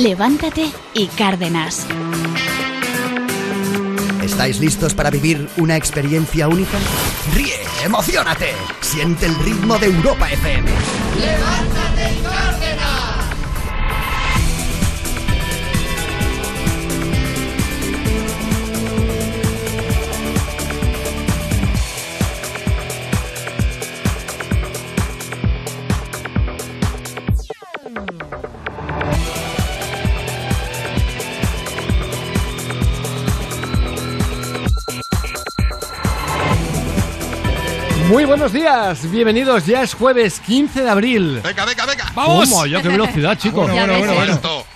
Levántate y Cárdenas. ¿Estáis listos para vivir una experiencia única? Ríe, emocionate, siente el ritmo de Europa FM. ¡Levántate y Muy buenos días, bienvenidos. Ya es jueves 15 de abril. Venga, venga, venga. ¡Vamos! ¡Toma ya qué velocidad, chicos! Bueno, bueno, bueno, bueno. Esto.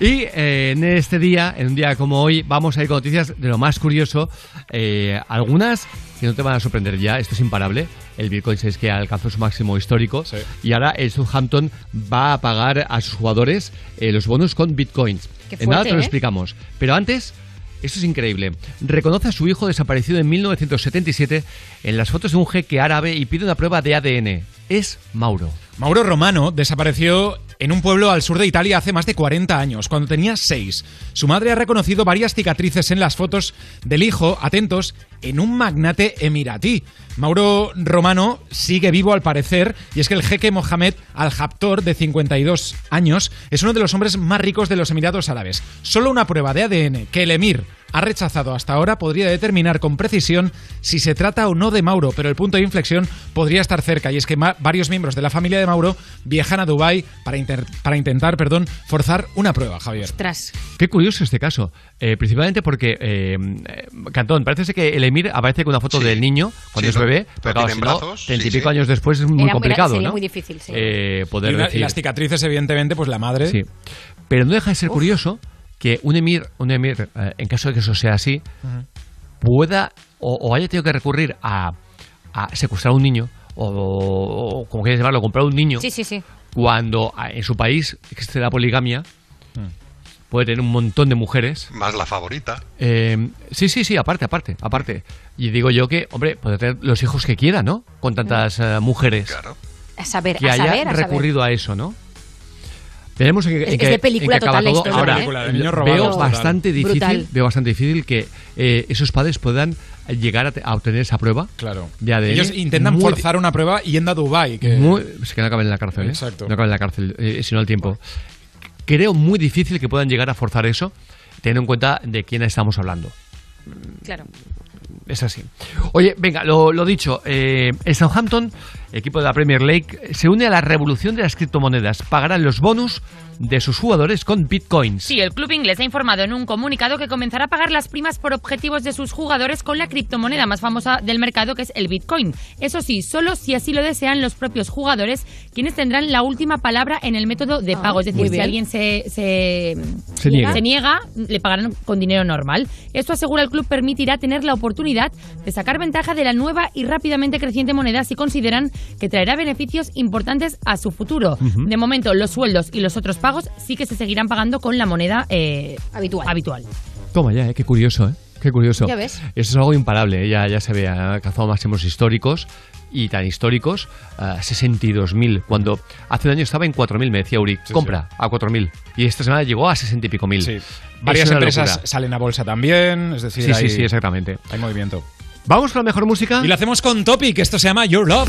Y eh, en este día, en un día como hoy, vamos a ir con noticias de lo más curioso. eh, algunas que no te van a sorprender ya, esto es imparable. El Bitcoin es que alcanzó su máximo histórico Sí. y ahora el Southampton va a pagar a sus jugadores eh, los bonos con Bitcoins. Qué en nada te lo ¿eh? explicamos. Pero antes, esto es increíble. Reconoce a su hijo desaparecido en 1977 en las fotos de un jeque árabe y pide una prueba de ADN. Es Mauro. Mauro Romano desapareció en un pueblo al sur de Italia hace más de 40 años, cuando tenía 6. Su madre ha reconocido varias cicatrices en las fotos del hijo, atentos, en un magnate emiratí. Mauro Romano sigue vivo al parecer, y es que el jeque Mohamed Al-Japtor, de 52 años, es uno de los hombres más ricos de los Emiratos Árabes. Solo una prueba de ADN que el emir ha rechazado hasta ahora podría determinar con precisión si se trata o no de Mauro, pero el punto de inflexión podría estar cerca y es que varios miembros de la familia de Mauro viajan a Dubái para, para intentar perdón, forzar una prueba, Javier. Tras. Qué curioso este caso, Eh, principalmente porque, eh, eh, Cantón, parece ser que el emir aparece con una foto Sí. del niño cuando Sí, es bebé, pero pero claro, tienen si no, brazos, treinta y sí, pico sí. años después es muy Era- complicado, sería ¿no? muy difícil, sí. Eh, poder Y, una- y decir. las cicatrices, evidentemente, pues la madre. Sí. Pero no deja de ser curioso que un emir, un emir eh, en caso de que eso sea así, pueda o, o haya tenido que recurrir a, a secuestrar a un niño o, o como quieras llamarlo, comprar un niño Sí, sí, sí. cuando ah, en su país existe la poligamia, puede tener un montón de mujeres. Más la favorita. Eh, sí, sí, sí, aparte, aparte, aparte. Y digo yo que, hombre, puede tener los hijos que quiera, ¿no? Con tantas eh, mujeres Claro. A saber, que a haya saber, a saber. recurrido a eso, ¿no? Veremos en, qué- Es- en es qué- de película en acaba total la todo. historia, Ahora. Película de niños robados, veo total. bastante difícil, Brutal. veo bastante difícil que eh, esos padres puedan llegar a, te- a obtener esa prueba. Claro. De ADN. Ellos intentan Muy- forzar una prueba yendo a Dubái. Que... Muy, es que no acaben en la cárcel, ¿eh? Exacto. No acaben en la cárcel, eh, sino al tiempo. Creo muy difícil que puedan llegar a forzar eso, teniendo en cuenta de quién estamos hablando. Claro. Es así. Oye, venga, lo, lo dicho, eh, el Southampton, equipo de la Premier League, se une a la revolución de las criptomonedas. Pagarán los bonus de sus jugadores con bitcoins. Sí, el club inglés ha informado en un comunicado que comenzará a pagar las primas por objetivos de sus jugadores con la criptomoneda más famosa del mercado, que es el Bitcoin. Eso sí, solo si así lo desean los propios jugadores, quienes tendrán la última palabra en el método de Ah, pago. Es decir, si alguien se, se, Se niega. se niega, le pagarán con dinero normal. Esto asegura el club permitirá tener la oportunidad de sacar ventaja de la nueva y rápidamente creciente moneda si consideran que traerá beneficios importantes a su futuro. De momento, los sueldos y los otros pagos sí que se seguirán pagando con la moneda eh, Habitual. habitual. Toma ya, eh, qué curioso, ¿eh? Qué curioso. Ya ves. Eso es algo imparable, ¿eh? ya, ya se ve, ha alcanzado máximos históricos y tan históricos, a 62.000, cuando hace un año estaba en 4.000, me decía Uri, Sí, compra a 4.000. Y esta semana llegó a 60 y pico mil. Sí. Varias empresas locura. salen a bolsa también. Es decir, Sí, sí, hay, sí, exactamente. hay movimiento. Vamos con la mejor música. Y lo hacemos con Topic. Esto se llama Your Love.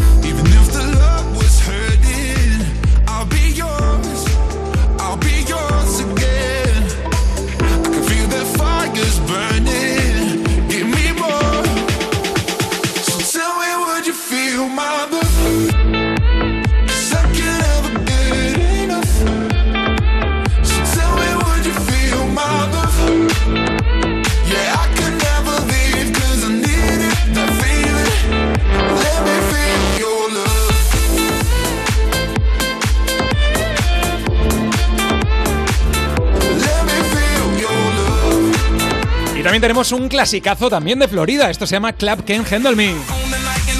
Y también tenemos un clasicazo también de Florida. Esto se llama Club Can Handle Me. On the night and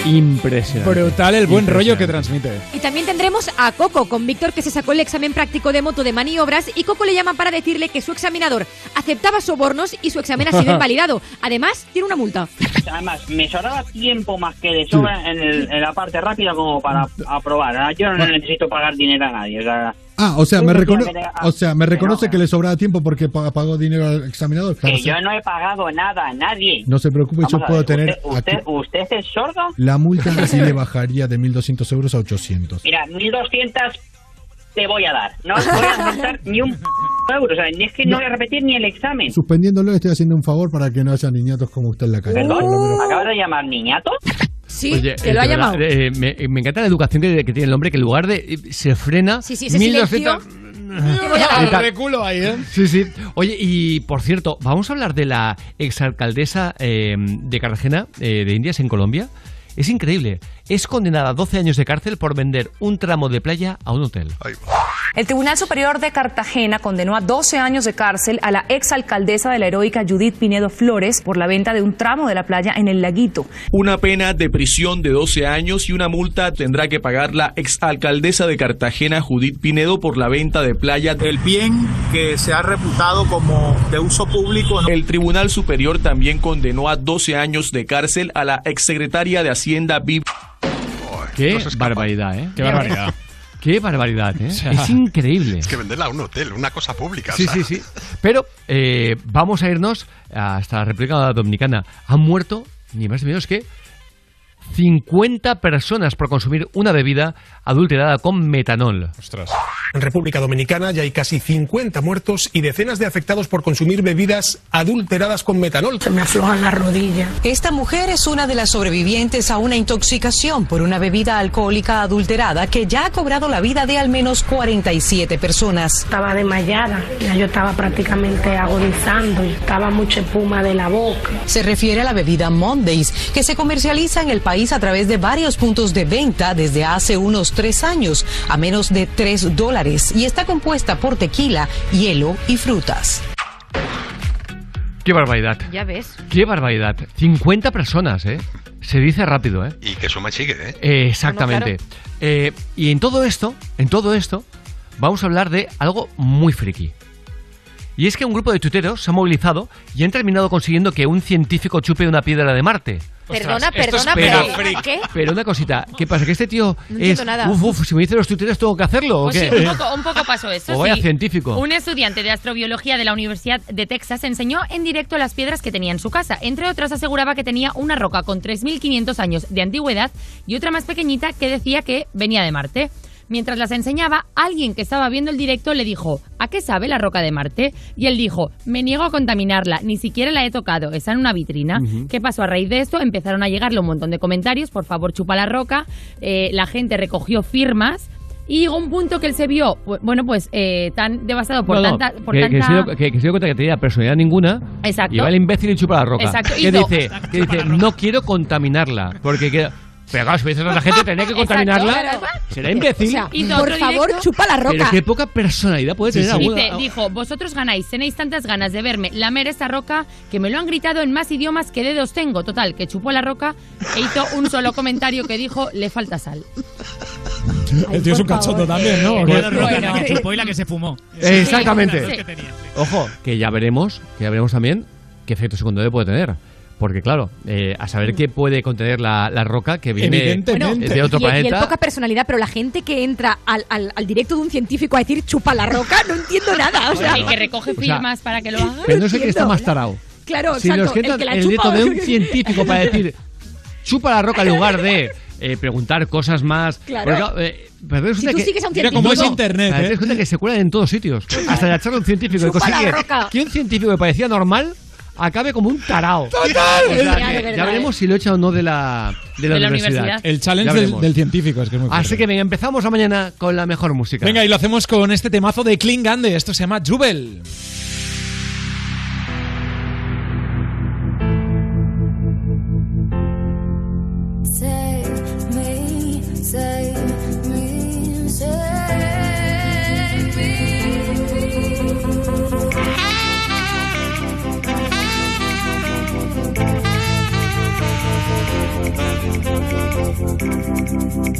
Impresionante. Brutal el buen rollo que transmite. Y también tendremos a Coco con Víctor que se sacó el examen práctico de moto de maniobras y Coco le llaman para decirle que su examinador aceptaba sobornos y su examen ha sido invalidado. Además, tiene una multa. Además, me sobraba tiempo más que de sobra en, el- en la parte rápida como para aprobar. Yo no necesito pagar dinero a nadie. O sea, Ah, o sea, me, decías recono- que te- o sea, me reconoce no, que le sobraba tiempo porque pa- pagó dinero al examinador. Claro, que sí. yo no he pagado nada a nadie. No se preocupe, yo Vamos a puedo ver, tener ¿Usted, usted, usted es sordo? La multa sí le bajaría de 1.200 euros a 800. Mira, 1200 te voy a dar. No voy a aceptar ni un euro. O sea, ni es que no, voy a repetir ni el examen. Suspendiéndolo estoy haciendo un favor para que no haya niñatos como usted en la calle. ¿Perdón? Por lo menos- ¿Me acabas de llamar niñato? Sí, Oye, que eh, lo ha llamado. eh, me, me encanta la educación que, que tiene el hombre, que en lugar de. eh, se frena. Sí, sí, ese 1200 Te voy a dar. Y tal. reculo ahí, ¿eh? Sí, sí. Oye, y por cierto, vamos a hablar de la exalcaldesa eh, de Cartagena, eh, de Indias, en Colombia. Es increíble. Es condenada a 12 años de cárcel por vender un tramo de playa a un hotel. El Tribunal Superior de Cartagena condenó a 12 años de cárcel a la exalcaldesa de la heroica Judith Pinedo Flores por la venta de un tramo de la playa en el laguito. Una pena de prisión de 12 años y una multa tendrá que pagar la exalcaldesa de Cartagena, Judith Pinedo, por la venta de playa. El bien que se ha reputado como de uso público. ¿no? El Tribunal Superior también condenó a 12 años de cárcel a la exsecretaria de Hacienda, Viv. Qué barbaridad, ¿eh? Qué barbaridad. Qué barbaridad, ¿eh? sea, es increíble. Es que venderla a un hotel, una cosa pública. o Sí, sea. sí, sí. Pero eh, vamos a irnos hasta la República Dominicana. Han muerto ni más ni menos que 50 personas por consumir una bebida adulterada con metanol. Ostras. En República Dominicana ya hay casi 50 muertos y decenas de afectados por consumir bebidas adulteradas con metanol. Se me aflojan las rodillas. Esta mujer es una de las sobrevivientes a una intoxicación por una bebida alcohólica adulterada que ya ha cobrado la vida de al menos 47 personas. Estaba desmayada, ya yo estaba prácticamente agonizando y estaba mucha espuma de la boca. Se refiere a la bebida Mondays, que se comercializa en el país a través de varios puntos de venta desde hace unos tres años, a menos de 3 dólares, y está compuesta por tequila, hielo y frutas. Qué barbaridad. Ya ves. Qué barbaridad. 50 personas, ¿eh? Se dice rápido, ¿eh? Y que suma sigue, ¿eh? Eh, exactamente. Bueno, Eh, y en todo esto, en todo esto, vamos a hablar de algo muy friki. Y es que un grupo de tuiteros se ha movilizado y han terminado consiguiendo que un científico chupe una piedra de Marte. Perdona, perdona, pero. ¿qué? Pero una cosita, ¿qué pasa? ¿Que este tío No es... nada. Uf, uf, si me dicen los tuiteros tengo que hacerlo o Pues sí, qué? un poco, un poco pasó eso. O vaya sí. científico. Un estudiante de astrobiología de la Universidad de Texas enseñó en directo las piedras que tenía en su casa. Entre otras, aseguraba que tenía una roca con 3.500 años de antigüedad y otra más pequeñita que decía que venía de Marte. Mientras las enseñaba, alguien que estaba viendo el directo le dijo, ¿a qué sabe la roca de Marte? Y él dijo, me niego a contaminarla, ni siquiera la he tocado, está en una vitrina. ¿Qué pasó a raíz de esto? Empezaron a llegarle un montón de comentarios, por favor chupa la roca, Eh, la gente recogió firmas y llegó un punto que él se vio, bueno, pues eh, tan devastado por No, no, tanta... Por que, que tanta... se dio, que- que se dio cuenta que tenía personalidad ninguna Exacto. y va el imbécil y chupa la roca. Exacto, Que hizo- dice, que dice, no quiero contaminarla, porque queda... Pero claro, si me dices a la gente tenía que contaminarla, será imbécil. O sea, Hizo por otro favor, directo. chupa la roca. Pero qué poca personalidad puede tener alguna- Dice, dijo, vosotros ganáis, tenéis tantas ganas de verme lamer esta roca que me lo han gritado en más idiomas que dedos tengo. Total, que chupó la roca e hizo un solo comentario que dijo, le falta sal. El tío es un cachondo también, ¿no? Buena roca Bueno. la que chupó y la que se fumó. Exactamente. Sí. Que tenía, sí. Ojo, que ya veremos, que ya veremos también qué efecto secundario puede tener. Porque claro, eh, a saber qué puede contener la, la roca que viene de otro y, y el planeta. poca personalidad, pero la gente que entra al, al- al directo de un científico a decir chupa la roca, no entiendo nada. O sea, el que recoge O sea, firmas para que lo haga. Pero no sé quién está más tarao. claro, Si exacto. nos el entra que la el chupa directo de un científico para decir chupa la roca en lugar de eh, preguntar cosas más. Claro. Porque, eh, pero Si tú que- sigues a un Mira científico. cómo es internet, pero te ¿eh? das cuenta que se cuelan en todos sitios. Hasta la charla de un científico. que Chupa la consigue roca. que un científico que parecía normal acabe como un tarao. ¡Total! O sea, Ya, que ya veremos si lo echa o no de la, de la, De la universidad. universidad. El challenge del, científico, es que es muy Así fuerte. que venga, empezamos a mañana con la mejor música. Venga, y lo hacemos con este temazo de Klingande. Esto se llama Jubel.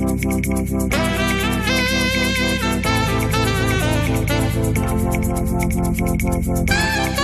Thank you.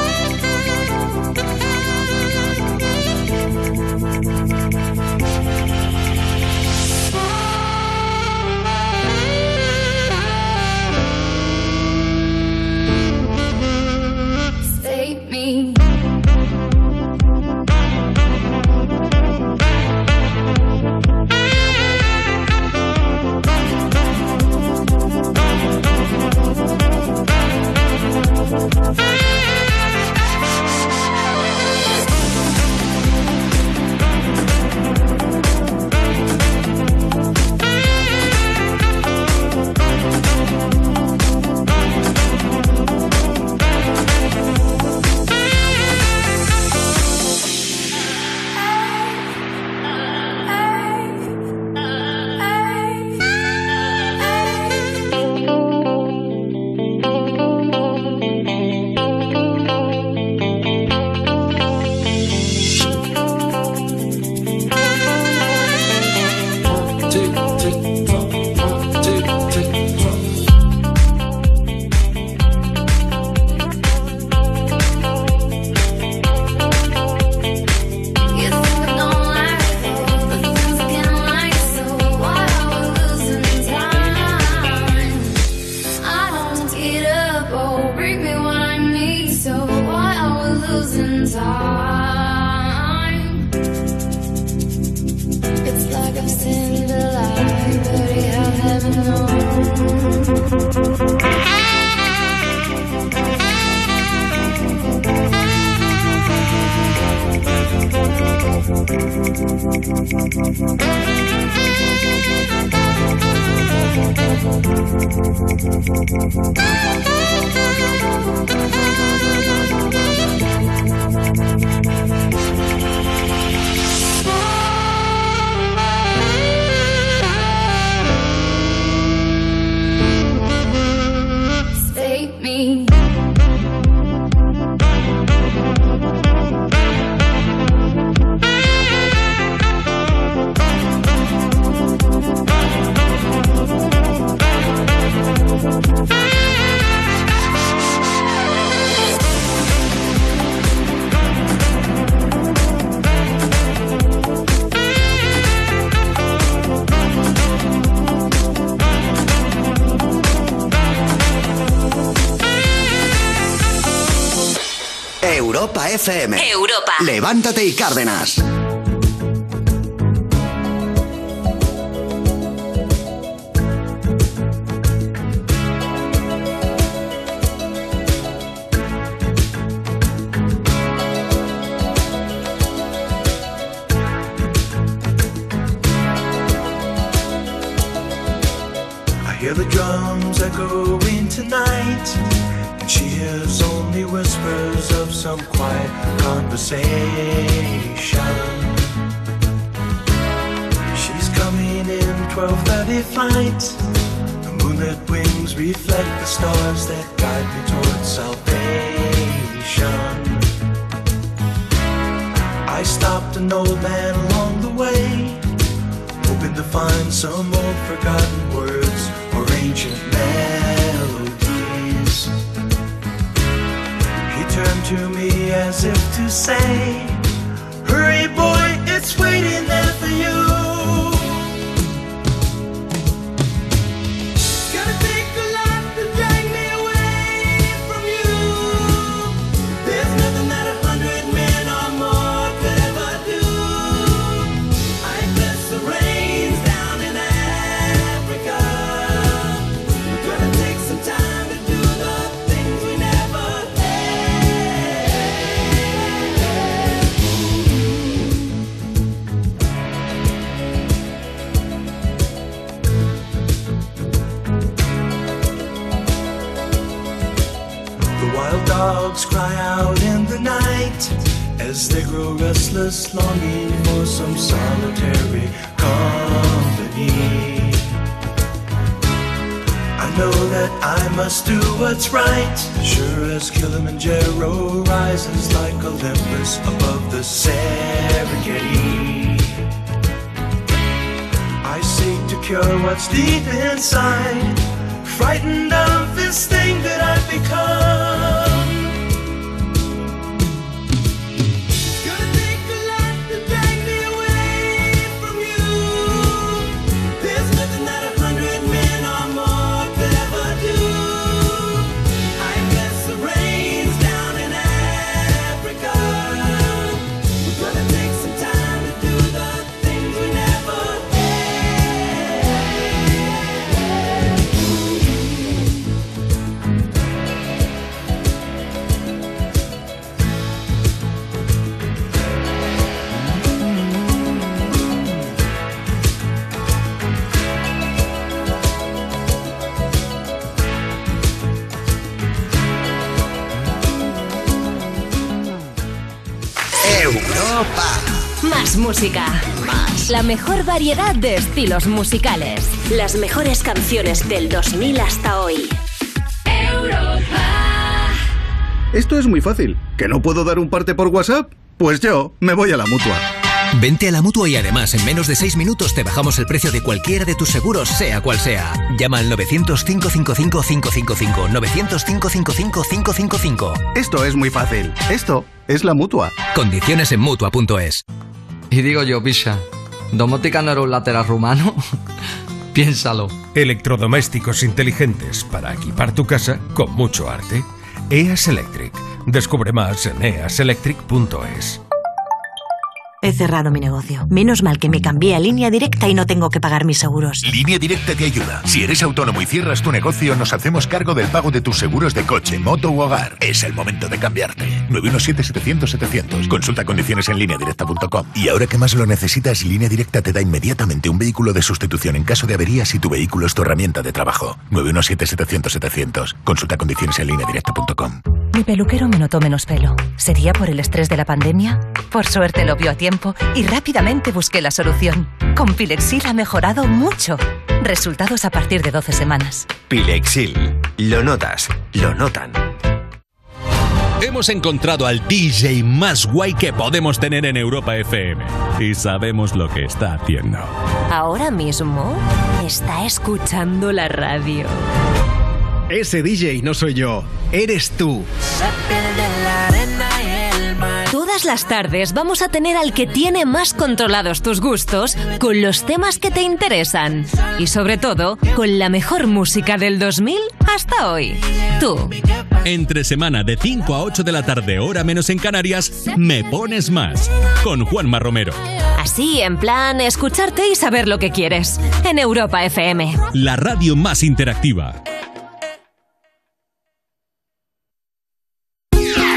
Europa. Levántate y Cárdenas. Más música. La mejor variedad de estilos musicales. Las mejores canciones del 2000 hasta hoy. Esto es muy fácil. ¿Que no puedo dar un parte por WhatsApp? Pues yo me voy a la mutua. Vente a la mutua y además en menos de 6 minutos te bajamos el precio de cualquiera de tus seguros, sea cual sea. Llama al 900-555-555. 900-555-555. Esto es muy fácil. Esto es la mutua. Condiciones en mutua.es. Y digo yo, Pisha, ¿domótica no era un lateral rumano? Piénsalo. Electrodomésticos inteligentes para equipar tu casa con mucho arte. EAS Electric. Descubre más en easelectric.es. Cerrado mi negocio. Menos mal que me cambié a línea directa y no tengo que pagar mis seguros. Línea Directa te ayuda. Si eres autónomo y cierras tu negocio, nos hacemos cargo del pago de tus seguros de coche, moto u hogar. Es el momento de cambiarte. 917-700-700. Consulta condiciones en lineadirecta.com. Y ahora que más lo necesitas, Línea Directa te da inmediatamente un vehículo de sustitución en caso de avería si tu vehículo es tu herramienta de trabajo. 917-700-700. Consulta condiciones en lineadirecta.com. Mi peluquero me notó menos pelo. ¿Sería por el estrés de la pandemia? Por suerte lo vio a tiempo y rápidamente busqué la solución. Con Pilexil ha mejorado mucho. Resultados a partir de 12 semanas. Pilexil. Lo notas, lo notan. Hemos encontrado al DJ más guay que podemos tener en Europa FM. Y sabemos lo que está haciendo. Ahora mismo está escuchando la radio. Ese DJ no soy yo, eres tú. Todas las tardes vamos a tener al que tiene más controlados tus gustos con los temas que te interesan. Y sobre todo, con la mejor música del 2000 hasta hoy. Tú. Entre semana de 5 a 8 de la tarde, hora menos en Canarias, Me Pones Más. Con Juanma Romero. Así, en plan, escucharte y saber lo que quieres. En Europa FM. La radio más interactiva.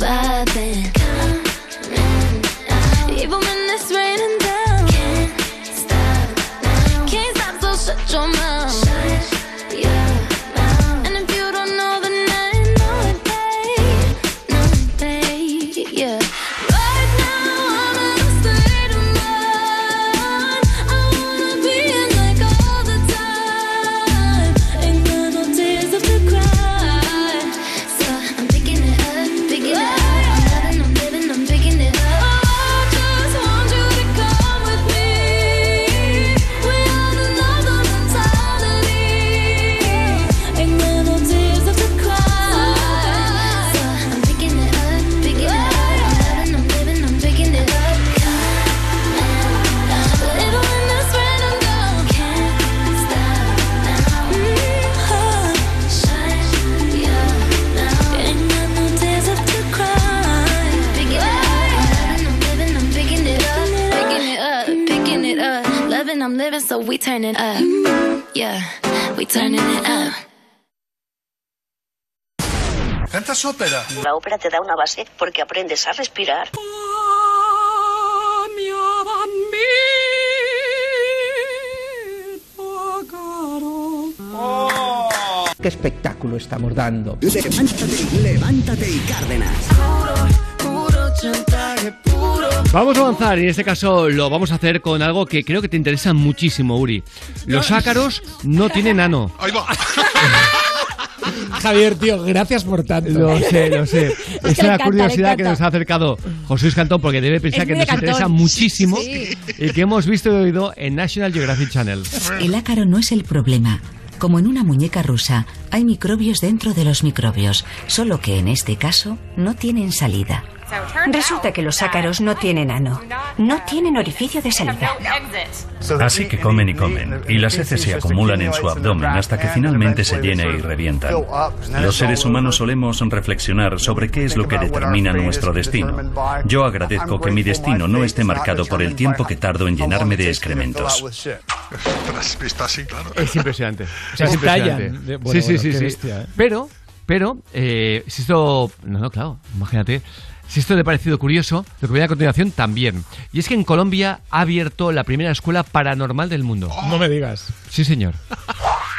We vibing. Up. Yeah, we turning it up. ¿Cantas ópera? La ópera te da una base porque aprendes a respirar. ¿Qué espectáculo estamos dando? Levántate, levántate y Cárdenas. Vamos a avanzar y en este caso lo vamos a hacer con algo que creo que te interesa muchísimo, Uri. Los ácaros no tienen ano. Javier, tío, gracias por tanto. Lo sé, lo sé. Es que encanta, curiosidad que nos ha acercado José Luis Cantón, porque debe pensar Es que nos interesa muchísimo Sí. y que hemos visto y oído en National Geographic Channel. El ácaro no es el problema. Como en una muñeca rusa, hay microbios dentro de los microbios, solo que en este caso no tienen salida. Resulta que los ácaros no tienen ano, no tienen orificio de salida. Así que comen y comen, y las heces se acumulan en su abdomen hasta que finalmente se llena y revientan. Los seres humanos solemos reflexionar sobre qué es lo que determina nuestro destino. Yo agradezco que mi destino no esté marcado por el tiempo que tardo en llenarme de excrementos. Está así, claro. Es impresionante. Se es estallan. impresionante. Bueno, sí, sí, bueno, sí, qué sí. bestia, ¿eh? Pero, pero, eh, si esto. No, no, claro, imagínate. Si esto le ha parecido curioso, lo que viene a continuación también. Y es que en Colombia ha abierto la primera escuela paranormal del mundo. No me digas. Sí, señor.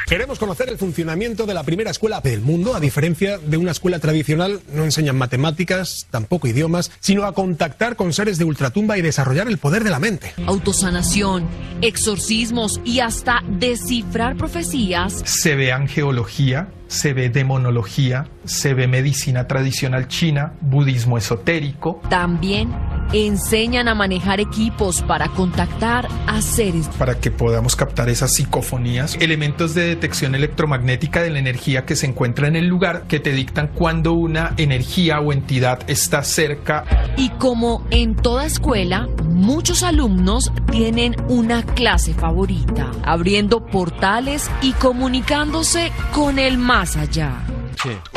Queremos conocer el funcionamiento de la primera escuela del mundo. A diferencia de una escuela tradicional, no enseñan matemáticas, tampoco idiomas, sino a contactar con seres de ultratumba y desarrollar el poder de la mente. Autosanación, exorcismos y hasta descifrar profecías. Se ve angeología, se ve demonología, se ve medicina tradicional china, budismo esotérico. También enseñan a manejar equipos para contactar a seres. Para que podamos captar esas psicofonías, elementos de detección electromagnética de la energía que se encuentra en el lugar que te dictan cuando una energía o entidad está cerca. Y como en toda escuela, muchos alumnos tienen una clase favorita, abriendo portales y comunicándose con el más allá.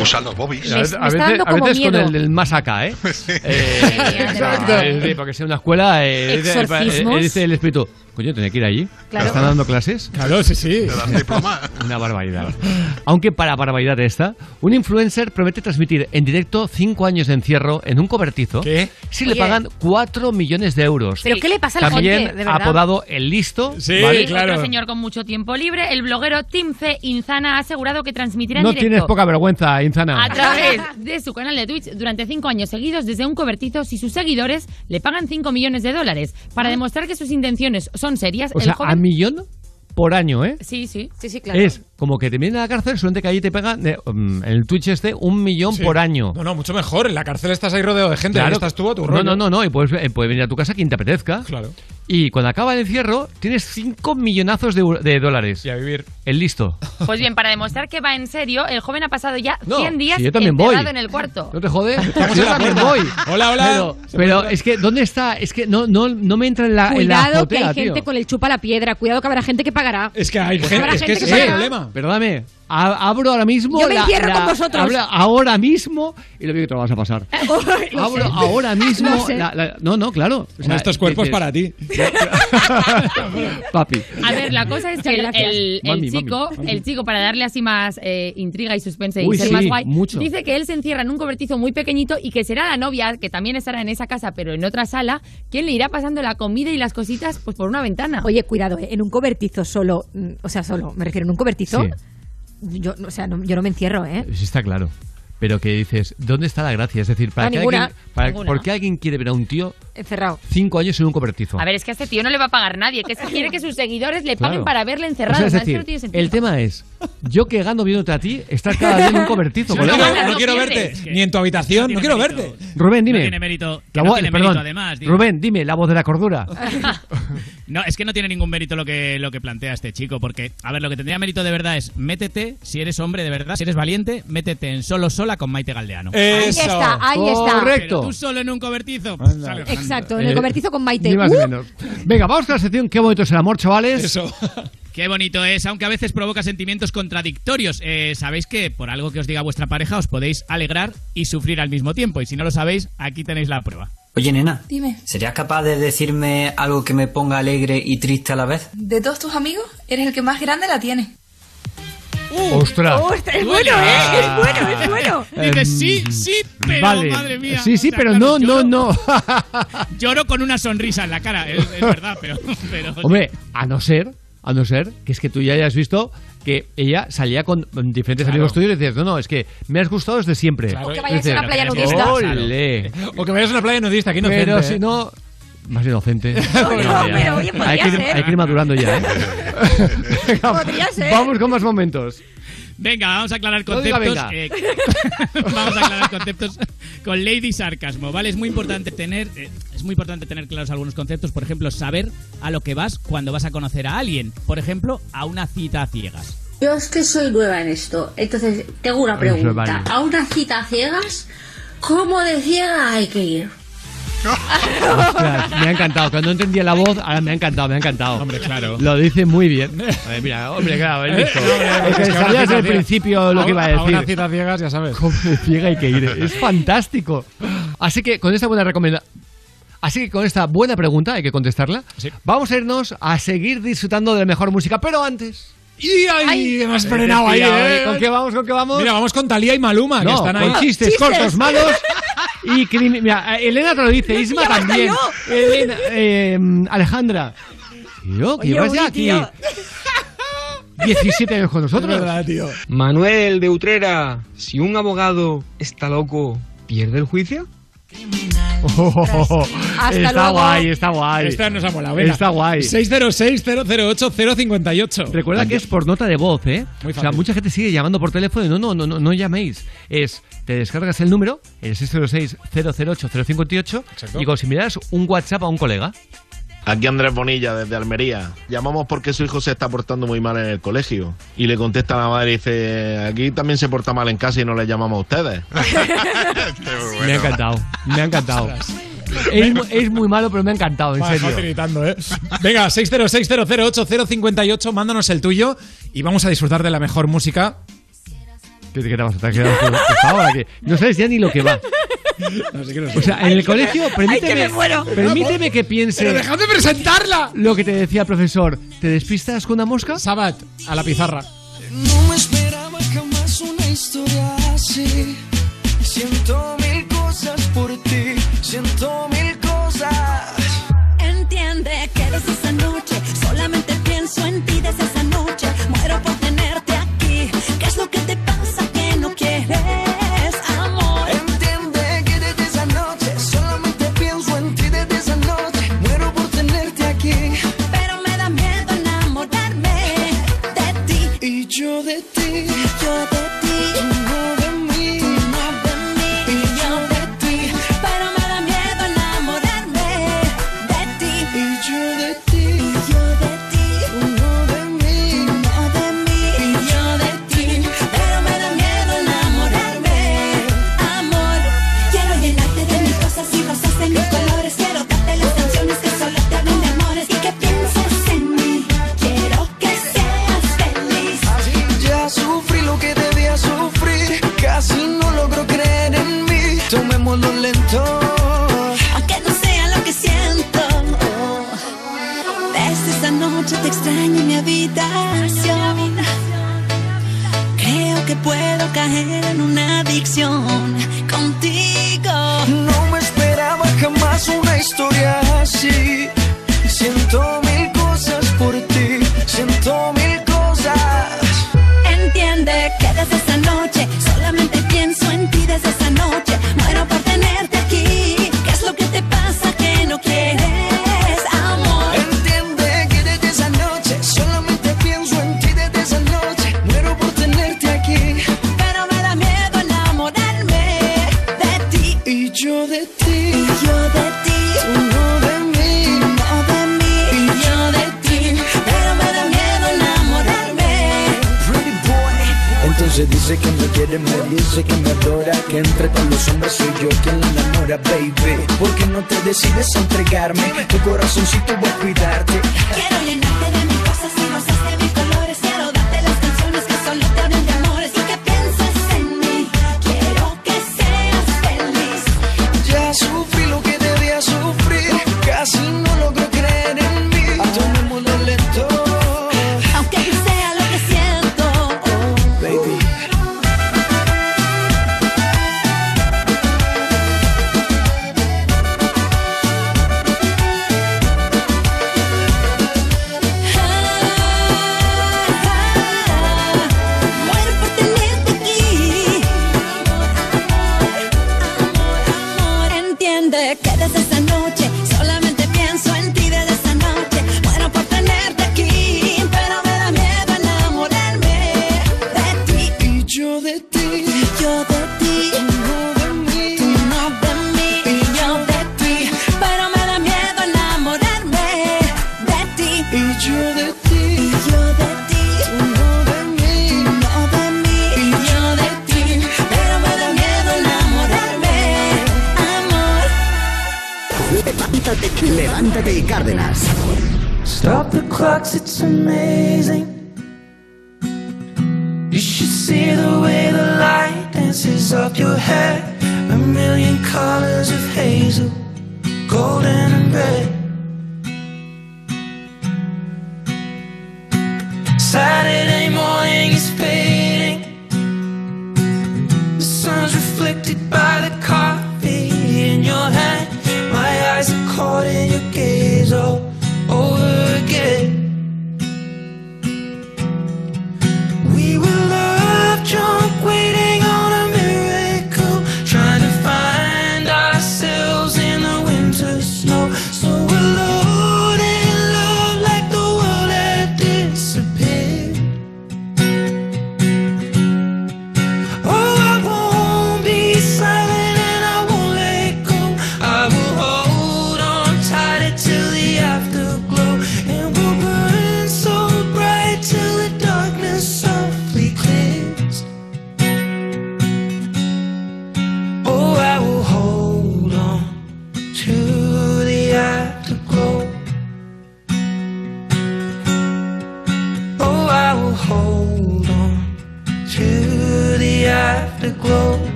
Usan los bobbies. A veces, a veces- a veces con el del más acá, ¿eh? Eh, exacto. es decir, porque sea una escuela. Eh, eh, dice el espíritu. Coño, tenía que ir allí. Claro. ¿Están dando clases? Claro, sí, sí. Una barbaridad. Aunque para barbaridad esta, un influencer promete transmitir en directo cinco años de encierro en un cobertizo ¿Qué? si le Oye. pagan 4 millones de euros. ¿Pero qué le pasa a la También gente, de verdad? apodado El Listo. Sí, ¿vale? Otro señor con mucho tiempo libre, el bloguero Tim C. Inzana ha asegurado que transmitirá en No directo tienes poca vergüenza, Inzana. a través de su canal de Twitch durante cinco años seguidos desde un cobertizo si sus seguidores le pagan 5 millones de dólares. Para demostrar que sus intenciones son serias, O el sea, joven... a millón por año, ¿eh? Sí, sí. Sí, sí, Es como que te vienen a la cárcel, solamente que allí te pegan eh, um, en el Twitch este un millón Sí. por año. No, no, mucho mejor. En la cárcel estás ahí rodeado de gente. Ahí estás tú a tu no, rollo. no, no, no, y puedes, eh, puede venir a tu casa quien te apetezca. Claro. Y cuando acaba el encierro, tienes 5 millonazos de, dólares. Y a vivir. El listo. Pues bien, para demostrar que va en serio, el joven ha pasado ya No, 100 días si yo también voy. encerrado en el cuarto. ¿No te jodes? Yo también voy. Hola, hola. Pero, es que, ¿dónde está? Es que no, no, no me entra en la, en la Cuidado que hay gente tío. con el chupa la piedra. Cuidado que habrá gente que pagará. Es que hay Pues gente, es que gente ese que es el problema. Perdóname, a- abro ahora mismo. Yo me la- encierro la- con vosotros. habla ahora mismo y lo que te lo vas a pasar. Lo Abro sé. ahora mismo. Sé. la- no, no, claro. O sea, estos cuerpos dices, para ti. Papi. A ver, la cosa es que el, Gracias. el- el Mami, chico, mami, el chico, para darle así más eh, intriga y suspense Uy, y ser sí, más guay, mucho. dice que él se encierra en un cobertizo muy pequeñito y que será la novia, que también estará en esa casa, pero en otra sala, quien le irá pasando la comida y las cositas pues por una ventana. Oye, cuidado, ¿eh? en un cobertizo solo, mm, o sea, solo, me refiero, en un cobertizo, Sí. Yo, o sea, no, yo no me encierro, ¿eh? Sí, está claro. Pero que dices, ¿dónde está la gracia? Es decir, ¿para No, qué ninguna. alguien, para-. ¿por qué alguien quiere ver a un tío Encerrado. cinco años en un cobertizo? A ver, es que a este tío no le va a pagar nadie, que es que quiere que sus seguidores le paguen Claro. para verle encerrado. es O sea, esto decir, no tiene el tema es, yo que gano viéndote a ti, estás cada día en un cobertizo. No, colega. no, no quiero verte. Ni en tu habitación, no quiero verte. Rubén, dime. No tiene mérito. que La no voz- tiene perdón, mérito, además. digo. Rubén, dime, la voz de la cordura. No, es que no tiene ningún mérito lo que, lo que plantea este chico, porque, a ver, lo que tendría mérito de verdad es métete, si eres hombre de verdad, si eres valiente, métete en solo sola con Maite Galdeano. Ahí está, ahí está. Pero tú solo en un cobertizo. pues, ganando. Exacto, en el Eh, cobertizo con Maite. Ni más ni ¡Uh! menos. Venga, vamos con la sección Qué bonito es el amor, chavales. Eso. Qué bonito es, aunque a veces provoca sentimientos contradictorios. Eh, Sabéis que por algo que os diga vuestra pareja os podéis alegrar y sufrir al mismo tiempo. Y si no lo sabéis, aquí tenéis la prueba. Oye, nena, Dime, ¿serías capaz de decirme algo que me ponga alegre y triste a la vez? de todos tus amigos, eres el que más grande la tiene. ¡Ostras! ¡Ostras, es bueno, ¿eh? Es bueno, es bueno. Dices sí, sí, pero vale. madre mía. Sí, sí, O sea, pero claro, no, no, lloro- no. Lloro con una sonrisa en la cara, es, es verdad, pero, pero- Hombre, a no ser, a no ser que es que tú ya hayas visto que ella salía con diferentes Claro. amigos tuyos y dices, no, no, es que me has gustado desde siempre. Claro. O que vayas a una playa Pero nudista. ¡Ole! O que vayas a una playa nudista, que inocente. Pero ¿eh? si no... Más inocente. No, ya. pero oye, podría hay, que ir, ser. hay que ir madurando ya, ¿eh? Podría ser. Vamos con más momentos. Venga, vamos a aclarar No diga conceptos. venga. eh, vamos a aclarar conceptos con Lady Sarcasmo, ¿vale? Es muy importante tener, eh, es muy importante tener claros algunos conceptos. Por ejemplo, saber a lo que vas cuando vas a conocer a alguien. Por ejemplo, a una cita a ciegas. Yo es que soy nueva en esto, entonces tengo una Eso es pregunta. A una cita a ciegas, ¿cómo de ciega hay que ir? Ostras, me ha encantado. Cuando no entendía la voz, ahora me ha encantado, me ha encantado. Hombre, claro. Lo dice muy bien. A ver, mira, hombre, claro. Eh, hombre, Es que es que a una sabía desde el principio lo que iba a decir. una cita ciegas, ya sabes. Cómo ciega hay que ir. Es fantástico. Así que con esta buena recomendación. Así que con esta buena pregunta, hay que contestarla, vamos a irnos a seguir disfrutando de la mejor música, pero antes... Y ahí, hemos frenado ahí, ¿eh? ¿Con qué vamos? ¿Con qué vamos? Mira, vamos con Talía y Maluma, que No, están ahí. con chistes, cortos, malos y Mira, Elena te lo dice, Isma también. yo. Elena, eh, Alejandra. Tío, que Oye, llevas ya aquí tío. 17 años con nosotros. Es verdad, tío. Manuel de Utrera, si un abogado está loco, ¿pierde el juicio? Hasta está luego. guay, está guay. Esta nos ha molado, venga. Está guay. 606-008-058. Recuerda que es por nota de voz, ¿eh? Muy o sea, mucha gente sigue llamando por teléfono y no, no, no, no, no llaméis. Es, te descargas el número, el 606-008-058 y consideras un WhatsApp a un colega. Aquí Andrés Bonilla, desde Almería. Llamamos porque su hijo se está portando muy mal en el colegio. Y le contesta a la madre y dice, aquí también se porta mal en casa y no le llamamos a ustedes. Me ha encantado, me ha encantado. Es, mu- es muy malo, pero me ha encantado, en serio. Gritando, ¿eh? Venga, 606-008-058, mándanos el tuyo y vamos a disfrutar de la mejor música. ¿Qué, qué te pasa? ¿Te has quedado ahora? Que no sabes ya ni lo que va. O sea, en el colegio, permíteme, permíteme que piense. Pero dejad de presentarla. Lo que te decía el profesor. ¿Te despistas con una mosca? Sabat, a la pizarra. No me esperaba jamás una historia así. Siento mil cosas por ti, siento mil cosas. Entiende que desde esa noche solamente pienso en ti desde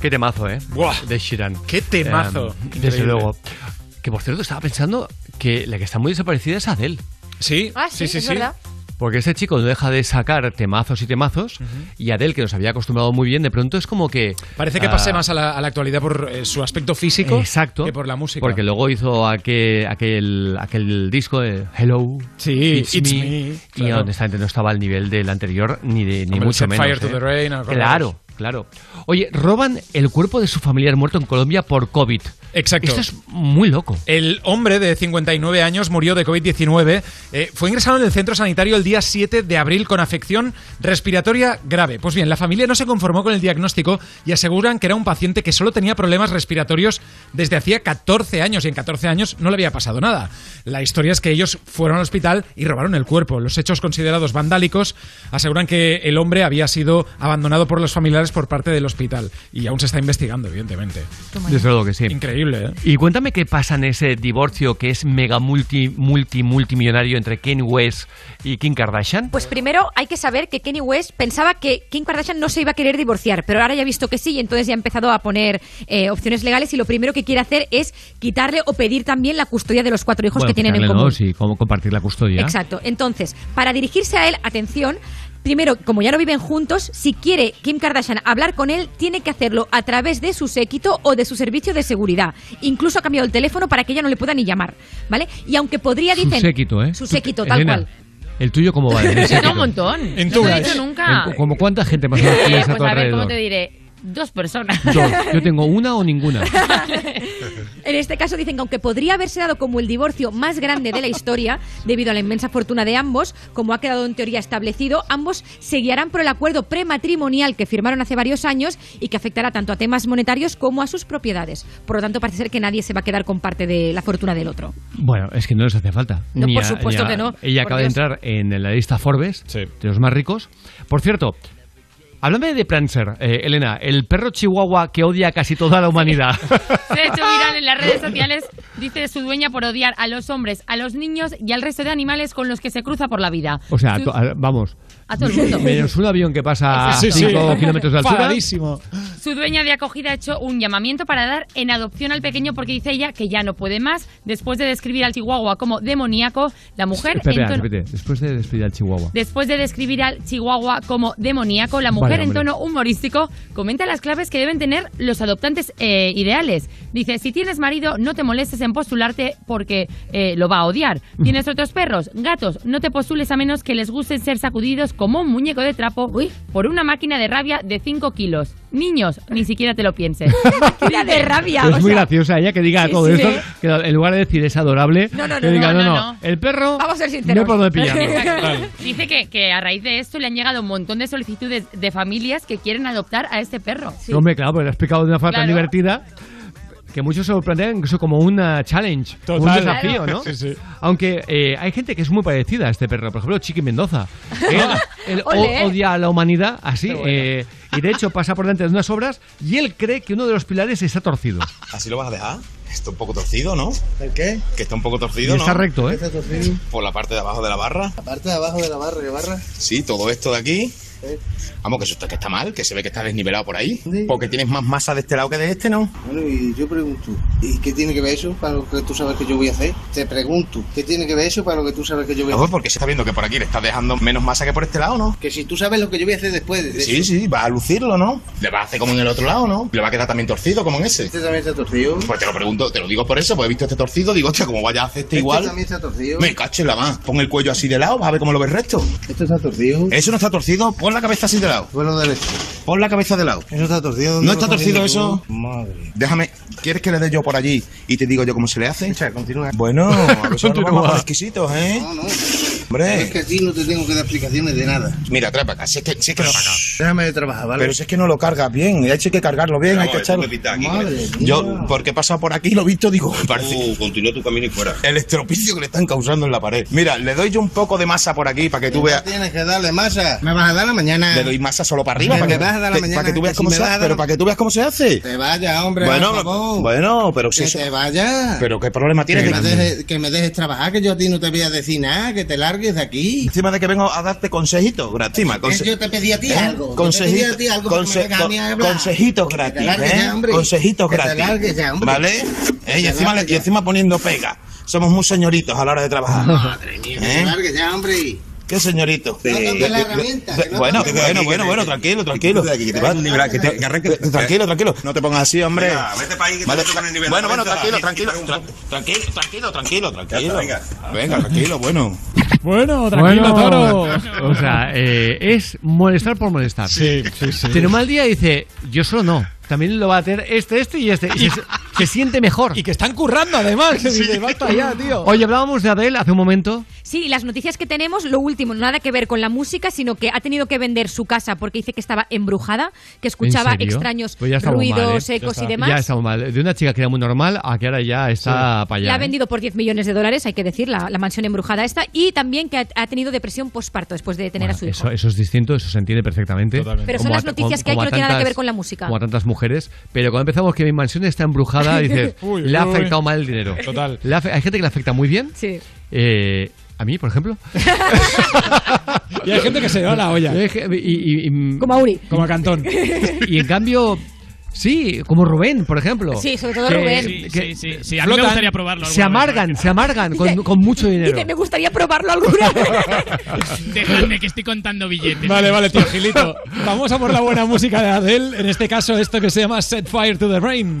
Qué temazo, ¿eh? De Shiran. Qué temazo. Eh, desde luego. Que por cierto, estaba pensando que la que está muy desaparecida es Adele. Sí, Ah, sí, es verdad. Porque este chico no deja de sacar temazos y temazos. Y Adele, que nos había acostumbrado muy bien, de pronto es como que. Parece que ah, pase más a la, a la actualidad por eh, su aspecto físico Exacto. que por la música. Porque luego hizo aquel, aquel, aquel disco de Hello. Sí, It's, It's Me. Me, Y claro. honestamente no estaba al nivel del anterior, ni, de, ni Hombre, mucho menos. Fire to ¿eh? the Rain, ¿acordáis? claro, claro. Oye, roban el cuerpo de su familiar muerto en Colombia por COVID. Exacto. Esto es muy loco. El hombre de 59 años murió de COVID-19. Eh, fue ingresado en el centro sanitario el día 7 de abril con afección respiratoria grave. Pues bien, la familia no se conformó con el diagnóstico y aseguran que era un paciente que solo tenía problemas respiratorios desde hacía 14 años y en 14 años no le había pasado nada. La historia es que ellos fueron al hospital y robaron el cuerpo. Los hechos considerados vandálicos aseguran que el hombre había sido abandonado por los familiares por parte del hospital y aún se está investigando, evidentemente. Desde luego que sí. Increíble, ¿eh? Y cuéntame qué pasa en ese divorcio que es mega multi, multi, multimillonario entre Kanye West y Kim Kardashian. Pues primero hay que saber que Kanye West pensaba que Kim Kardashian no se iba a querer divorciar, pero ahora ya ha visto que sí y entonces ya ha empezado a poner eh, opciones legales y lo primero que quiere hacer es quitarle o pedir también la custodia de los cuatro hijos Bueno, que tienen en común. ¿no? Sí, cómo compartir la custodia. Exacto. Entonces, para dirigirse a él, atención, primero, como ya no viven juntos, si quiere Kim Kardashian hablar con él, tiene que hacerlo a través de su séquito o de su servicio de seguridad. Incluso ha cambiado el teléfono para que ella no le pueda ni llamar, ¿vale? Y aunque podría, Su dicen... séquito, ¿eh? Su séquito, tal Elena, cual. ¿El tuyo cómo va? Séquito. un montón. En no tu lo he gas. dicho nunca. ¿En- ¿Como cuánta gente más o menos tienes a Pues tu a ver, alrededor? ¿cómo te diré? Dos personas. Dos. Yo tengo una o ninguna. En este caso dicen que aunque podría haberse dado como el divorcio más grande de la historia, debido a la inmensa fortuna de ambos, como ha quedado en teoría establecido, ambos se guiarán por el acuerdo prematrimonial que firmaron hace varios años y que afectará tanto a temas monetarios como a sus propiedades. Por lo tanto, parece ser que nadie se va a quedar con parte de la fortuna del otro. Bueno, es que no les hace falta. No, Ni por a- supuesto ni a- que no. Ella acaba Dios. de entrar en la lista Forbes de los más ricos. Por cierto, háblame de Prancer, eh, Elena, el perro chihuahua que odia a casi toda la humanidad. Se ha hecho viral en las redes sociales, dice su dueña, por odiar a los hombres, a los niños y al resto de animales con los que se cruza por la vida. O sea, Su- vamos. A todo el mundo. Menos un avión que pasa a Exacto. 5 kilómetros de altura. Enfadadísimo. Su dueña de acogida ha hecho un llamamiento para dar en adopción al pequeño porque dice ella que ya no puede más. Después de describir al chihuahua como demoníaco, la mujer... Espera, en tono- repite, después de despedir al chihuahua. Después de describir al chihuahua como demoníaco, la mujer Vale, en tono humorístico comenta las claves que deben tener los adoptantes eh, ideales. Dice, si tienes marido, no te molestes en postularte porque eh, lo va a odiar. ¿Tienes otros perros? Gatos, no te postules a menos que les guste ser sacudidos como un muñeco de trapo por una máquina de rabia de 5 kilos. Niños, ni siquiera te lo pienses. Máquina de rabia. es o muy sea, graciosa ella que diga Sí, todo sí. esto, que en lugar de decir es adorable, No, no, que no, diga, no, no, no, no, no. el perro Vamos a ser no sinceros. por dónde pillarlo. Dice que, que a raíz de esto le han llegado un montón de solicitudes de familias que quieren adoptar a este perro. Hombre, claro, pero lo ha explicado de una forma tan divertida que muchos se lo plantean incluso como una challenge, un desafío, ¿no? Sí, sí. Aunque eh, hay gente que es muy parecida a este perro, por ejemplo, Chiqui Mendoza. Él, odia a la humanidad así, eh, y de hecho pasa por delante de unas obras y él cree que uno de los pilares está torcido. ¿Así lo vas a dejar? Está un poco torcido, ¿no? ¿El qué? Que está un poco Y torcido, ¿no? está recto, ¿eh? ¿Está torcido? Por la parte de abajo de la barra. La parte de abajo de la barra, ¿qué barra? Sí, todo esto de aquí. Vamos, que eso está, que está mal, que se ve que está desnivelado por ahí. Porque tienes más masa de este lado que de este, ¿no? Bueno, y yo pregunto, ¿y qué tiene que ver eso para lo que tú sabes que yo voy a hacer? Te pregunto, ¿qué tiene que ver eso para lo que tú sabes que yo voy a No, hacer? porque se está viendo que por aquí le estás dejando menos masa que por este lado, ¿no? Que si tú sabes lo que yo voy a hacer después de Sí, eso. sí, vas a lucirlo, ¿no? Le vas a hacer como en el otro lado, ¿no? Le va a quedar también torcido como en ese. Este también está torcido. Pues te lo pregunto, te lo digo por eso, porque he visto este torcido, digo, hostia, como vaya a hacer este Este igual. también está torcido. Me cacho en la más. Pon el cuello así de lado, vas a ver cómo lo ves recto. Esto está torcido. Eso no está torcido, pon la cabeza así de lado. Bueno, derecho. Pon la cabeza de lado. Eso está torcido. ¿dónde ¿No está torcido eso? Madre. Déjame, ¿quieres que le dé yo por allí y te digo yo cómo se le hace? Echa, continúa. Bueno, a exquisitos, ¿eh? No, no. Hombre. Es que a ti no te tengo que dar explicaciones de nada. Mira, trae para acá. Si es que, si es que no, Déjame de trabajar, ¿vale? Pero si es que no lo cargas bien, hay que cargarlo bien, hay que echarlo. Madre Yo, porque he pasado por aquí y lo he visto, digo, parece. continúa tu camino y fuera. El estropicio que le están causando en la pared. Mira, le doy yo un poco de masa por aquí para que tú veas. Tienes que darle masa. Me vas a dar la mañana. Le doy masa solo para arriba para me que, vas a dar la que- mañana, para que tú veas que cómo si se hace. dar Pero para que tú veas cómo se hace. Te vaya, hombre. Bueno, bueno, pero si que eso. te vaya. Pero qué problema tienes que me, dejes, que me dejes trabajar, que yo a ti no te voy a decir nada, que te largues de aquí. Encima de que vengo a darte consejitos gratis. conse- yo te pedí a ti ¿Eh? algo. Consejito- ti conse- consejitos gratis, ¿eh? Consejitos gratis. ya. ¿Vale? ¿Eh? Y, encima, y encima poniendo pega. Somos muy señoritos a la hora de trabajar. Madre mía, que ¿Eh? te largues ya, hombre. ¿Qué señorito? De- la herramienta, de- que no bueno, bueno, bueno, bueno, tranquilo, tranquilo. te te-. Tranquilo, tranquilo. No te pongas así, hombre. Venga, vete pa' ahí, que te Vale. con el nivel. Bueno, bueno, tranquilo, tranquilo. Tranquilo, tranquilo, tranquilo, tranquilo. venga. Venga, tranquilo, bueno. Bueno, tranquilo, Bueno, toro. O sea, eh, es molestar por molestar. Sí, sí, sí. Tiene un mal día y dice, yo solo no. También lo va a tener este, este y este. Y se, siente mejor. Y que están currando además. que dice, basta ya, tío. Oye, hablábamos de Adele hace un momento. Sí, y las noticias que tenemos, lo último, nada que ver con la música, sino que ha tenido que vender su casa porque dice que estaba embrujada, que escuchaba extraños Pues estamos mal, ruidos, ¿eh? ecos y demás. Ya estamos mal. De una chica que era muy normal a que ahora ya está para allá. La ha ¿eh? vendido por 10 millones de dólares, hay que decir, la, la mansión embrujada esta, y también que ha, ha tenido depresión postparto después de tener a su hijo. Eso, eso es distinto, eso se entiende perfectamente. Pero son Como las a- noticias como- que hay que no a tiene nada que ver con la música. Como a tantas mujeres. Pero cuando empezamos que mi mansión está embrujada, dices, Uy, le ha uy. afectado mal el dinero. Total. Le ha hay gente que le afecta muy bien. Sí. Eh, a mí, por ejemplo. Y hay gente que se le va la olla. Y y- y- Como a Uri. Como a Cantón. y en cambio, sí, como Rubén, por ejemplo. Sí, sobre todo Que- Rubén. Sí, que sí, sí, sí, a mí me gustaría probarlo. Se alguna vez, amargan, se amargan con, Dice- con mucho dinero. Dice, me gustaría probarlo alguna vez. Dejadme que estoy contando billetes. Vale, vale, tío Gilito. Vamos a por la buena música de Adele. En este caso, esto que se llama Set Fire to the Rain.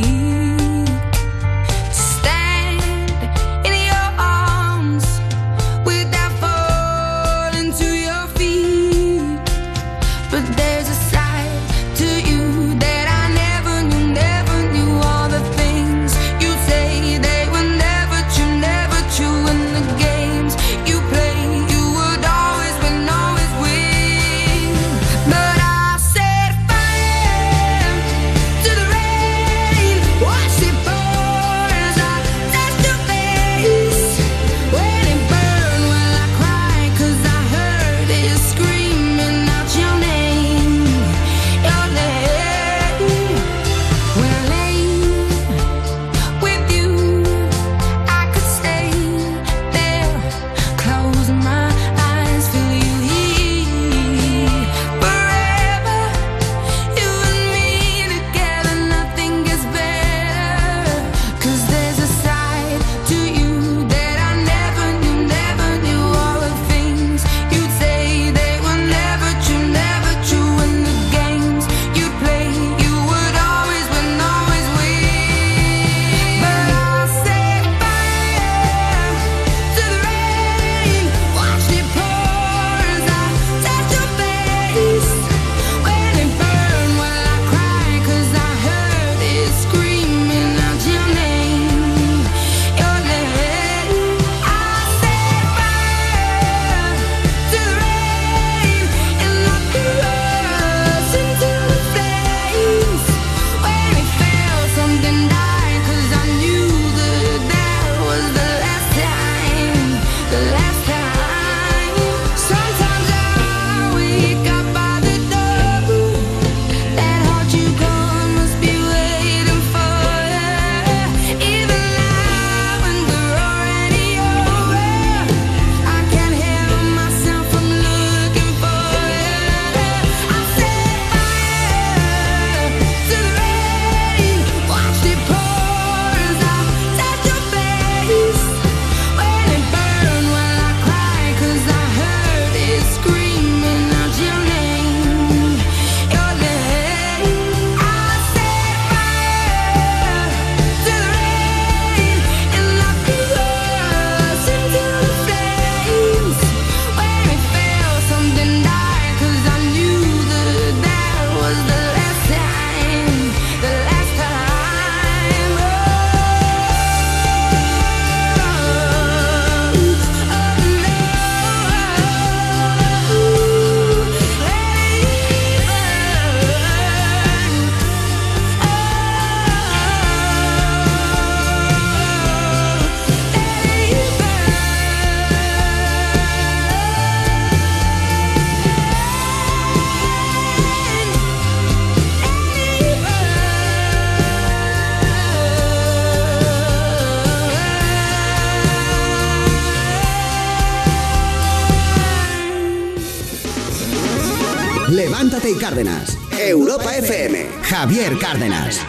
Europa FM. Javier Cárdenas.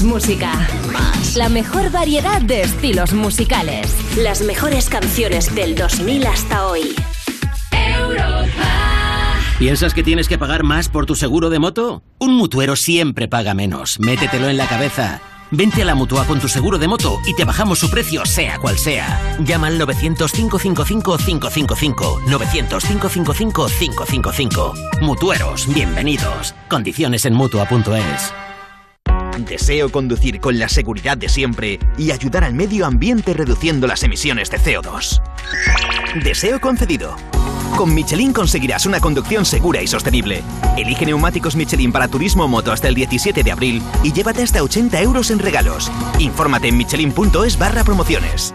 Más música. La mejor variedad de estilos musicales. Las mejores canciones del 2000 hasta hoy. ¿Piensas que tienes que pagar más por tu seguro de moto? Un mutuero siempre paga menos. Métetelo en la cabeza. Vente a la mutua con tu seguro de moto y te bajamos su precio, sea cual sea. Llama al 900-555-555. 900-555-555. Mutueros, bienvenidos. Condiciones en mutua.es. Deseo conducir con la seguridad de siempre y ayudar al medio ambiente reduciendo las emisiones de CO2. Deseo concedido. Con Michelin conseguirás una conducción segura y sostenible. Elige neumáticos Michelin para turismo o moto hasta el 17 de abril y llévate hasta 80 euros en regalos. Infórmate en michelin.es barra promociones.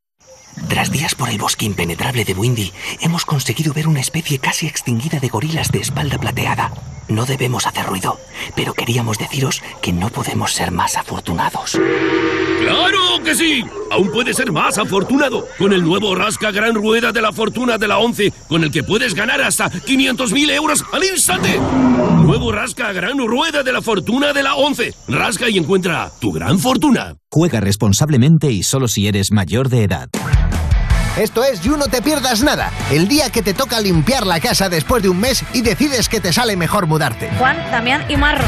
Tras días por el bosque impenetrable de Windy, hemos conseguido ver una especie casi extinguida de gorilas de espalda plateada. No debemos hacer ruido, pero queríamos deciros que no podemos ser más afortunados. ¡Claro que sí! Aún puedes ser más afortunado con el nuevo Rasca Gran Rueda de la Fortuna de la 11, con el que puedes ganar hasta 500.000 euros al instante. Nuevo Rasca Gran Rueda de la Fortuna de la 11. Rasca y encuentra tu gran fortuna. Juega responsablemente y solo si eres mayor de edad. Esto es You No Te Pierdas Nada, el día que te toca limpiar la casa después de un mes y decides que te sale mejor mudarte. Juan, Damián y Marro.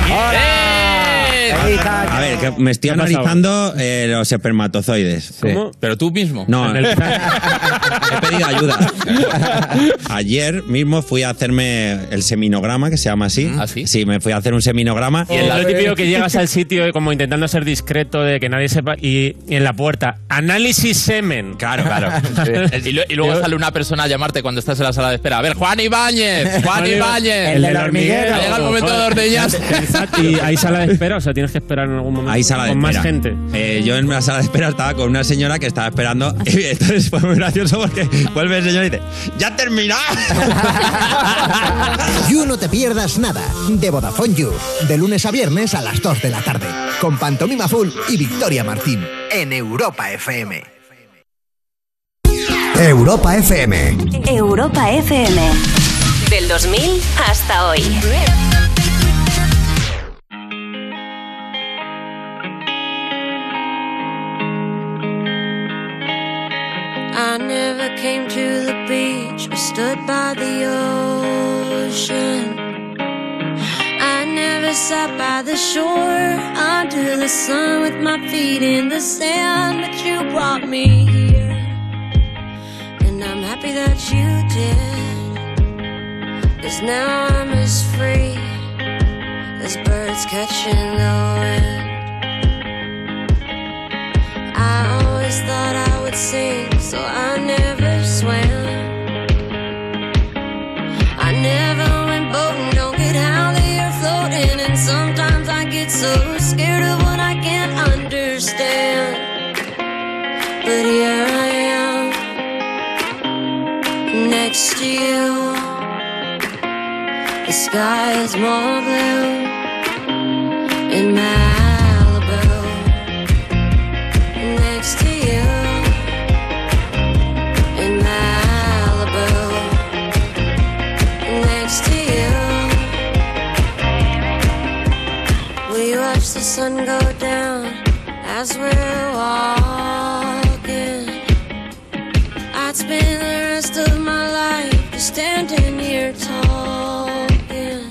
A ver, que me estoy analizando eh, los espermatozoides. ¿Cómo? ¿Pero tú mismo? No, el- he pedido ayuda. Ayer mismo fui a hacerme el seminograma, que se llama así. ¿Ah, sí? Sí, me fui a hacer un seminograma. Y es lo típico que llegas al sitio como intentando ser discreto, de que nadie sepa, y, y en la puerta, análisis semen. Claro, claro. y, lu- y luego sale una persona a llamarte cuando estás en la sala de espera. A ver, Juan Ibáñez, Juan Ibáñez. El del hormiguero. Ha llegado el momento de ordeñas. Y hay sala de espera, o sea, tienes que esperar en algún momento. Hay sala de con espera. más gente. Eh, yo en la sala de espera estaba con una señora que estaba esperando. Y entonces fue muy gracioso porque vuelve el señor y dice: ¡Ya ha terminado! You No Te Pierdas Nada, de Vodafone You, de lunes a viernes a las 2 de la tarde, con Pantomima Full y Victoria Martín, en Europa FM. Europa FM. Europa FM. Del 2000 hasta hoy. Came to the beach we stood by the ocean. I never sat by the shore under the sun with my feet in the sand, but you brought me here. And I'm happy that you did. Cause now I'm as free as birds catching the wind. I always thought I would sing, so I never I never went boating, don't get how they are floating, and sometimes I get so scared of what I can't understand. But here I am, next to you. The sky is more blue in Malibu sun go down as we're walking. I'd spend the rest of my life just standing here talking.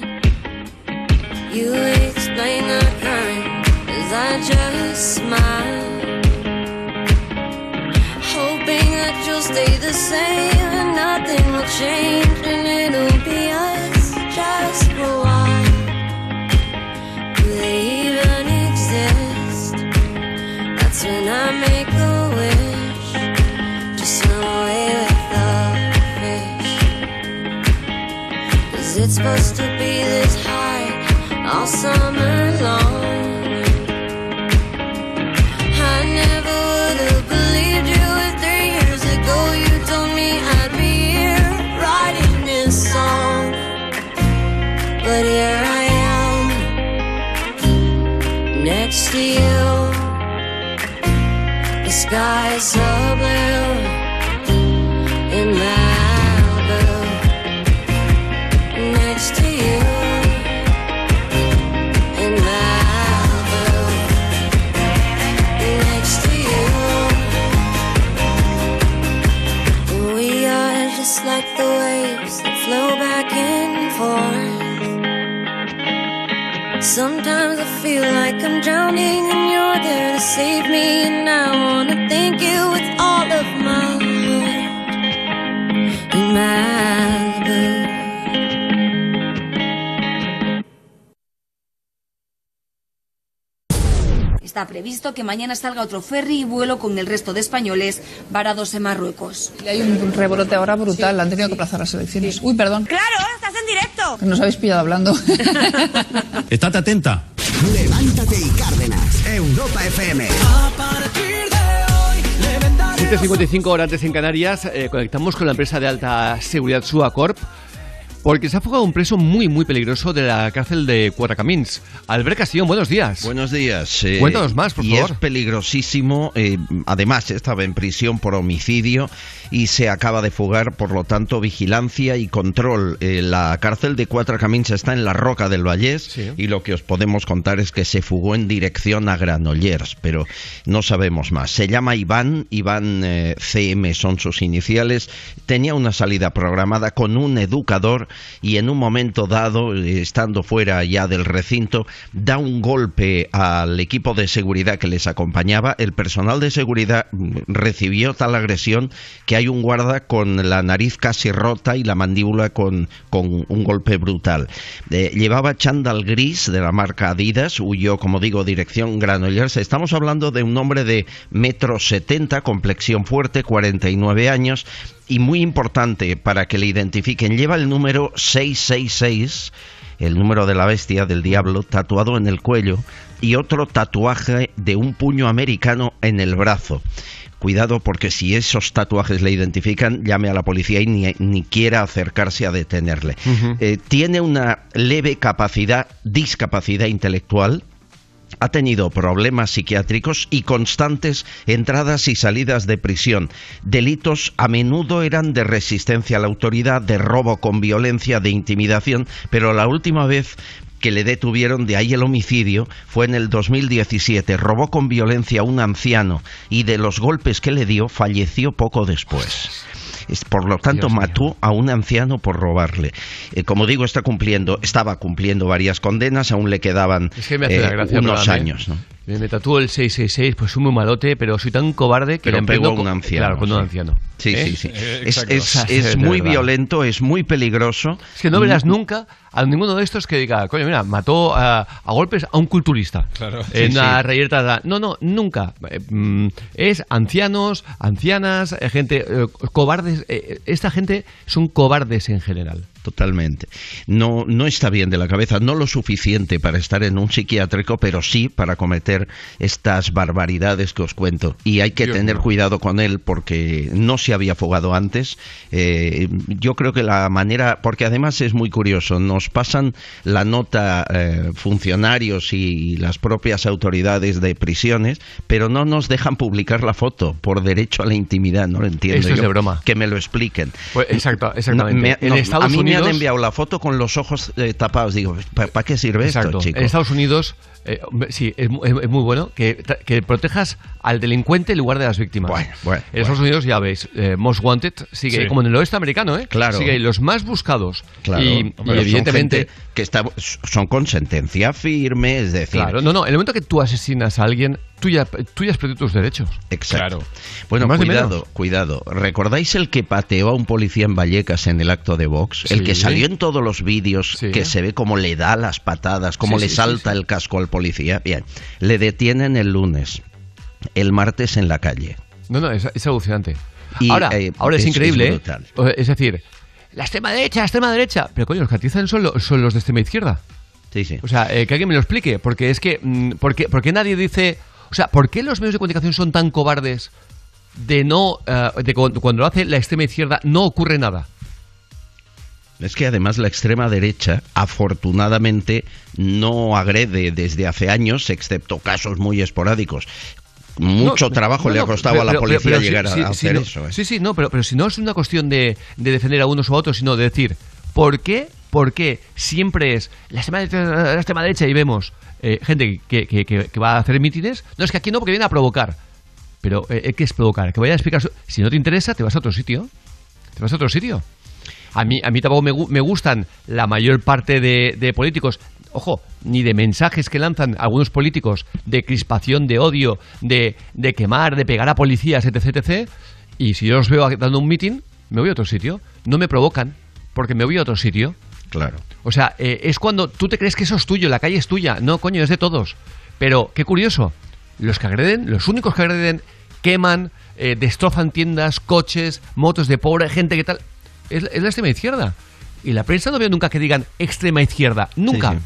You explain the current as I just smile hoping that you'll stay the same and nothing will change and it'll be us just for a while. When I make a wish to swim away with the fish. Cause it's supposed to be this high all summer long. Sky is so blue in Malibu. Next to you in Malibu. Next to you. We are just like the waves that flow back and forth. Sometimes I feel like I'm drowning and there to save me And I wanna thank you with all of my heart In Malibu Está previsto que mañana salga otro ferry y vuelo con el resto de españoles varados en Marruecos. Hay un rebrote ahora brutal, han tenido que aplazar las elecciones. Uy, perdón. ¡Claro! ¡Estás en directo! Que nos habéis pillado hablando. Estate atenta. Levántate y Cárdenas. Europa FM. 7.55 horas antes en Canarias, eh, conectamos con la empresa de alta seguridad Suacorp porque se ha fugado un preso muy, muy peligroso de la cárcel de Cuatacamins. Albert Castillo, buenos días. Buenos días. eh, Cuéntanos más, por y favor. es peligrosísimo. eh, además, estaba en prisión por homicidio y se acaba de fugar, por lo tanto, vigilancia y control. Eh, la cárcel de Cuatro Camins está en la Roca del Vallés y lo que os podemos contar es que se fugó en dirección a Granollers, pero no sabemos más. Se llama Iván, Iván CM son sus iniciales. Tenía una salida programada con un educador y en un momento dado, eh, estando fuera ya del recinto, da un golpe al equipo de seguridad que les acompañaba. El personal de seguridad mm, recibió tal agresión que hay un guarda con la nariz casi rota y la mandíbula con, con un golpe brutal. Eh, llevaba chándal gris de la marca Adidas, huyó, como digo, dirección Granollers. Estamos hablando de un hombre de metro setenta, complexión fuerte, 49 años, y muy importante para que le identifiquen, lleva el número 666, el número de la bestia, del diablo, tatuado en el cuello, y otro tatuaje de un puño americano en el brazo. Cuidado porque si esos tatuajes le identifican, llame a la policía y ni, ni quiera acercarse a detenerle. Eh, tiene una leve capacidad, discapacidad intelectual, ha tenido problemas psiquiátricos y constantes entradas y salidas de prisión. Delitos a menudo eran de resistencia a la autoridad, de robo con violencia, de intimidación, pero la última vez que le detuvieron, de ahí el homicidio, fue en el 2017. Robó con violencia a un anciano y de los golpes que le dio falleció poco después. Por lo tanto, mató a un anciano por robarle. Eh, como digo, está cumpliendo, estaba cumpliendo varias condenas, aún le quedaban Es que me hace eh, gracia, unos años. ¿no? Me, me tatúo el 666, pues soy muy malote, pero soy tan cobarde que Pero le emprendo pegó a un con- anciano, Claro, con un sí. anciano. Sí, ¿Eh? sí, sí. Eh, Es, exacto. es- muy verdad. violento, es muy peligroso. Es que no verás nunca a ninguno de estos que diga, coño, mira, mató a, a golpes a un culturista. Claro. En Sí, una sí. reyerta. No, no, nunca. Eh, mm, Es ancianos, ancianas, eh, gente eh, cobardes. eh, Esta gente son cobardes en general. Totalmente. No, no está bien de la cabeza, no lo suficiente para estar en un psiquiátrico, pero sí para cometer estas barbaridades que os cuento. Y hay que tener cuidado con él porque no se había fugado antes. Eh, yo creo que la manera, porque además es muy curioso, nos pasan la nota eh, funcionarios y las propias autoridades de prisiones, pero no nos dejan publicar la foto por derecho a la intimidad, no lo entiendo. Es de broma. Que me lo expliquen. Pues, exacto, exactamente. No, me- En Estados mí me han Unidos- enviado la foto con los ojos eh, tapados. Digo, ¿para qué sirve Exacto. esto, chico? En Estados Unidos, eh, sí, es, es- es muy bueno que, que protejas al delincuente en lugar de las víctimas. bueno, en Estados Unidos, ya veis, eh, Most Wanted sigue Sí. como en el oeste americano, ¿eh? Claro. Sigue ahí, los más buscados. Claro, y, y evidentemente. que está, son con sentencia firme, es decir. Claro, no, no. En el momento que tú asesinas a alguien, tú ya, tú ya has perdido tus derechos. Exacto. Bueno, Más cuidado, cuidado. ¿Recordáis el que pateó a un policía en Vallecas en el acto de Vox? El Sí. que salió en todos los vídeos, que se ve cómo le da las patadas, cómo Sí, le sí, sí, salta el casco al policía. Bien, le detienen el lunes, el martes en la calle. No, no, es, es alucinante. Y, ahora, eh, ahora es, es- increíble, es ¿eh? Es decir, la extrema derecha, la extrema derecha. Pero coño, los que atizan son, lo- son los de extrema izquierda. Sí, sí. O sea, eh, que alguien me lo explique. Porque es que. mm, ¿por qué, por qué nadie dice.? O sea, ¿por qué los medios de comunicación son tan cobardes de no. de cu- cuando lo hace la extrema izquierda no ocurre nada? Es que además la extrema derecha, afortunadamente, no agrede desde hace años, excepto casos muy esporádicos. Mucho No, trabajo no, le ha no, costado pero- a la policía pero llegar sí, a hacer eso. ¿eh? Sí, sí, no, pero, pero si no es una cuestión de, de defender a unos o a otros, sino de decir, ¿por qué? ¿Por qué siempre es la extrema derecha, la extrema derecha y vemos eh, gente que, que- que- que va a hacer mítines? No, es que aquí no, porque viene a provocar. Pero, eh, ¿qué es provocar? Que vaya a explicar. su- Si no te interesa, te vas a otro sitio. Te vas a otro sitio. A mí, a mí tampoco me, me gustan la mayor parte de, de políticos, ojo, ni de mensajes que lanzan algunos políticos de crispación, de odio, de, de quemar, de pegar a policías, etc, etc. Y si yo los veo dando un mitin, me voy a otro sitio. No me provocan, porque me voy a otro sitio. Claro. O sea, eh, es cuando tú te crees que eso es tuyo, la calle es tuya. No, coño, es de todos. Pero, qué curioso, los que agreden, los únicos que agreden, queman, eh, destrozan tiendas, coches, motos de pobre gente que tal, es, es la extrema izquierda. Y la prensa no veo nunca que digan extrema izquierda, nunca. Sí,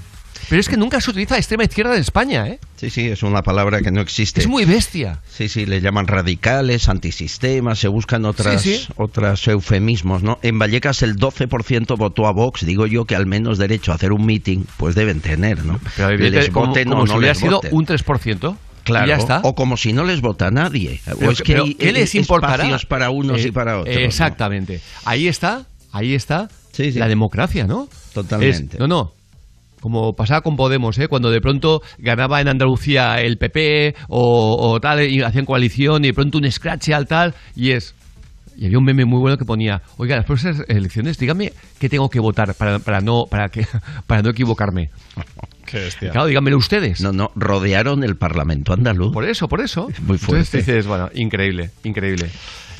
Pero es que nunca se utiliza extrema izquierda en España, ¿eh? Sí, sí, es una palabra que no existe. Es muy bestia. Sí, sí, le llaman radicales, antisistemas, se buscan otras, Sí, sí. otras eufemismos, ¿no? En Vallecas el 12% votó a Vox, digo yo que al menos derecho a hacer un meeting, pues deben tener, ¿no? Pero les como, voten como o si no hubiera sido voten. un 3%. Claro, y ya está. o como si no les vota nadie. Pero o es que- que pero hay ¿qué les eh, importará? para unos Eh, y para otros. ¿no? Exactamente. Ahí está, ahí está la democracia, ¿no? Totalmente. Es- no, no. Como pasaba con Podemos, ¿eh? cuando de pronto ganaba en Andalucía el PP o, o tal, y hacían coalición y de pronto un scratch al tal, y es. Y había un meme muy bueno que ponía, oiga, las próximas elecciones, dígame qué tengo que votar para, para no para que para no equivocarme. Qué bestia. Claro, díganmelo ustedes. No, no, rodearon el Parlamento andaluz. Por eso, por eso. Muy fuerte. Entonces dices, bueno, increíble, increíble.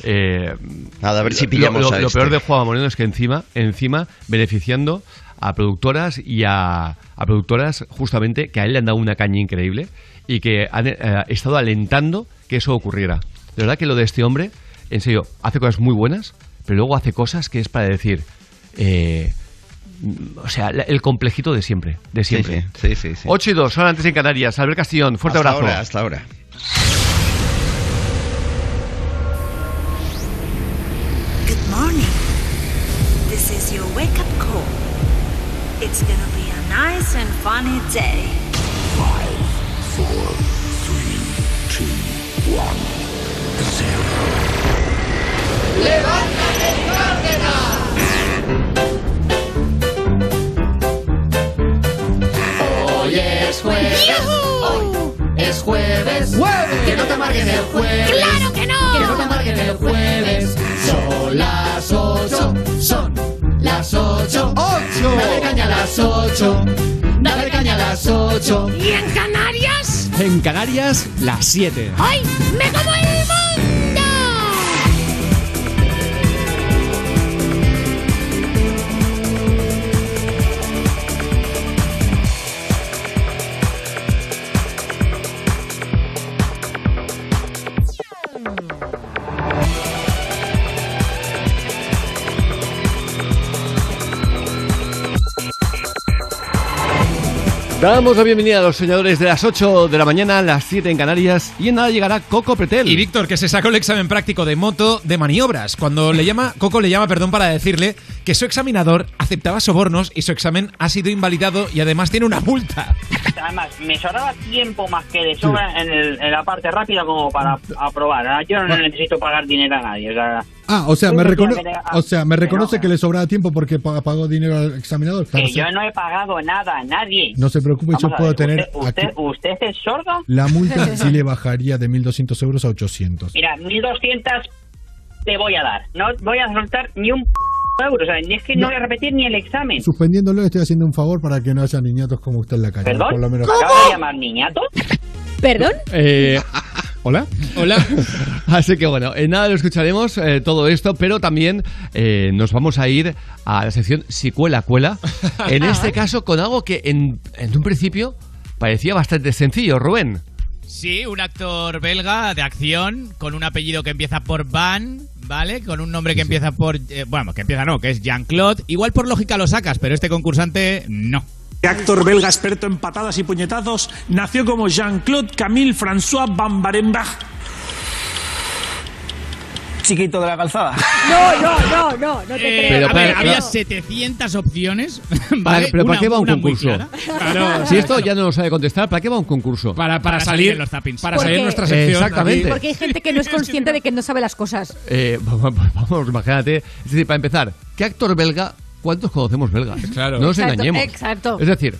Eh, Nada, a ver si lo- pillamos lo, a lo este. peor de Juan Moreno es que encima, encima, beneficiando a productoras y a, a productoras justamente que a él le han dado una caña increíble y que han eh, estado alentando que eso ocurriera. De verdad que lo de este hombre, en serio, hace cosas muy buenas, pero luego hace cosas que es para decir... Eh, o sea, el complejito de siempre, de siempre. Sí, sí, sí, sí. 8 y 2, ahora antes en Canarias. Albert Castillón, fuerte hasta abrazo. Ahora, hasta ahora. Good morning. This is your wake up call. It's gonna be a nice and funny day. 5, 4, 3, 2, 1, 0. ¡Levántate, Cárdenas! Hoy es jueves. ¡Yuhu! Hoy es jueves. ¡Jueves! Que no te amarguen el jueves. ¡Claro que no! Que no te amarguen el jueves. Son las ocho. Son las ocho. ¡Ocho! Dale caña a las ocho. Dale caña a las ocho. ¿Y en Canarias? En Canarias, las siete. ¡Ay! ¡Me como el Damos la bienvenida a los soñadores de las 8 de la mañana, las 7 en Canarias, y en nada llegará Coco Pretel. Y Víctor, que se sacó el examen práctico de moto de maniobras. Cuando le llama, Coco le llama, perdón, para decirle que su examinador aceptaba sobornos y su examen ha sido invalidado y además tiene una multa. Además, me sobraba tiempo más que de sobra en, el- en la parte rápida como para aprobar. Yo no necesito pagar dinero a nadie. O sea, Ah, o sea, me, recono- o sea, reconoce no. que le sobraba tiempo porque pa- pagó dinero al examinador. Claro, que o sea, yo no he pagado nada a nadie. No se preocupe, yo Vamos puedo ver, tener ¿Usted, usted, aquí- usted es sordo? La multa sí le bajaría de 1.200 euros a 800. Mira, 1200 te voy a dar. No voy a soltar ni un euro. O sea, ni es que no, voy a repetir ni el examen. Suspendiéndolo estoy haciendo un favor para que no haya niñatos como usted en la calle. ¿Perdón? Por lo menos. ¿Me acabas de llamar niñato? ¿Perdón? Eh, ¿Hola? Hola. Así que bueno, en nada lo escucharemos eh, todo esto, pero también eh, nos vamos a ir a la sección Si cuela, cuela. En este caso, con algo que en, en un principio parecía bastante sencillo, Rubén. Sí, un actor belga de acción con un apellido que empieza por Van, ¿vale? Con un nombre que empieza por... eh, bueno, que empieza no, que es Jean-Claude. Igual por lógica lo sacas, pero este concursante no. Actor belga experto en patadas y puñetazos, nació como Jean-Claude Camille François Van Barenbach. Chiquito de la calzada. No, no, no, no, no te Eh, creo. a ver, había no. 700 opciones. Para- ¿vale? pero ¿para qué va un concurso? Claro, si esto ya no lo sabe contestar, ¿para qué va un concurso? Para, para, Para salir salir, los zappings. para ¿Por salir nuestra sección. Exactamente. Porque hay gente que no es consciente de que no sabe las cosas. Eh, vamos, vamos, imagínate. Es decir, para empezar, ¿qué actor belga? ¿Cuántos conocemos belgas? Claro. No nos Exacto, engañemos. exacto. Es decir,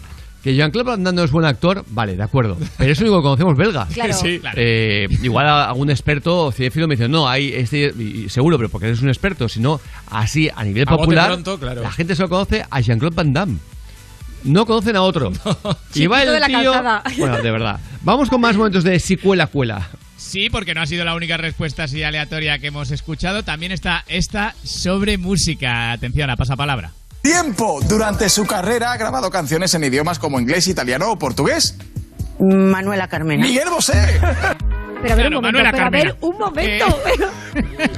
que Jean-Claude Van Damme no es buen actor, vale, de acuerdo. Pero es el único que conocemos belga. Claro. Sí. Eh, igual a- algún experto cinéfilo me dice, no, hay este, y- seguro, pero porque eres un experto, sino así a nivel A popular, pronto, claro. la gente solo conoce a Jean-Claude Van Damme. No conocen a otro. y va el de la tío. calzada. Bueno, de verdad. Vamos con más momentos de si cuela, cuela. Sí, porque no ha sido la única respuesta así aleatoria que hemos escuchado. También está esta sobre música. Atención, a pasapalabra. Tiempo. Durante su carrera ha grabado canciones en idiomas como inglés, italiano o portugués. Manuela Carmena. Miguel Bosé. Pero a ver Claro, un momento, pero a ver Carmena. un momento. pero-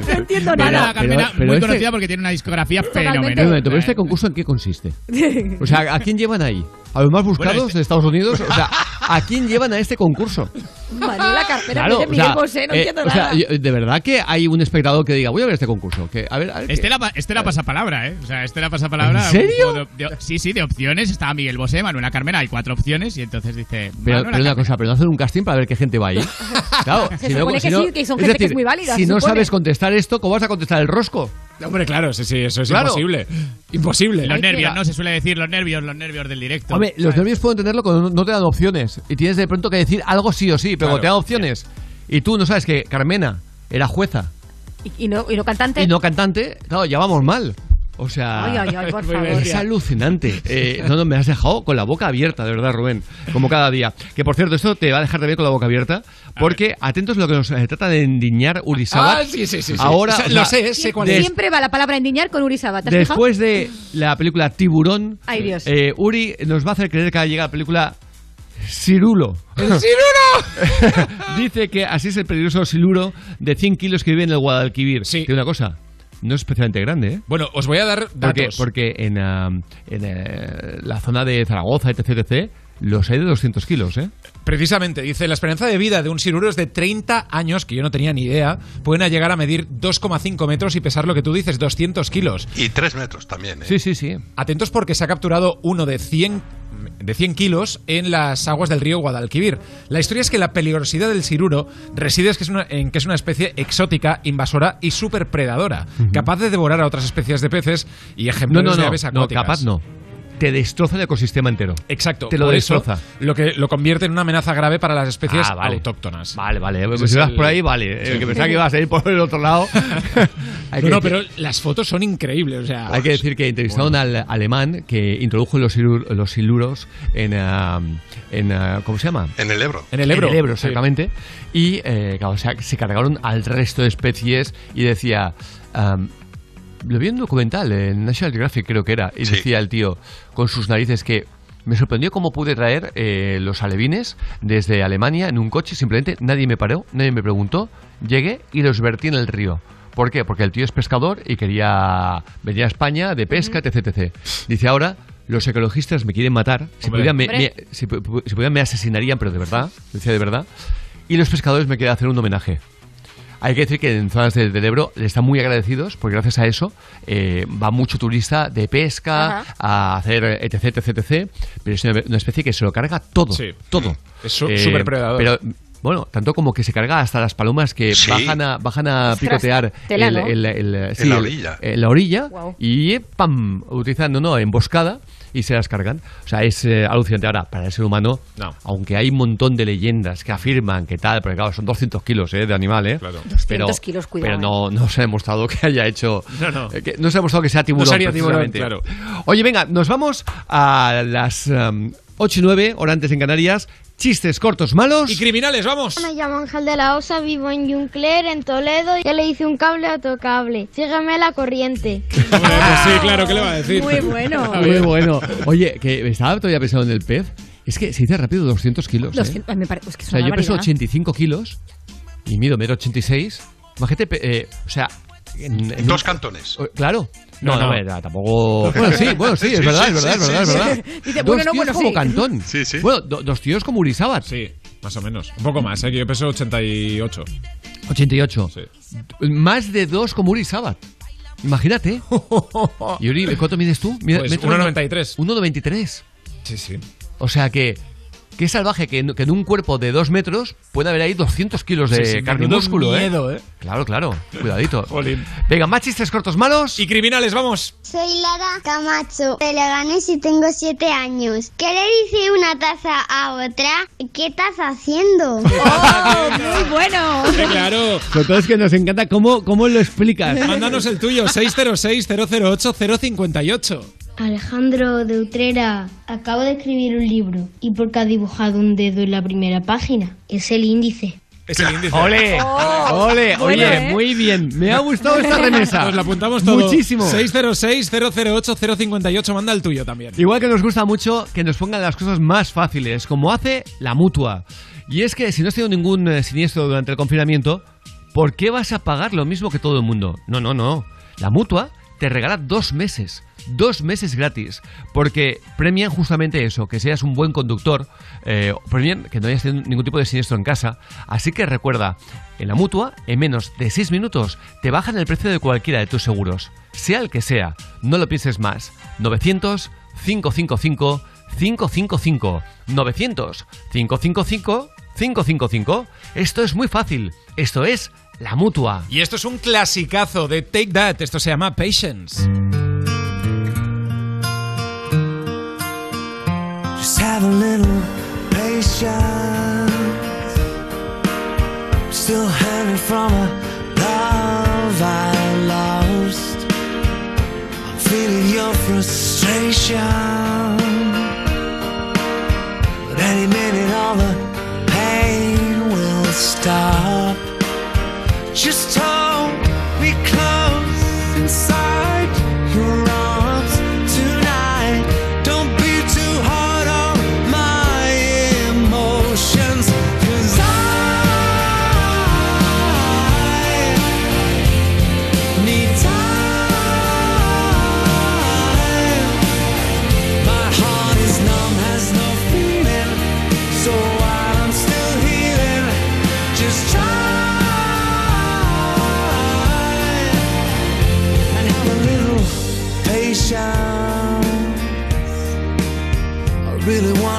no entiendo Manuela nada. Carmena, pero- pero muy este- conocida porque tiene una discografía fenomenal. pero este concurso en qué consiste? O sea, ¿a quién llevan ahí? ¿A los más buscados Bueno, este- de Estados Unidos? O sea, ¿a quién llevan a este concurso? Manuela Carpena Claro, de o Miguel sea, Bosé, no eh, entiendo o sea, nada. yo- de verdad que hay un espectador que diga, voy a ver este concurso. Que, a ver, a ver Este qué- era, este era pasapalabra, ¿eh? O sea, este era pasapalabra. ¿En serio? juego de- de- sí, sí, de opciones. Estaba Miguel Bosé, Manuela Carmena. Hay cuatro opciones y entonces dice. Pero, pero una cosa, pero no hacer un casting para ver qué gente va ahí. Claro, Se supone que sí, que son gente que es muy válida, Si no supone. sabes contestar esto, ¿cómo vas a contestar el rosco? Hombre, claro, sí, sí, eso es Claro. imposible. Imposible. Los Hay que- nervios, ¿no? Se suele decir los nervios, los nervios del directo. Hombre, los nervios puedo entenderlo cuando no- te dan opciones y tienes de pronto que decir algo sí o sí, pero Claro. cuando te dan opciones y tú no sabes que Carmena era jueza Y, y no, y no cantante. y no cantante, claro, ya vamos mal. O sea, Ay, ay, ay, por Muy favor. bien. es alucinante. Eh, no, no, me has dejado con la boca abierta, de verdad, Rubén. Como cada día. Que por cierto, esto te va a dejar también con la boca abierta. Porque, atentos a lo que nos eh, trata de endiñar Uri Sabat. Ah, sí, sí, sí, sí. Ahora, O sea, lo sé, sé cuál es. Siempre va la palabra endiñar con Uri Sabat. ¿te has fijado? Después de la película Tiburón, Ay, Dios. eh, Uri nos va a hacer creer que llega la película Cirulo. ¡El Cirulo! Dice que así es el peligroso siluro de 100 kilos que vive en el Guadalquivir. Sí. Tiene una cosa, no es especialmente grande, ¿eh? Bueno, os voy a dar Porque, datos. porque en, ah, en eh, la zona de Zaragoza, etc, etc, los hay de 200 kilos, ¿eh? Precisamente, dice, la esperanza de vida de un siruro es de 30 años, que yo no tenía ni idea, pueden llegar a medir 2,5 metros y pesar lo que tú dices, 200 kilos. Y tres metros también, ¿eh? Sí, sí, sí. Atentos porque se ha capturado uno de 100, de 100 kilos en las aguas del río Guadalquivir. La historia es que la peligrosidad del siruro reside es que es una- en que es una especie exótica, invasora y superpredadora, capaz de devorar a otras especies de peces y No, ejemplares no, de no, aves no, acuáticas. capaz no. Te destroza el ecosistema entero. Exacto. Te lo por eso, destroza. lo que lo convierte en una amenaza grave para las especies Ah, vale. autóctonas. Vale, vale. Pues si vas el- por ahí, vale. Sí. El que pensaba que ibas a ir por el otro lado. No, que no, decir- pero las fotos son increíbles. O sea, Hay que decir que entrevistaron al alemán que introdujo los, los siluros en, en ah, ¿cómo se llama? En el Ebro. En el Ebro. En el Ebro, sí. exactamente. Y eh, claro, o sea, se cargaron al resto de especies y decía... lo vi en un documental, en National Geographic creo que era, y Sí. decía el tío con sus narices que me sorprendió cómo pude traer eh, los alevines desde Alemania en un coche, simplemente nadie me paró, nadie me preguntó, llegué y los vertí en el río. ¿Por qué? Porque el tío es pescador y quería venir a España de pesca, etc, etc. Dice ahora, los ecologistas me quieren matar, si pudieran me, me- si, si pudieran me asesinarían, pero de verdad, decía de verdad. Y los pescadores me quieren hacer un homenaje. Hay que decir que en zonas del, del Ebro le están muy agradecidos porque gracias a eso eh, va mucho turista de pesca Ajá. a hacer etc, etc, etc. Pero es una, una especie que se lo carga todo. Sí. Todo. Es su- Eh, superpredador. Pero bueno, tanto como que se carga hasta las palomas que Sí. bajan a, bajan a Ostras, picotear tela, el- ¿no? el- el- sí, la el- orilla. en la orilla y eh, ¡pam! utilizando no emboscada y se las cargan. O sea, es eh, alucinante. Ahora, para el ser humano, No. aunque hay un montón de leyendas que afirman que tal, porque claro, son 200 kilos eh, de animal, ¿eh? Claro. 200 pero, kilos, cuidado, Pero no, no se ha demostrado que haya hecho. No, no. eh, que no se ha demostrado que sea tiburón. No sería tiburón, claro. Oye, venga, nos vamos a las um, 8 y 9, hora antes en Canarias. Chistes cortos malos. Y criminales, vamos. Me llamo Ángel de la Osa, vivo en Juncler, en Toledo. Ya le hice un cable a otro cable. Sígueme la corriente. Pues sí, claro, ¿qué le va a decir? Muy bueno. Muy bueno. Oye, que estaba todavía pensando en el pez. Es que se dice rápido 200 kilos. ¿eh? 200, me parece, es que O sea, yo peso barbaridad. 85 kilos y mido metro 86. Imagínate, pe- eh, o sea... En, en Dos un- cantones. o- Claro. No, No, no, no. eh, tampoco... Bueno, sí, bueno, sí, es Sí, verdad, sí, es verdad, sí, es verdad, sí, es verdad. Dice, dos bueno, no, tíos bueno, como sí. Cantón. Sí, sí. Bueno, do- dos tíos como Urizábal. Sí, más o menos. Un poco más, ¿eh? que yo peso 88. 88. Más de dos como Uri Sabat. Imagínate. y Uri, ¿cuánto mides tú? Pues metro 1,93. 1,93. Sí, sí. O sea que. Qué salvaje que en, que en un cuerpo de dos metros puede haber ahí 200 kilos de Sí, sí, carne y músculo, ¿eh? miedo, ¿eh? Claro, claro. Cuidadito. Venga, más chistes cortos malos. Y criminales, vamos. Soy Lara Camacho de Leganés y tengo siete años. ¿Qué le dice una taza a otra? ¿Qué estás haciendo? ¡Oh, muy bueno! claro. Sobre todo es que nos encanta cómo, cómo lo explicas. Mándanos el tuyo, 606-008-058. Alejandro de Utrera, acabo de escribir un libro. ¿Y por qué ha dibujado un dedo en la primera página? Es el índice. Es el índice. ¡Ole! ¡Ole! Bueno, Oye, ¿eh? muy bien. Me ha gustado esta remesa. Nos la apuntamos todo. Muchísimo. 606-008-058. Manda el tuyo también. Igual que nos gusta mucho que nos pongan las cosas más fáciles, como hace la mutua. Y es que si no has tenido ningún eh, siniestro durante el confinamiento, ¿por qué vas a pagar lo mismo que todo el mundo? No, no, no. La mutua te regala dos meses. Dos meses gratis. Porque premian justamente eso, que seas un buen conductor. eh, premian que no hayas tenido ningún tipo de siniestro en casa. Así que recuerda, en la mutua, en menos de 6 minutos, te bajan el precio de cualquiera de tus seguros. Sea el que sea, no lo pienses más. 900 555 555 900 555 555 Esto es muy fácil. Esto es la mutua. Y esto es un clasicazo de Take That. Esto se llama Patience. Have a little patience. Still hanging from a love I lost. I'm feeling your frustration. But any minute, all the pain will stop. Just hold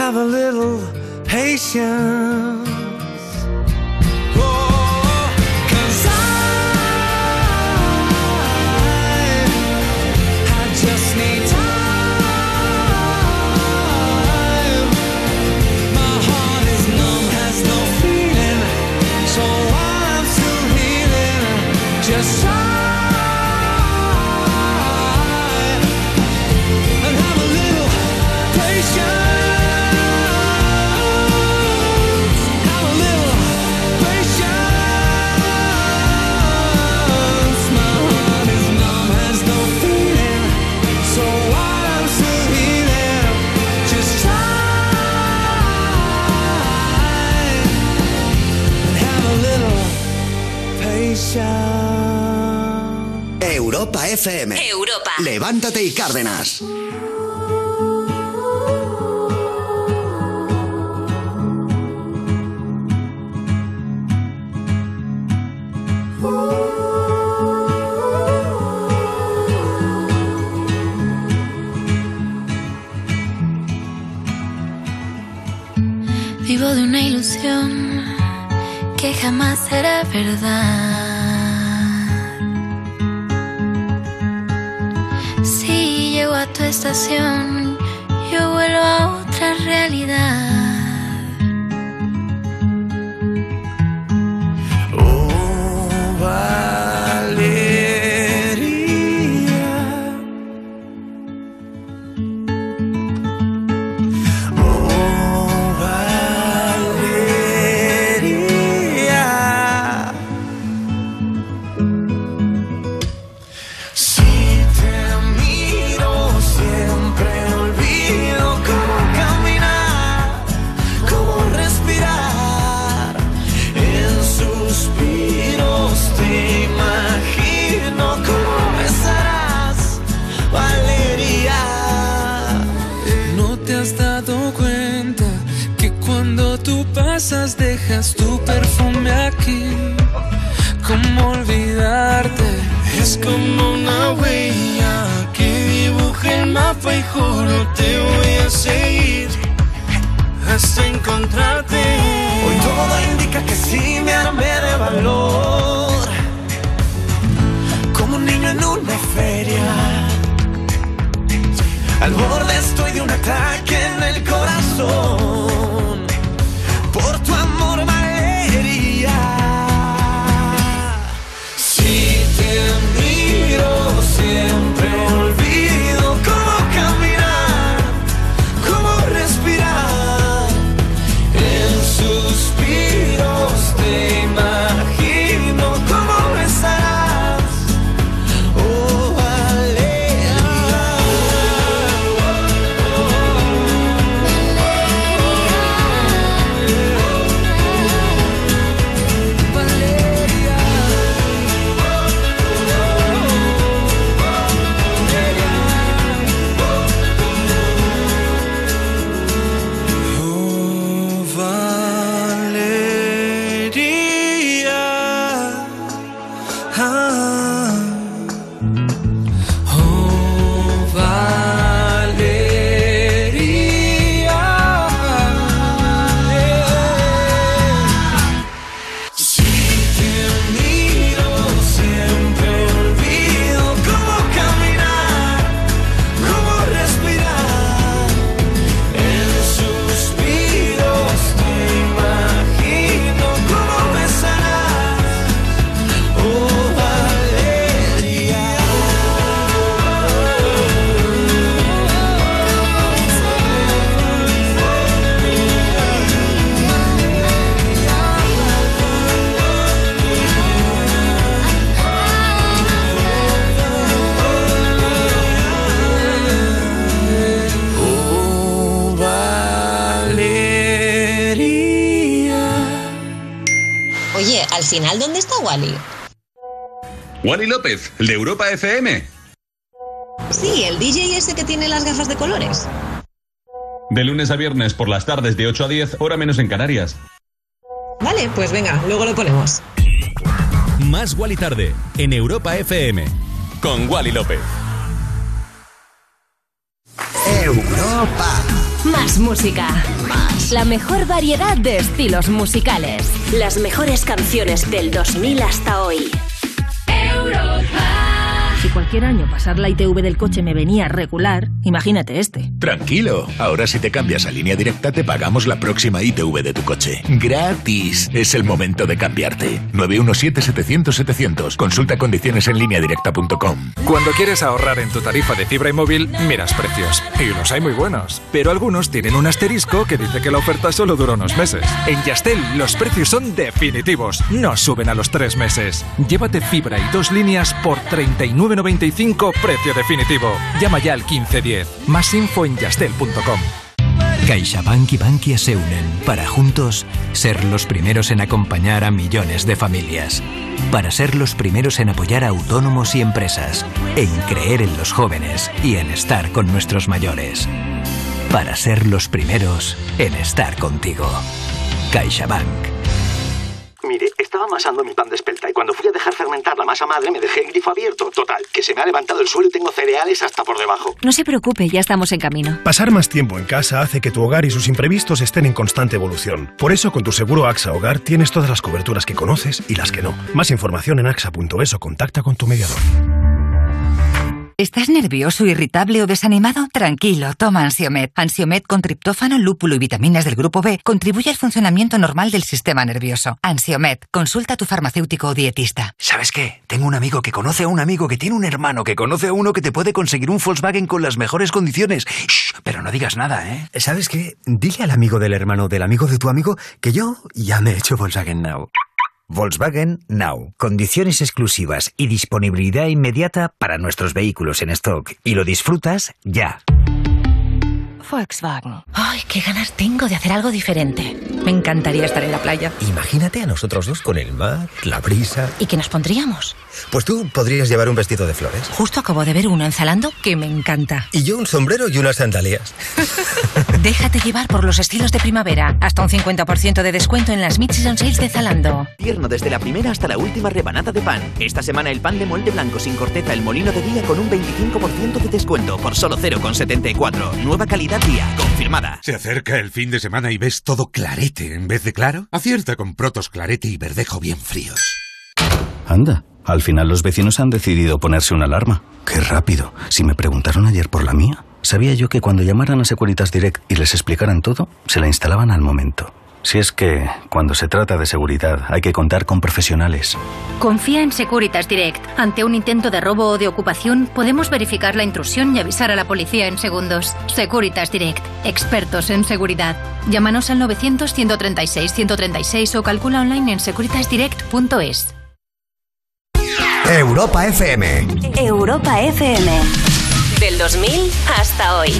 Have a little patience. FM. Europa. Levántate y Cárdenas. Vivo de una ilusión que jamás será verdad Wally López, el de Europa FM. Sí, el DJ ese que tiene las gafas de colores. De lunes a viernes por las tardes de 8 a 10, hora menos en Canarias. Vale, pues venga, luego lo ponemos. Más Wally tarde en Europa FM con Wally López. Europa. Más música. La mejor variedad de estilos musicales. Las mejores canciones del 2000 hasta hoy. Cualquier año pasar la ITV del coche me venía regular, imagínate este. Tranquilo, ahora si te cambias a línea directa te pagamos la próxima ITV de tu coche. Gratis. Es el momento de cambiarte. 917-700-700. Consulta condiciones en línea directa.com. Cuando quieres ahorrar en tu tarifa de fibra y móvil, miras precios. Y los hay muy buenos. Pero algunos tienen un asterisco que dice que la oferta solo dura unos meses. En Yastel, los precios son definitivos. No suben a los tres meses. Llévate fibra y dos líneas por 39.95 precio definitivo. Llama ya al 1510. Más info en yastel.com. CaixaBank y Bankia se unen para juntos ser los primeros en acompañar a millones de familias. Para ser los primeros en apoyar a autónomos y empresas. En creer en los jóvenes y en estar con nuestros mayores. Para ser los primeros en estar contigo. CaixaBank. Mire, estábamos amasando mi pan de espelta y cuando fui a dejar fermentar la masa madre me dejé el grifo abierto. Total, que se me ha levantado el suelo y tengo cereales hasta por debajo. No se preocupe, ya estamos en camino. Pasar más tiempo en casa hace que tu hogar y sus imprevistos estén en constante evolución. Por eso, con tu seguro AXA Hogar tienes todas las coberturas que conoces y las que no. Más información en axa.es o contacta con tu mediador. ¿Estás nervioso, irritable o desanimado? Tranquilo, toma Ansiomed. Ansiomed con triptófano, lúpulo y vitaminas del grupo B contribuye al funcionamiento normal del sistema nervioso. Ansiomed, consulta a tu farmacéutico o dietista. ¿Sabes qué? Tengo un amigo que conoce a un amigo que tiene un hermano que conoce a uno que te puede conseguir un Volkswagen con las mejores condiciones. Shh, pero no digas nada, ¿eh? ¿Sabes qué? Dile al amigo del hermano del amigo de tu amigo que yo ya me he hecho Volkswagen Now. Volkswagen Now. Condiciones exclusivas y disponibilidad inmediata para nuestros vehículos en stock. Y lo disfrutas ya. Volkswagen. Ay, qué ganas tengo de hacer algo diferente. Me encantaría estar en la playa. Imagínate a nosotros dos con el mar, la brisa. ¿Y qué nos pondríamos? Pues tú podrías llevar un vestido de flores. Justo acabo de ver uno en Zalando que me encanta. Y yo un sombrero y unas sandalias. Déjate llevar por los estilos de primavera. Hasta un 50% de descuento en las Mid-Season Sales de Zalando. Tierno desde la primera hasta la última rebanada de pan. Esta semana el pan de molde blanco sin corteza El Molino de Día con un 25% de descuento por solo 0,74. Nueva calidad día, confirmada. ¿Se acerca el fin de semana y ves todo clarete en vez de claro? Acierta con Protos Clarete y Verdejo bien fríos. Anda, al final los vecinos han decidido ponerse una alarma. Qué rápido. Si me preguntaron ayer por la mía, sabía yo que cuando llamaran a Securitas Direct y les explicaran todo, se la instalaban al momento. Si es que, cuando se trata de seguridad, hay que contar con profesionales. Confía en Securitas Direct. Ante un intento de robo o de ocupación, podemos verificar la intrusión y avisar a la policía en segundos. Securitas Direct. Expertos en seguridad. Llámanos al 900-136-136 o calcula online en securitasdirect.es. Europa FM. Europa FM. Del 2000 hasta hoy.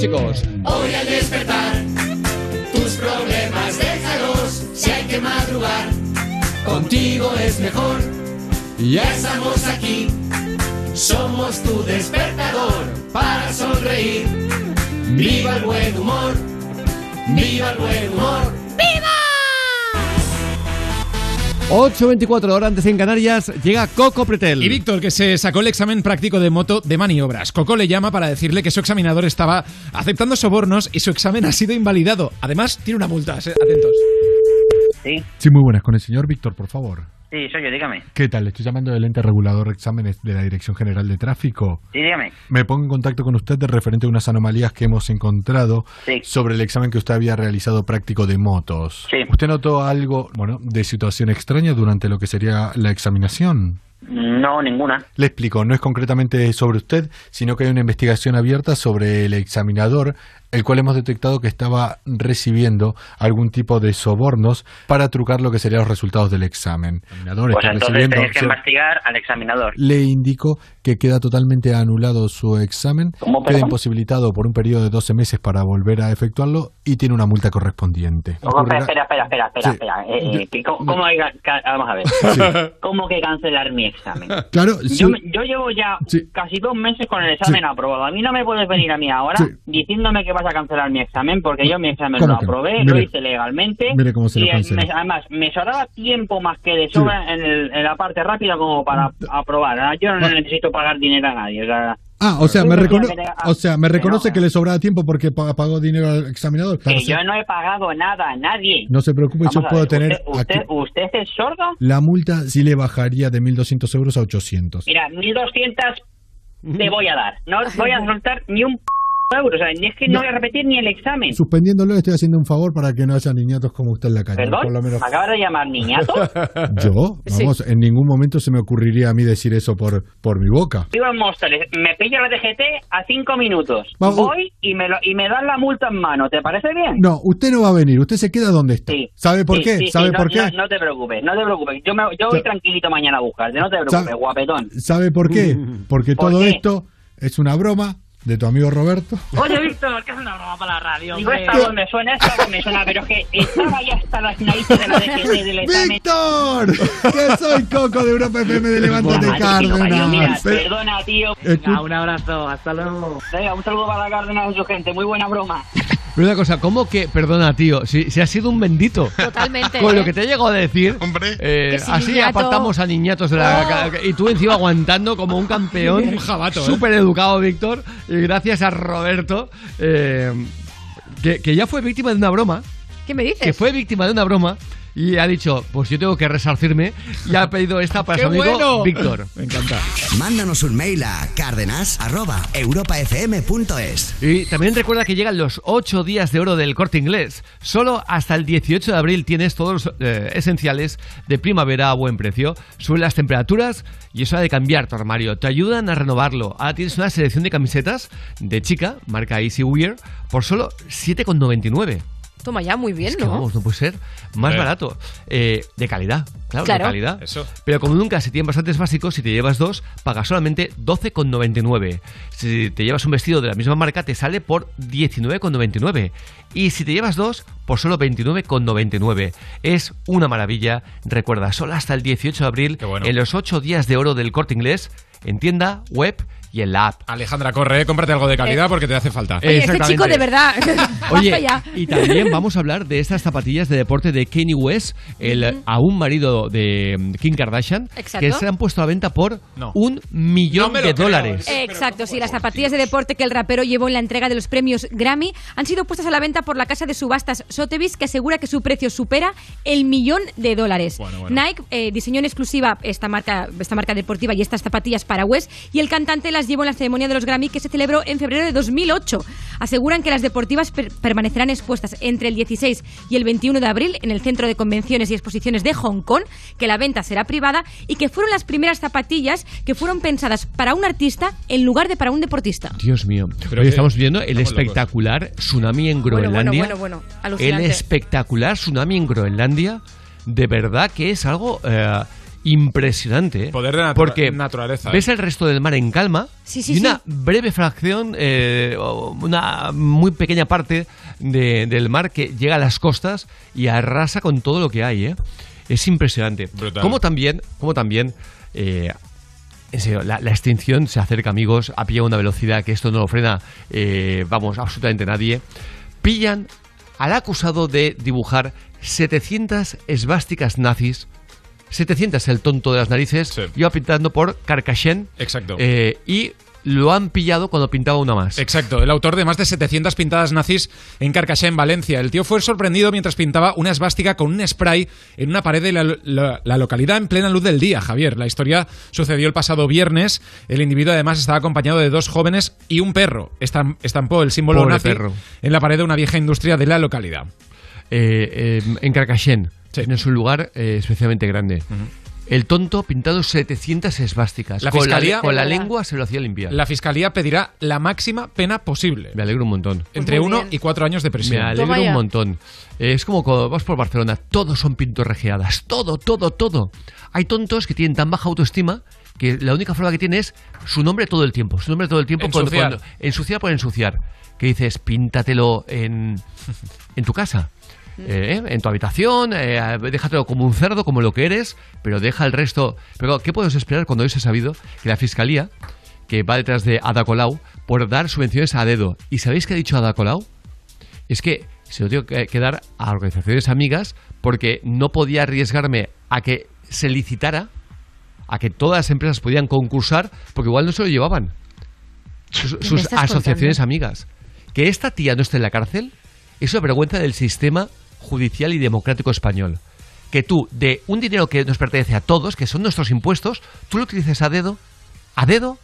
Chicos. Hoy al despertar, tus problemas déjalos. Si hay que madrugar, contigo es mejor. Ya estamos aquí, somos tu despertador para sonreír. Viva el buen humor, viva el buen humor. ¡Viva! 8.24 horas antes en Canarias llega Coco Pretel. Y Víctor, que se sacó el examen práctico de moto de maniobras. Coco le llama para decirle que su examinador estaba aceptando sobornos y su examen ha sido invalidado. Además, tiene una multa. se- Atentos. Sí. Sí, muy buenas. Con el señor Víctor, por favor. Sí, soy yo, dígame. ¿Qué tal? Estoy llamando del ente regulador de exámenes de la Dirección General de Tráfico. Sí, dígame. Me pongo en contacto con usted de referente a unas anomalías que hemos encontrado Sí. sobre el examen que usted había realizado práctico de motos. Sí. ¿Usted notó algo, bueno, de situación extraña durante lo que sería la examinación? No, ninguna. Le explico, no es concretamente sobre usted, sino que hay una investigación abierta sobre el examinador, el cual hemos detectado que estaba recibiendo algún tipo de sobornos para trucar lo que serían los resultados del examen. Examinador Pues está entonces recibiendo tenéis que investigar al examinador. le indico que queda totalmente anulado su examen, ¿Cómo, queda imposibilitado por un periodo de 12 meses para volver a efectuarlo y tiene una multa correspondiente. ¿Cómo? Espera, espera, espera, espera, Sí. espera. Eh, eh, ¿Cómo, cómo hay ca- vamos a ver. ¿Cómo que cancelar mi examen? Claro, Yo, sí. me- yo llevo ya casi dos meses con el examen Sí. aprobado. A mí no me puedes venir a mí ahora Sí. diciéndome que vas a cancelar mi examen porque yo mi examen ¿Cómo lo aprobé, lo hice legalmente. Mire cómo se lo y me- además, me sobraba tiempo más que de sobra en, el- en la parte rápida como para aprobar. Ah, Yo no necesito pagar dinero a nadie. O sea, Ah, o sea, me, recono- o sea, que reconoce no. que le sobraba tiempo porque pa- pagó dinero al examinador. Claro, que yo no he pagado nada a nadie. No se preocupe, Vamos yo puedo ver, tener ¿Usted, usted, aquí- usted es sordo? La multa sí le bajaría de 1.200 euros a 800. Mira, 1200 te voy a dar. No voy a soltar ni un p euro. O sea, ni es que no, voy a repetir ni el examen. Suspendiéndolo estoy haciendo un favor para que no haya niñatos como usted en la calle. ¿Perdón? Por lo menos ¿Me acabas de llamar niñato? yo, vamos, en ningún momento se me ocurriría a mí decir eso por, por mi boca. Vivo en Móstoles. Me pillo la DGT a cinco minutos. Vamos. Voy y me, lo, y me dan la multa en mano. ¿Te parece bien? No, usted no va a venir, usted se queda donde está. Sí. ¿Sabe por Sí, qué? sí, sí, ¿Sabe no, por qué? No, no te preocupes, no te preocupes. Yo, me, yo voy Sa- tranquilito mañana a buscarte. No te preocupes, Sa- guapetón. ¿Sabe por qué? Porque ¿Por todo qué? esto es una broma de tu amigo Roberto. Oye, Víctor, ¿qué es una broma para la radio? Digo, esta voz me suena, esta voz me suena, pero es que estaba ya hasta las narices de la DGT del examen. ¡Víctor! ¡Que soy Coco de Europa FM de Levántate mira, Cárdenas! Pero- perdona, tío. Venga, un abrazo, hasta luego. Venga, un saludo para la Cárdenas y su gente. Muy buena broma. Pero una cosa, ¿cómo que, perdona, tío, si, si has sido un bendito? Totalmente, Con lo ¿eh? que te he llegado a decir, eh, Que si así niñato- apartamos a niñatos de la... Oh. Y tú encima aguantando como un campeón. Un jabato, ¿eh? Súper educado, Víctor. Y gracias a Roberto, eh, que, que ya fue víctima de una broma. ¿Qué me dices? Que fue víctima de una broma. Y ha dicho, pues yo tengo que resarcirme. Y ha pedido esta para ¡Qué su amigo bueno! Víctor. Me encanta. Mándanos un mail a cárdenas.europafm.es. Y también recuerda que llegan los 8 días de oro del corte inglés. Solo hasta el 18 de abril tienes todos los eh, esenciales de primavera a buen precio. Suben las temperaturas y es hora de cambiar tu armario. Te ayudan a renovarlo. Ahora tienes una selección de camisetas de chica, marca Easy Wear, por solo 7,99. Toma ya, muy bien, Es que ¿no? vamos, no puede ser más Eh. barato. Eh, de calidad, claro, Claro. de calidad. Eso. Pero como nunca, si tienen bastantes básicos, si te llevas dos, pagas solamente 12,99. Si te llevas un vestido de la misma marca, te sale por 19,99. Y si te llevas dos, por solo 29,99. Es una maravilla. Recuerda, solo hasta el 18 de abril, bueno. en los 8 días de oro del corte inglés, en tienda, web y en la app. Alejandra, corre, eh, cómprate algo de calidad porque te hace falta. Oye, este chico de verdad. Oye, y también vamos a hablar de estas zapatillas de deporte de Kanye West, el aún marido de Kim Kardashian, Exacto. que se han puesto a venta por No. un millón No de creo. dólares. Exacto, sí, las zapatillas de deporte que el rapero llevó en la entrega de los premios Grammy han sido puestas a la venta por la casa de subastas Sotheby's, que asegura que su precio supera el millón de dólares. Bueno, bueno. Nike eh, diseñó en exclusiva esta marca, esta marca deportiva y estas zapatillas para West, y el cantante las llevó en la ceremonia de los Grammy que se celebró en febrero de 2008. Aseguran que las deportivas per- permanecerán expuestas entre el 16 y el 21 de abril en el Centro de Convenciones y Exposiciones de Hong Kong, que la venta será privada y que fueron las primeras zapatillas que fueron pensadas para un artista en lugar de para un deportista. Dios mío. Pero Hoy estamos viendo el estamos locos. espectacular tsunami en Bueno, bueno, Groenlandia. bueno, bueno, el espectacular tsunami en Groenlandia. De verdad que es algo eh, impresionante. ¿eh? Poder de natura- Porque naturaleza, ¿eh? ves el resto del mar en calma Sí, sí, y una sí. breve fracción, eh, una muy pequeña parte de- del mar que llega a las costas y arrasa con todo lo que hay. ¿eh? Es impresionante. Brutal. Como también, como también eh, en serio, la, la extinción se acerca, amigos, a pie a una velocidad que esto no lo frena, eh, vamos, absolutamente nadie. Pillan al acusado de dibujar 700 esvásticas nazis. 700 el tonto de las narices. Iba pintando por Carcassén. Exacto. Eh, y lo han pillado cuando pintaba una más. Exacto, el autor de más de 700 pintadas nazis en Carcaché, en Valencia. El tío fue sorprendido mientras pintaba una esvástica con un spray en una pared de la, la- la localidad en plena luz del día, Javier. La historia sucedió el pasado viernes. El individuo además estaba acompañado de dos jóvenes y un perro. Estam- estampó el símbolo Pobre nazi perro. en la pared de una vieja industria de la localidad. Eh, eh, en Carcaixent. Es un lugar eh, especialmente grande. El tonto pintado 700 esvásticas. La con, fiscalía- la, con la lengua se lo hacía limpiar. La fiscalía pedirá la máxima pena posible. Me alegro un montón. Entre uno y cuatro años de prisión. Me alegro un montón. Eh, Es como cuando vas por Barcelona, todos son pintorrejeadas, todo, todo, todo. Hay tontos que tienen tan baja autoestima que la única forma que tiene es su nombre todo el tiempo, su nombre todo el tiempo. cuando- Ensuciar. cuando- ensuciar por ensuciar. Que dices, píntatelo en, en tu casa. Eh, en tu habitación, eh, déjatelo como un cerdo, como lo que eres, pero deja el resto. Pero, ¿qué podemos esperar cuando hoy se ha sabido que la fiscalía, que va detrás de Ada Colau, por dar subvenciones a dedo? ¿Y sabéis qué ha dicho Ada Colau? es que se lo tengo que, dar a organizaciones amigas porque no podía arriesgarme a que se licitara, a que todas las empresas podían concursar, porque igual no se lo llevaban. Sus, asociaciones contando? amigas. Que esta tía no esté en la cárcel es una vergüenza del sistema judicial y democrático español. Que tú, de un dinero que nos pertenece a todos, que son nuestros impuestos, tú lo utilices a dedo, a dedo,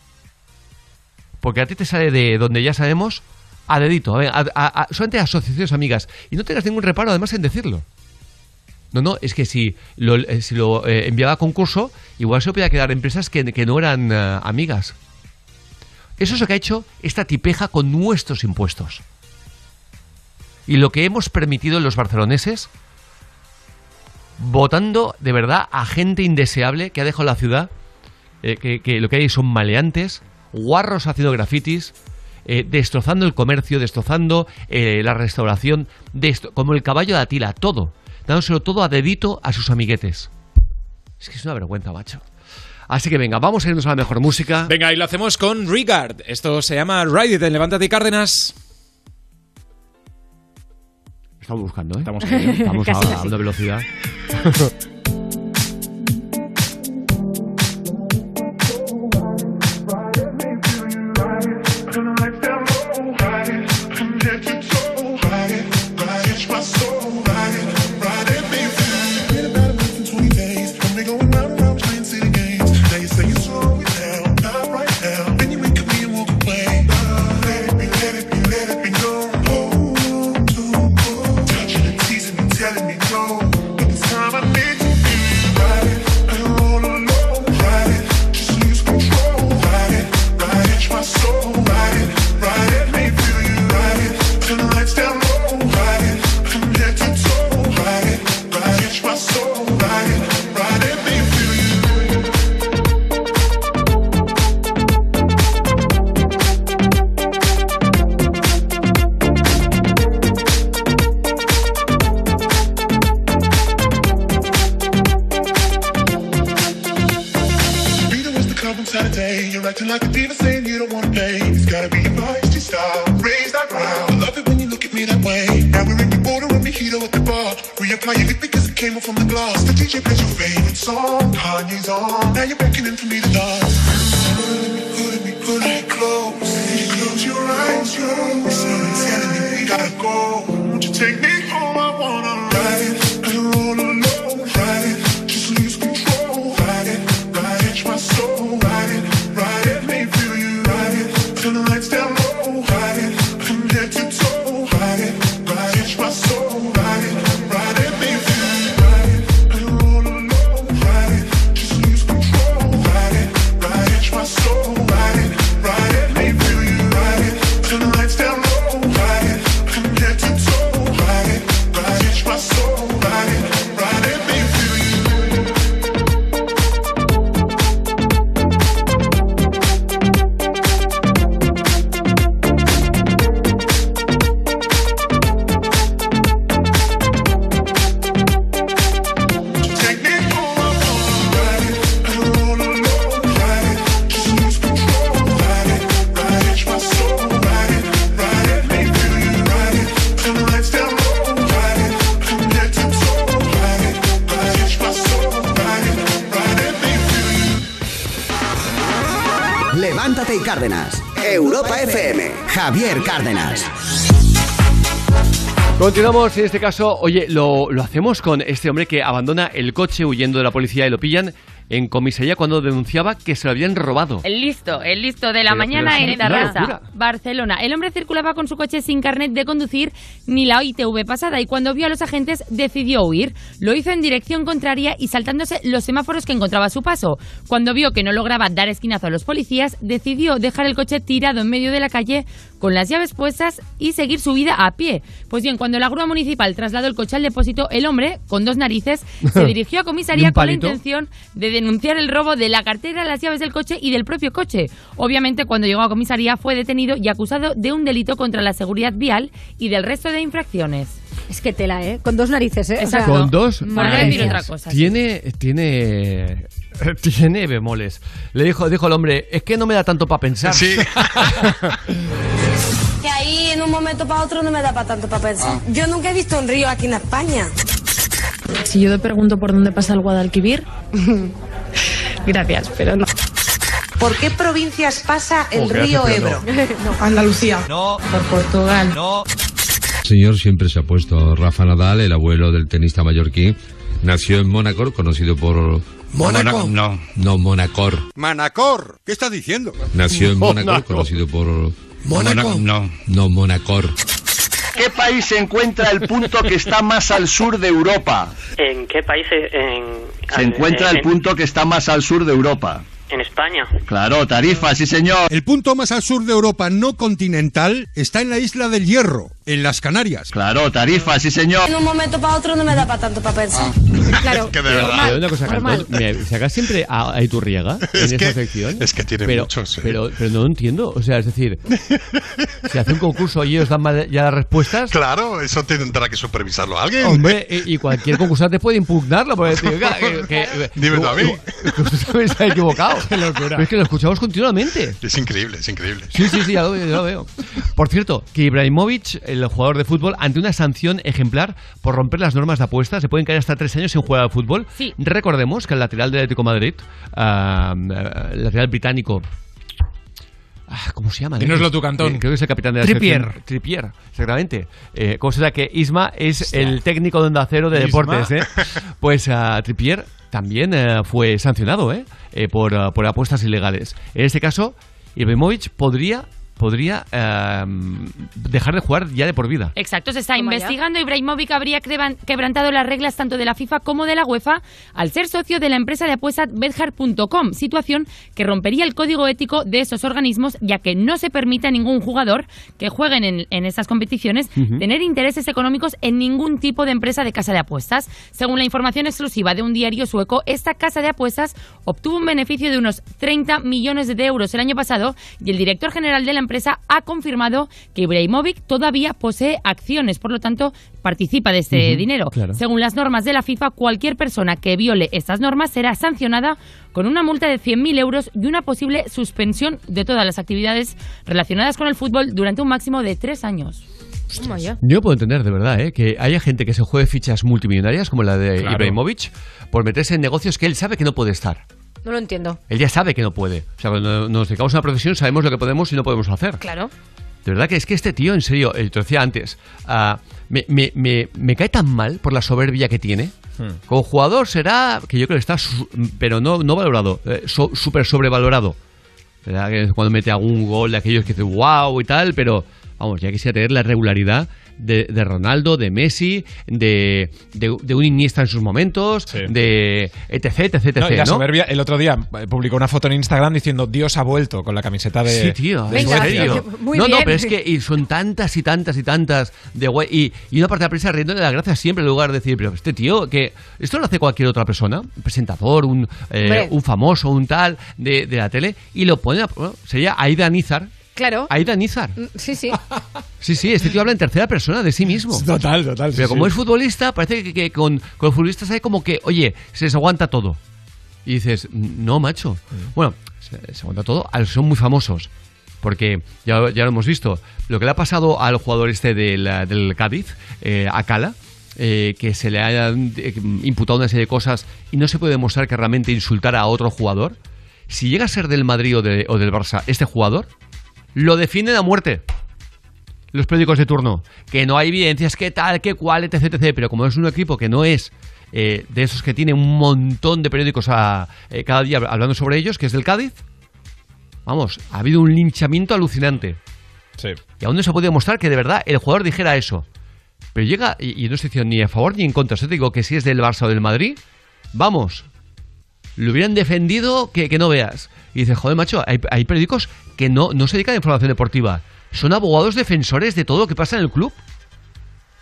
porque a ti te sale de donde ya sabemos, a dedito, a a- a- solamente a asociaciones amigas. Y no tengas ningún reparo además en decirlo. No, no, es que si lo, eh, si lo eh, enviaba a concurso, igual se podía quedar empresas que, que no eran eh, amigas. Eso es lo que ha hecho esta tipeja con nuestros impuestos. Y lo que hemos permitido los barceloneses, votando de verdad a gente indeseable que ha dejado la ciudad, eh, que, que lo que hay son maleantes, guarros haciendo grafitis, eh, destrozando el comercio, destrozando eh, la restauración, destro- como el caballo de Atila, todo, dándoselo todo a dedito a sus amiguetes. Es que es una vergüenza, macho. Así que venga, vamos a irnos a la mejor música. Venga, y lo hacemos con Regard. Esto se llama Ride It en Levántate y Cárdenas. Estamos buscando, ¿eh? Estamos ahí, ¿eh? Estamos a, a una velocidad. Continuamos en este caso, oye, lo, lo hacemos con este hombre que abandona el coche huyendo de la policía y lo pillan en comisaría cuando denunciaba que se lo habían robado. El listo, el listo de la Pero- mañana pero en Tarrasa. Barcelona. El hombre circulaba con su coche sin carnet de conducir ni la ITV pasada y cuando vio a los agentes decidió huir. Lo hizo en dirección contraria y saltándose los semáforos que encontraba a su paso. Cuando vio que no lograba dar esquinazo a los policías, decidió dejar el coche tirado en medio de la calle con las llaves puestas y seguir su vida a pie. Pues bien, cuando la grúa municipal trasladó el coche al depósito, el hombre, con dos narices, se dirigió a ¿Y comisaría con la intención de denunciar el robo de la cartera, las llaves del coche y del propio coche. Obviamente, cuando llegó a comisaría fue detenido y acusado de un delito contra la seguridad vial y del resto de infracciones. Es que tela, ¿eh? Con dos narices, ¿eh? O sea, Con dos narices. otra cosa. sí. Tiene, tiene, tiene bemoles. Le dijo, dijo el hombre, es que no me da tanto para pensar. Sí. Momento para otro no me da para tanto para pensar. Yo nunca he visto un río aquí en España. Si yo te pregunto por dónde pasa el Guadalquivir, gracias, pero no. ¿Por qué provincias pasa el Oh, río Ebro? no. Andalucía. No. Por Portugal. No. El señor siempre se ha puesto Rafa Nadal, el abuelo del tenista mallorquín. Nació en Mónaco, conocido por... ¿Mónaco? No, no, Monacor. Manacor, ¿qué estás diciendo? Nació en Mónaco, Mónaco. conocido por... ¿Mónaco? No, no, Monacor. ¿Qué país se encuentra el punto que está más al sur de Europa? ¿En qué países? En, Se encuentra el punto que está más al sur de Europa. En España. Claro, Tarifa, sí señor. El punto más al sur de Europa no continental está en la isla del Hierro, en las Canarias. Claro, Tarifa, sí señor. En un momento para otro no me da para tanto para pensar. Claro. que de Pero, verdad. pero una cosa, me sacas siempre a, a Iturriaga en Es esa que- sección. es que tiene pero, muchos, ¿eh? Pero, pero no lo entiendo. O sea, es decir, se hace un concurso y ellos dan ya las respuestas. Claro, eso tendrá que supervisarlo alguien. Hombre, y, y cualquier concursante puede impugnarlo. Porque que, que- Dime tú a mí. que usted también ha equivocado. Pero es que lo escuchamos continuamente. Es increíble, es increíble. Sí, sí, sí, ya lo, veo, ya lo veo. Por cierto, que Ibrahimovic, el jugador de fútbol, ante una sanción ejemplar por romper las normas de apuesta, se pueden caer hasta tres años sin jugar al fútbol. Sí. Recordemos que el lateral del Atlético de Madrid, ah, el lateral británico. ah, ¿Cómo se llama? Dínoslo Cantón. Eh, Creo que es el capitán de la Trippier. selección. Trippier, exactamente. Eh, ¿Cómo será que Isma es el técnico de Onda Cero de Isma. deportes? ¿eh? Pues ah, Trippier también eh, fue sancionado ¿eh? Eh, por, ah, por apuestas ilegales. En este caso, Ibrahimovic podría, podría eh, dejar de jugar ya de por vida. Exacto, se está ya. investigando. Ibrahimovic habría quebrantado las reglas tanto de la FIFA como de la UEFA al ser socio de la empresa de apuestas Betjar.com, situación que rompería el código ético de esos organismos, ya que no se permite a ningún jugador que jueguen en, en estas competiciones tener intereses económicos en ningún tipo de empresa de casa de apuestas. Según la información exclusiva de un diario sueco, esta casa de apuestas obtuvo un beneficio de unos 30 millones de euros el año pasado y el director general de la empresa ha confirmado que Ibrahimovic todavía posee acciones, por lo tanto participa de este dinero. claro. Según las normas de la FIFA, cualquier persona que viole estas normas será sancionada con una multa de 100.000 euros y una posible suspensión de todas las actividades relacionadas con el fútbol durante un máximo de tres años. Yo puedo entender, de verdad, ¿eh? que haya gente que se juegue fichas multimillonarias como la de Claro. Ibrahimovic por meterse en negocios que él sabe que no puede estar. No lo entiendo. Él ya sabe que no puede. O sea, cuando nos dedicamos a una profesión sabemos lo que podemos y no podemos hacer. Claro. De verdad que es que este tío, en serio, eh, te lo decía antes, ah, me, me- me- me cae tan mal por la soberbia que tiene. Como jugador será, que yo creo que está, su- pero no, no valorado, eh, so- súper sobrevalorado. ¿Verdad? Que cuando mete algún gol de aquellos que dicen wow y tal, pero vamos, ya quisiera tener la regularidad de, de Ronaldo, de Messi, de, de, de un Iniesta en sus momentos, de etc, etc, etc. No, y la ¿no? soberbia, el otro día eh, publicó una foto en Instagram diciendo Dios ha vuelto con la camiseta de. Sí, tío. de en Suecia, serio. ¿no? no, no, pero es que y son tantas y tantas y tantas de guay. Y, y una parte de la prensa riéndole las gracias siempre en lugar de decir, pero este tío, que esto lo hace cualquier otra persona, un presentador, un, eh, un famoso, un tal de, de la tele, y lo pone, a- bueno, sería Aida Nizar. Claro. Aida Nizar. Mm, Sí, sí. Sí, sí, este tío habla en tercera persona de sí mismo. Total, total. sí, Pero como sí. es futbolista, parece que, que con, con los futbolistas hay como que, oye, se les aguanta todo. Y dices, no, macho. Mm. Bueno, se, se aguanta todo. Son muy famosos. Porque ya, ya lo hemos visto. Lo que le ha pasado al jugador este del, del Cádiz, eh, a Cala, eh, que se le haya eh, imputado una serie de cosas y no se puede demostrar que realmente insultara a otro jugador. si llega a ser del Madrid o, de- o del Barça este jugador, lo defienden a muerte los periódicos de turno. Que no hay evidencias, que tal, que cual, etc, etc. Pero como es un equipo que no es eh, de esos que tiene un montón de periódicos a, eh, cada día hablando sobre ellos, que es del Cádiz, vamos, ha habido un linchamiento alucinante. Sí. Y aún no se ha podido demostrar que de verdad el jugador dijera eso. Pero llega, y, y no estoy diciendo ni a favor ni en contra, yo te digo que si es del Barça o del Madrid, vamos, lo hubieran defendido que, que no veas. Y dices, joder, macho, hay, hay periódicos que no, no se dedican a información deportiva. Son abogados defensores de todo lo que pasa en el club.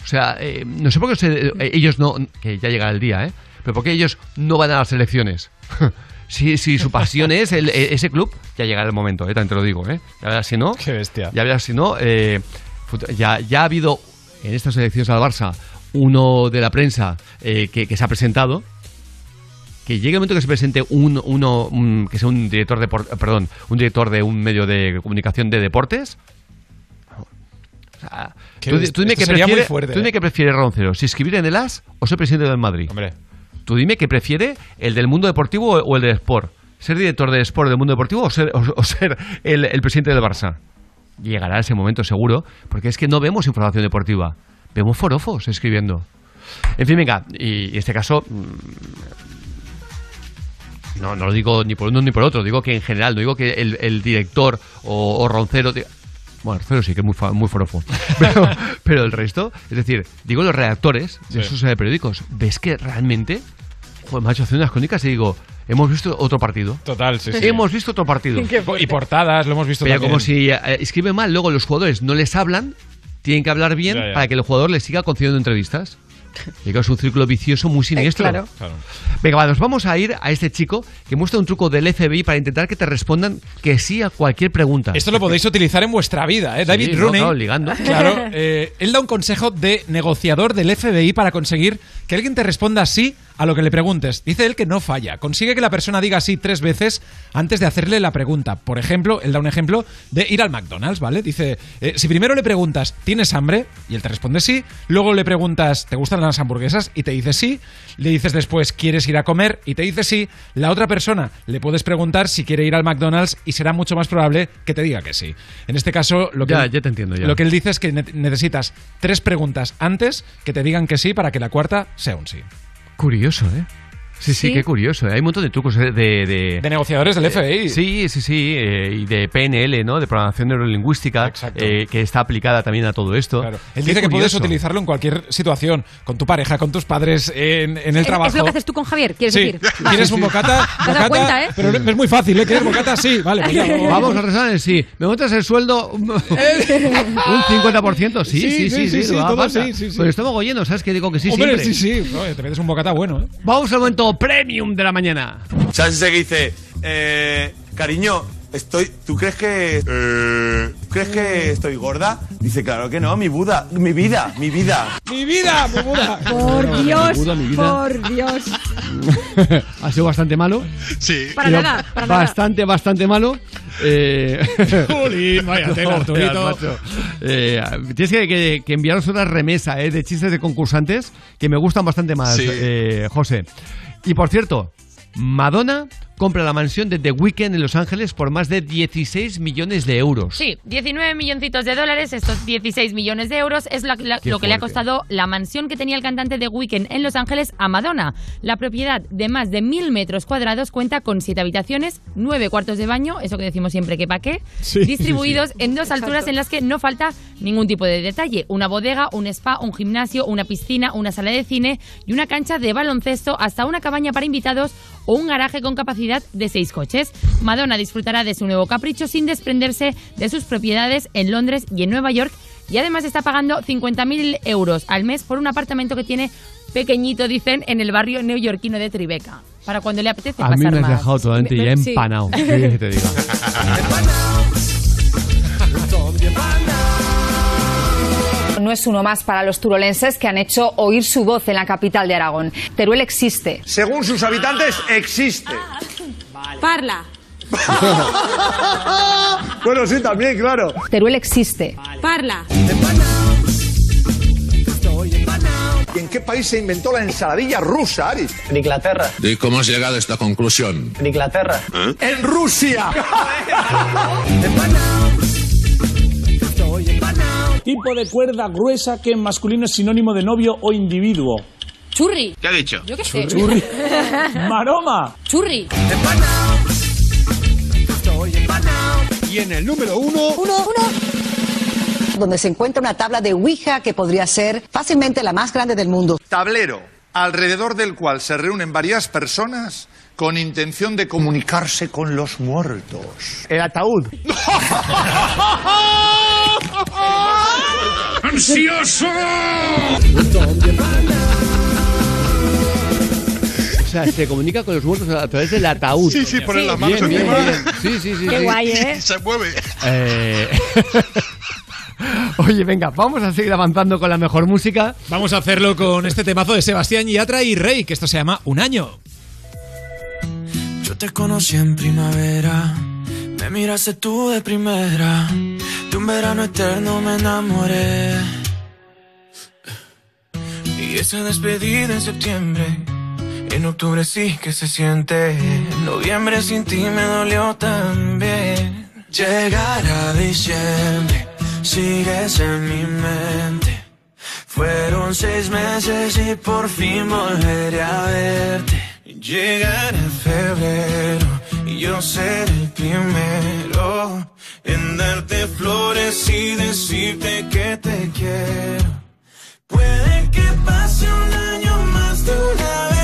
O sea, eh, no sé por qué se- eh, ellos no, que ya llegará el día, ¿eh? Pero por qué ellos no van a las elecciones. si, si su pasión es el- e- ese club, ya llegará el momento, ¿eh? También te lo digo, ¿eh? Ya verás si no. Qué bestia. Ya verás si no. eh, ya, ya ha habido en estas elecciones al Barça uno de la prensa eh, que, que se ha presentado. Que llegue el momento que se presente un, uno, un- que sea un director de, perdón, un director de un medio de comunicación de deportes. O sea, tú, tú dime Esto qué sería muy prefiere, fuerte, tú dime ¿eh? qué prefiere Roncero, si escribir en el AS o ser presidente del Madrid. Hombre. Tú dime qué prefiere el del mundo deportivo o o el del Sport. ¿Ser director de Sport del mundo deportivo o ser, o, o ser el, el presidente del Barça? Llegará ese momento seguro, porque es que no vemos información deportiva. Vemos forofos escribiendo. En fin, venga, y, y este caso... No, no lo digo ni por uno ni por otro, digo que en general, no digo que el, el director o, o Roncero... diga- Bueno, Roncero sí que es muy, fa- muy forofo. Pero, pero el resto, es decir, digo los redactores de Sí. esos eh, periódicos, ¿ves que realmente... Joder, macho, hace unas crónicas y digo, hemos visto otro partido. Total, sí, sí. Hemos visto otro partido. Y portadas, lo hemos visto Pero también. como si eh, escribe mal, luego los jugadores no les hablan, tienen que hablar bien Ya, ya. para que el jugador les siga concediendo entrevistas. Claro, es un círculo vicioso muy siniestro. claro. Claro. Venga, va, nos vamos a ir a este chico que muestra un truco del FBI para intentar que te respondan que sí a cualquier pregunta. Esto lo podéis utilizar en vuestra vida, ¿eh? Sí, David no, Rooney. ligando. Claro, eh, él da un consejo de negociador del FBI para conseguir que alguien te responda sí a lo que le preguntes. Dice él que no falla. Consigue que la persona diga sí tres veces antes de hacerle la pregunta. Por ejemplo, él da un ejemplo de ir al McDonald's, ¿vale? Dice, eh, si primero le preguntas, ¿tienes hambre? Y él te responde sí. Luego le preguntas, ¿te gustan las hamburguesas? Y te dice sí. Le dices después, ¿quieres ir a comer? Y te dice sí. La otra persona le puedes preguntar si quiere ir al McDonald's y será mucho más probable que te diga que sí. En este caso, lo que, Ya, él- ya te entiendo, ya. Lo que él dice es que ne- necesitas tres preguntas antes que te digan que sí para que la cuarta sea un sí. Curioso, ¿eh? Sí, sí, Sí. qué curioso. ¿eh? Hay un montón de trucos eh, de... De, De negociadores del eh, FBI. Sí, sí, sí. eh, y de PNL, ¿no? De programación neurolingüística, eh, que está aplicada también a todo esto. Él Qué dice que puedes utilizarlo en cualquier situación, con tu pareja, con tus padres, en, en el Es- trabajo. Es lo que haces tú con Javier, ¿quieres Sí. decir? ¿Quieres un bocata? Bocata, cuenta, ¿eh? Pero es muy fácil, ¿eh? ¿Quieres bocata? Sí, vale. pues ya. Vamos a rezar, sí. ¿Me montas el sueldo? Un 50%, sí, sí, sí, sí. sí, lo todo sí, sí, sí. Pero estamos lleno, ¿sabes? Que digo que sí Hombre, siempre. sí, sí. No, te metes un bocata bueno, ¿eh? Vamos al momento premium de la mañana. ¿Sabes ese que dice, eh, cariño, estoy, ¿tú crees que, eh, ¿tú crees que estoy gorda? Dice, claro que no, mi Buda, mi vida, mi vida. ¡Mi vida, mi Buda! Por Dios, Buda, mi vida. por Dios. ha sido bastante malo. Sí. Para Pero nada, para nada. Bastante, bastante malo. Eh... Jolín, vaya tela, No, Arturito. veas, macho. Eh, tienes que, que- que enviaros una remesa eh, de chistes de concursantes que me gustan bastante más, Sí. eh, José. Y por cierto, Madonna compra la mansión de The Weeknd en Los Ángeles por más de 16 millones de euros. Sí, 19 milloncitos de dólares, estos 16 millones de euros es la- la- Qué lo que le ha costado la mansión que tenía el cantante de Weekend en Los Ángeles a Madonna. La propiedad de más de mil metros cuadrados cuenta con siete habitaciones, nueve cuartos de baño, eso que decimos siempre que pa' qué, Sí, distribuidos sí. en dos alturas en las que no falta ningún tipo de detalle. Una bodega, un spa, un gimnasio, una piscina, una sala de cine y una cancha de baloncesto, hasta una cabaña para invitados o un garaje con capacidad de seis coches. Madonna disfrutará de su nuevo capricho sin desprenderse de sus propiedades en Londres y en Nueva York y además está pagando 50.000 euros al mes por un apartamento que tiene pequeñito, dicen, en el barrio neoyorquino de Tribeca. Para cuando le apetece A mí me has más. dejado totalmente ya Sí. empanado. ¿Qué quieres que te diga? No es uno más para los turolenses que han hecho oír su voz en la capital de Aragón. Teruel existe. Según sus habitantes, existe. Parla. bueno, sí, también, claro. Teruel existe. Parla. ¿Y en qué país se inventó la ensaladilla rusa, Ari? En Inglaterra. ¿Y cómo has llegado a esta conclusión? En Inglaterra. ¡En Rusia! Tipo de cuerda gruesa que en masculino es sinónimo de novio o individuo. Churri. ¿Qué ha dicho? Yo qué sé. Churri. Maroma. Churri. Y en el número uno... Uno, uno. Donde se encuentra una tabla de Ouija que podría ser fácilmente la más grande del mundo. Tablero, alrededor del cual se reúnen varias personas con intención de comunicarse con los muertos. El ataúd. ¡Ansioso! O sea, se comunica con los muertos a través del ataúd. Sí, sí, ponen las manos Bien, bien, encima. bien. Sí, sí, sí. Qué sí. guay, ¿eh? Se mueve. Eh, Oye, venga, vamos a seguir avanzando con la mejor música. Vamos a hacerlo con este temazo de Sebastián Yatra y Rey, que esto se llama Un Año. Yo te conocí en primavera, me miraste tú de primera, de un verano eterno me enamoré. Y esa despedida en septiembre, en octubre sí que se siente, en noviembre sin ti me dolió también. Llegar a diciembre, sigues en mi mente. Fueron seis meses y por fin volveré a verte. Llegará febrero yo seré el primero en darte flores y decirte que te quiero. Puede que pase un año más de una vez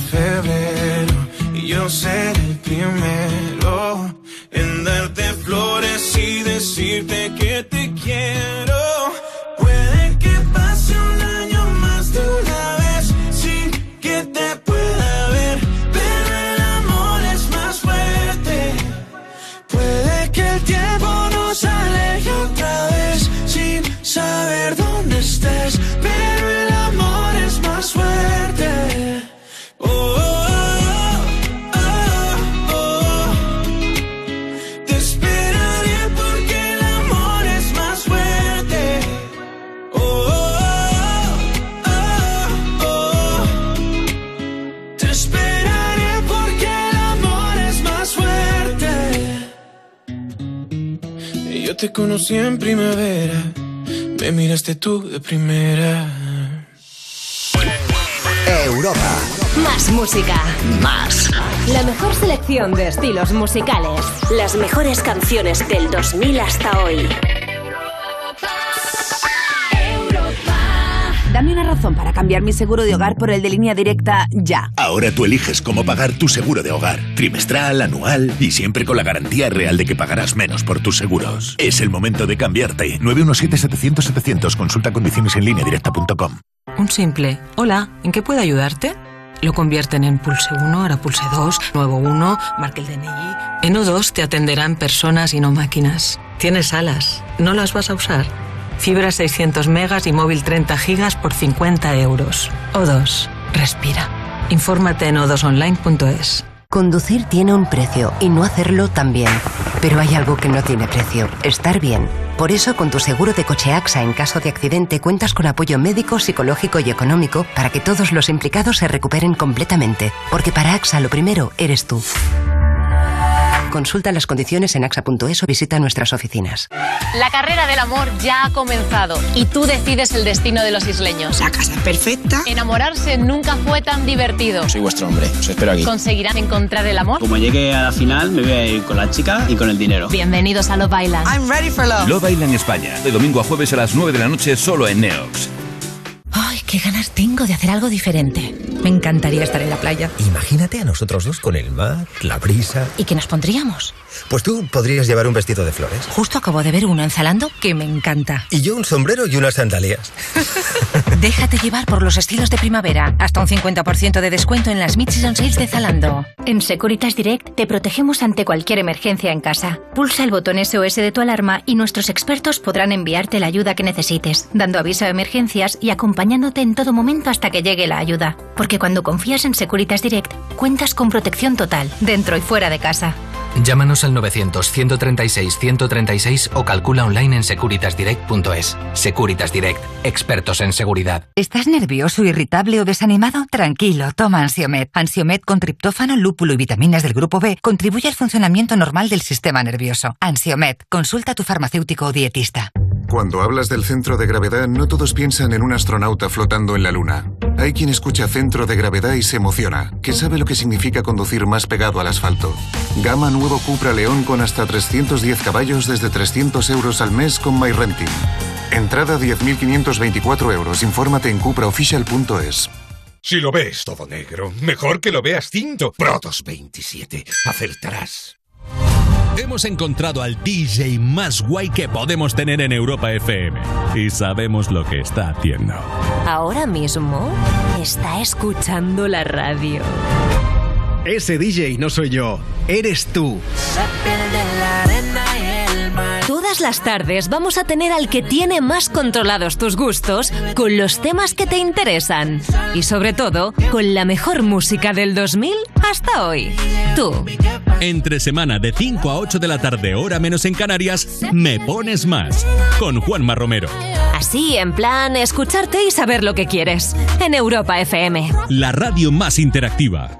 febrero y yo seré el primero en darte flores y decirte que te quiero. Puede que pase un año te conocí en primavera, me miraste tú de primera. Europa. Más música. Más. La mejor selección de estilos musicales. Las mejores canciones del 2000 hasta hoy. Razón para cambiar mi seguro de hogar por el de línea directa ya. Ahora tú eliges cómo pagar tu seguro de hogar. Trimestral, anual y siempre con la garantía real de que pagarás menos por tus seguros. Es el momento de cambiarte. 917-700-700. Consulta condiciones en línea directa.com. Un simple. Hola, ¿en qué puedo ayudarte? Lo convierten en pulse 1, ahora pulse 2, nuevo 1, marque el DNI. En O2 te atenderán personas y no máquinas. Tienes alas, ¿no las vas a usar? Fibra 600 megas y móvil 30 gigas por 50 euros. O2, respira. Infórmate en o2online.es. Conducir tiene un precio y no hacerlo también. Pero hay algo que no tiene precio, estar bien. Por eso, con tu seguro de coche AXA en caso de accidente cuentas con apoyo médico, psicológico y económico para que todos los implicados se recuperen completamente. Porque para AXA lo primero eres tú. Consulta las condiciones en axa.es o visita nuestras oficinas. La carrera del amor ya ha comenzado y tú decides el destino de los isleños. La casa perfecta. Enamorarse nunca fue tan divertido. Soy vuestro hombre, os espero aquí. ¿Conseguirán encontrar el amor? Como llegue a la final, me voy a ir con la chica y con el dinero. Bienvenidos a Love Island. I'm ready for love. Love Island España, de domingo a jueves a las 9 de la noche solo en Neox. Qué ganas tengo de hacer algo diferente. Me encantaría estar en la playa. Imagínate a nosotros dos con el mar, la brisa. ¿Y qué nos pondríamos? Pues tú podrías llevar un vestido de flores. Justo acabo de ver uno en Zalando que me encanta. Y yo un sombrero y unas sandalias. Déjate llevar por los estilos de primavera. Hasta un 50% de descuento en las Mid-Season Sales de Zalando. En Securitas Direct te protegemos ante cualquier emergencia en casa. Pulsa el botón SOS de tu alarma y nuestros expertos podrán enviarte la ayuda que necesites, dando aviso de emergencias y acompañándote en todo momento hasta que llegue la ayuda. Porque cuando confías en Securitas Direct, cuentas con protección total, dentro y fuera de casa. Llámanos al 900-136-136 o calcula online en securitasdirect.es. Securitas Direct, expertos en seguridad. ¿Estás nervioso, irritable o desanimado? Tranquilo, toma Ansiomet. Ansiomet con triptófano, lúpulo y vitaminas del grupo B contribuye al funcionamiento normal del sistema nervioso. Ansiomet, consulta a tu farmacéutico o dietista. Cuando hablas del centro de gravedad, no todos piensan en un astronauta flotando en la Luna. Hay quien escucha centro de gravedad y se emociona, que sabe lo que significa conducir más pegado al asfalto. Gama nuevo Cupra León con hasta 310 caballos desde 300 euros al mes con MyRenting. Entrada 10.524 euros. Infórmate en cupraofficial.es. Si lo ves todo negro, mejor que lo veas cinto. Protos 27. Acertarás. Hemos encontrado al DJ más guay que podemos tener en Europa FM y sabemos lo que está haciendo. Ahora mismo está escuchando la radio. Ese DJ no soy yo, eres tú. Todas las tardes vamos a tener al que tiene más controlados tus gustos con los temas que te interesan. Y sobre todo, con la mejor música del 2000 hasta hoy. Tú. Entre semana de 5 a 8 de la tarde, hora menos en Canarias, Me Pones Más, con Juanma Romero. Así, en plan, escucharte y saber lo que quieres. En Europa FM. La radio más interactiva.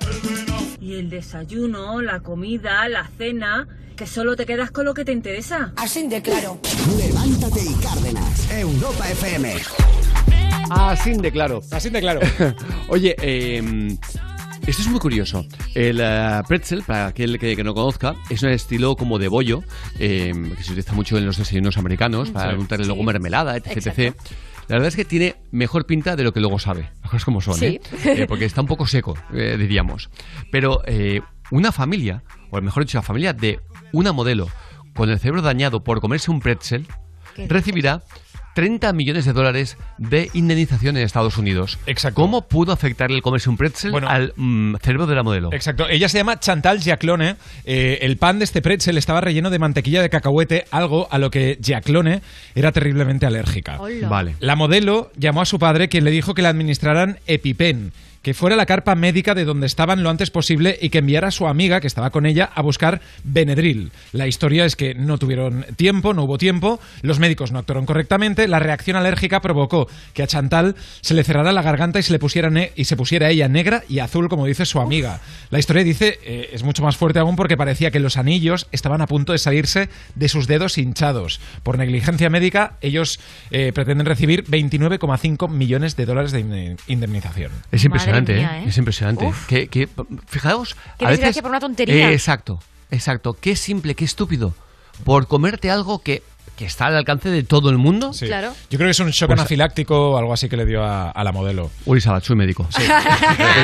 Cuernos? Y el desayuno, la comida, la cena, que solo te quedas con lo que te interesa. Así de claro. Levántate y Cárdenas. Europa FM. Así de claro. Así de claro. Oye, eh, esto es muy curioso. El eh, pretzel, para aquel que, que no conozca, es un estilo como de bollo, eh, que se utiliza mucho en los desayunos americanos, para Sí. untarle luego Sí. mermelada, etc, etc. La verdad es que tiene mejor pinta de lo que luego sabe. Las cosas como son, Sí. ¿eh? Eh, Porque está un poco seco, eh, diríamos. Pero eh, una familia, o mejor dicho, la familia de una modelo con el cerebro dañado por comerse un pretzel, ¿Qué recibirá 30 millones de dólares de indemnización en Estados Unidos. Exacto. ¿Cómo pudo afectar el comerse un pretzel al mm, cerebro de la modelo? Exacto. Ella se llama Chantal Giaclone. Eh, el pan de este pretzel estaba relleno de mantequilla de cacahuete, algo a lo que Giaclone era terriblemente alérgica. Hola. Vale. La modelo llamó a su padre, quien le dijo que le administraran EpiPen, que fuera a la carpa médica de donde estaban lo antes posible y que enviara a su amiga, que estaba con ella, a buscar Benedril. La historia es que no tuvieron tiempo, no hubo tiempo, los médicos no actuaron correctamente, la reacción alérgica provocó que a Chantal se le cerrara la garganta y se le pusiera ne- y se pusiera ella negra y azul, como dice su amiga. La historia dice eh, es mucho más fuerte aún porque parecía que los anillos estaban a punto de salirse de sus dedos hinchados. Por negligencia médica, ellos eh, pretenden recibir 29,5 millones de dólares de inde- indemnización. Es impresionante, mía, ¿eh? ¿eh? Es impresionante. Que, que- fijaos. Qué a veces- desgracia por una tontería. Eh, exacto, exacto. Qué simple, qué estúpido. Por comerte algo que, que está al alcance de todo el mundo. Sí. Yo creo que es un shock Pues- anafiláctico o algo así que le dio a, a la modelo. Uri soy médico.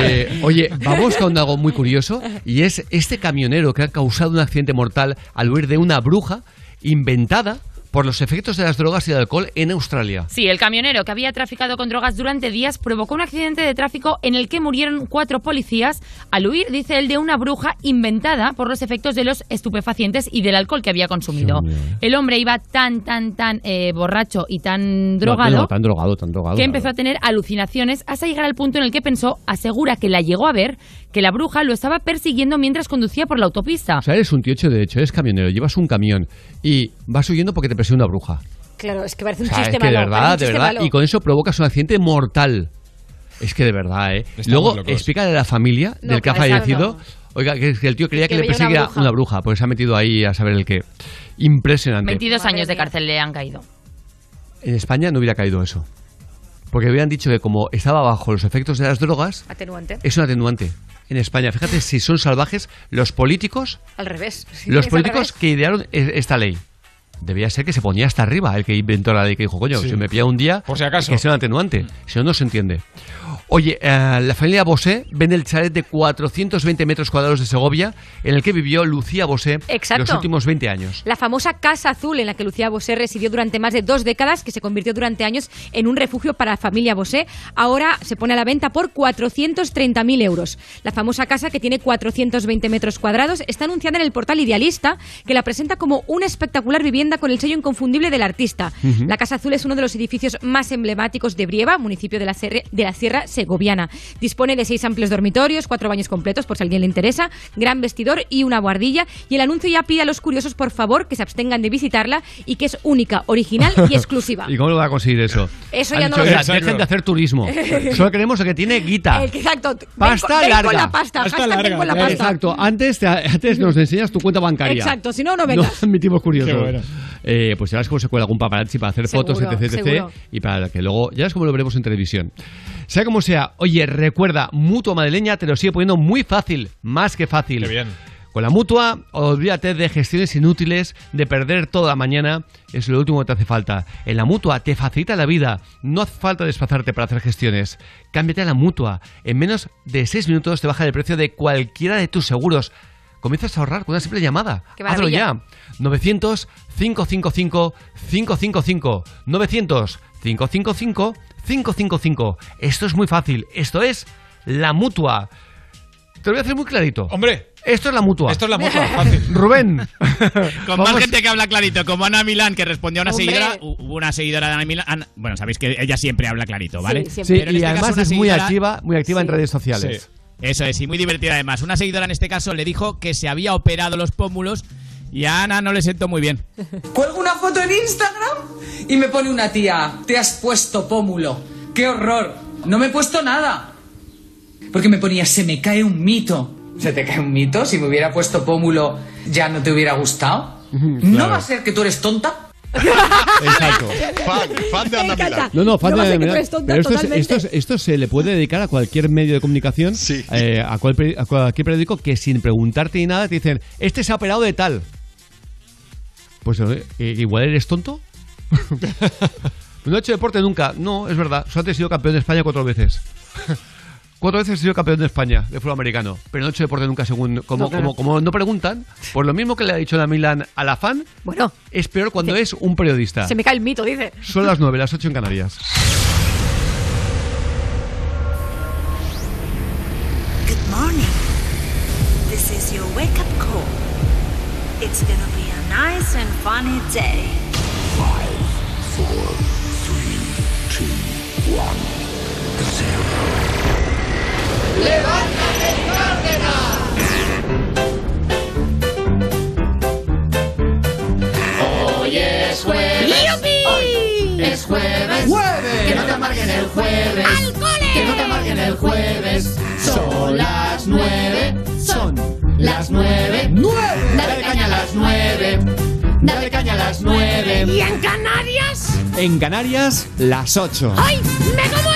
Eh, oye, vamos con algo muy curioso y es este camionero que ha causado un accidente mortal al huir de una bruja inventada por los efectos de las drogas y del alcohol en Australia. Sí, el camionero que había traficado con drogas durante días provocó un accidente de tráfico en el que murieron cuatro policías al huir, dice él, de una bruja inventada por los efectos de los estupefacientes y del alcohol que había consumido. El hombre iba tan, tan, tan eh, borracho y tan drogado No, no, tan drogado, tan drogado. que empezó a tener alucinaciones hasta llegar al punto en el que pensó, asegura que la llegó a ver, que la bruja lo estaba persiguiendo mientras conducía por la autopista. O sea, eres un tío hecho de hecho, eres camionero, llevas un camión y vas huyendo porque te persigue una bruja. Claro, es que parece O un sea, chiste es que de verdad, de verdad, malo. y con eso provocas un accidente mortal. Es que de verdad, ¿eh? Estamos Luego, locos. explícale a la familia No, del que ha fallecido, oiga, que, que el tío creía Que que, le veía una bruja. una bruja, porque se ha metido ahí a saber el qué. Impresionante. 22 años de cárcel le han caído. En España no hubiera caído eso. Porque hubieran dicho que como estaba bajo los efectos de las drogas, Atenuante. es un atenuante. En España, fíjate si son salvajes los políticos, Al revés. Sí, los políticos revés. que idearon e- esta ley. Debía ser que se ponía hasta arriba el que inventó la ley, que dijo, coño, Sí. si me pilla un día, Por si acaso. que sea un atenuante. Si no, no se entiende. Oye, eh, la familia Bosé vende el chalet de 420 metros cuadrados de Segovia, en el que vivió Lucía Bosé Exacto. los últimos 20 años. La famosa Casa Azul en la que Lucía Bosé residió durante más de dos décadas, que se convirtió durante años en un refugio para la familia Bosé, ahora se pone a la venta por 430.000 euros. La famosa casa, que tiene 420 metros cuadrados, está anunciada en el portal Idealista, que la presenta como una espectacular vivienda con el sello inconfundible del artista. Ujú. La Casa Azul es uno de los edificios más emblemáticos de Brieva, municipio de la, Serre- de la Sierra Segoviana. Dispone de seis amplios dormitorios, cuatro baños completos, por si a alguien le interesa, gran vestidor y una guardilla. Y el anuncio ya pide a los curiosos, por favor, que se abstengan de visitarla y que es única, original y exclusiva. ¿Y cómo lo va a conseguir eso? Eso Han ya no dicho, lo "Deja- sé. Dejen de hacer turismo. Solo queremos el que tiene guita. Exacto. Pasta ven larga. con la pasta. hashtag ven con la pasta. Exacto. Antes, te- antes nos enseñas tu cuenta bancaria. Exacto, si no, no vengas. No admitimos curiosos. Bueno. Eh, pues ya ves cómo se cuela algún paparazzi para hacer fotos, etc. Y para que luego, ya es como lo veremos en televisión. Sea como sea, oye, recuerda, Mutua Madrileña te lo sigue poniendo muy fácil, más que fácil. Qué bien. Con la mutua, olvídate de gestiones inútiles, de perder toda la mañana, es lo último que te hace falta. En la mutua te facilita la vida, no hace falta desplazarte para hacer gestiones. Cámbiate a la mutua. En menos de 6 minutos te baja el precio de cualquiera de tus seguros. Comienzas a ahorrar con una simple llamada. Qué Hazlo ya. 900 555 555 900 555 555. Esto es muy fácil. Esto es la mutua. Te lo voy a hacer muy clarito. Hombre. Esto es la mutua. Esto es la mutua, fácil. Rubén. Con Vamos- más gente que habla clarito, como Ana Milán, que respondió a una Hombre. seguidora. hu- Hubo una seguidora de Ana Milán. Ana- bueno, sabéis que ella siempre habla clarito, ¿vale? Sí, Pero en y este además caso una es muy seguidora- activa, muy activa en redes sociales. Eso es, y muy divertida además. Una seguidora en este caso le dijo que se había operado los pómulos y a Ana no le sentó muy bien. Cuelgo una foto en Instagram y me pone una tía, te has puesto pómulo. ¡Qué horror! No me he puesto nada. Porque me ponía, se me cae un mito. ¿Se te cae un mito? Si me hubiera puesto pómulo, ¿ya no te hubiera gustado? ¿No va a ser que tú eres tonta? Exacto. Fan, fan de Ana Milán. No, no, fan No de que Milán. Pero esto, es- esto, es- esto se le puede dedicar a cualquier medio de comunicación, eh, a, cual a cualquier periódico que sin preguntarte ni nada te dicen, este se ha operado de tal. Pues eh, igual eres tonto. no he hecho deporte nunca. No, es verdad. Solo he sido campeón de España cuatro veces. Cuatro veces he sido campeón de España de fútbol americano, pero no he hecho deporte nunca según como, No, claro. como, como no preguntan, por lo mismo que le ha dicho la Milan a la fan, Bueno, es peor cuando es un periodista. se me cae el mito, dice. Son las nueve, las ocho en Canarias. Good morning. This is your wake up call. It's gonna nice and funny day. Five, four, three, two, one, zero. ¡Levántate, Hoy es jueves. Hoy es jueves. Que no te amarguen el jueves. Que no te amarguen el jueves. Son las nueve. Son las nueve. ¡Nueve! Dale caña a las nueve. Dale caña a las nueve. ¿Y en Canarias? En Canarias, las ocho. ¡Ay! ¡Me como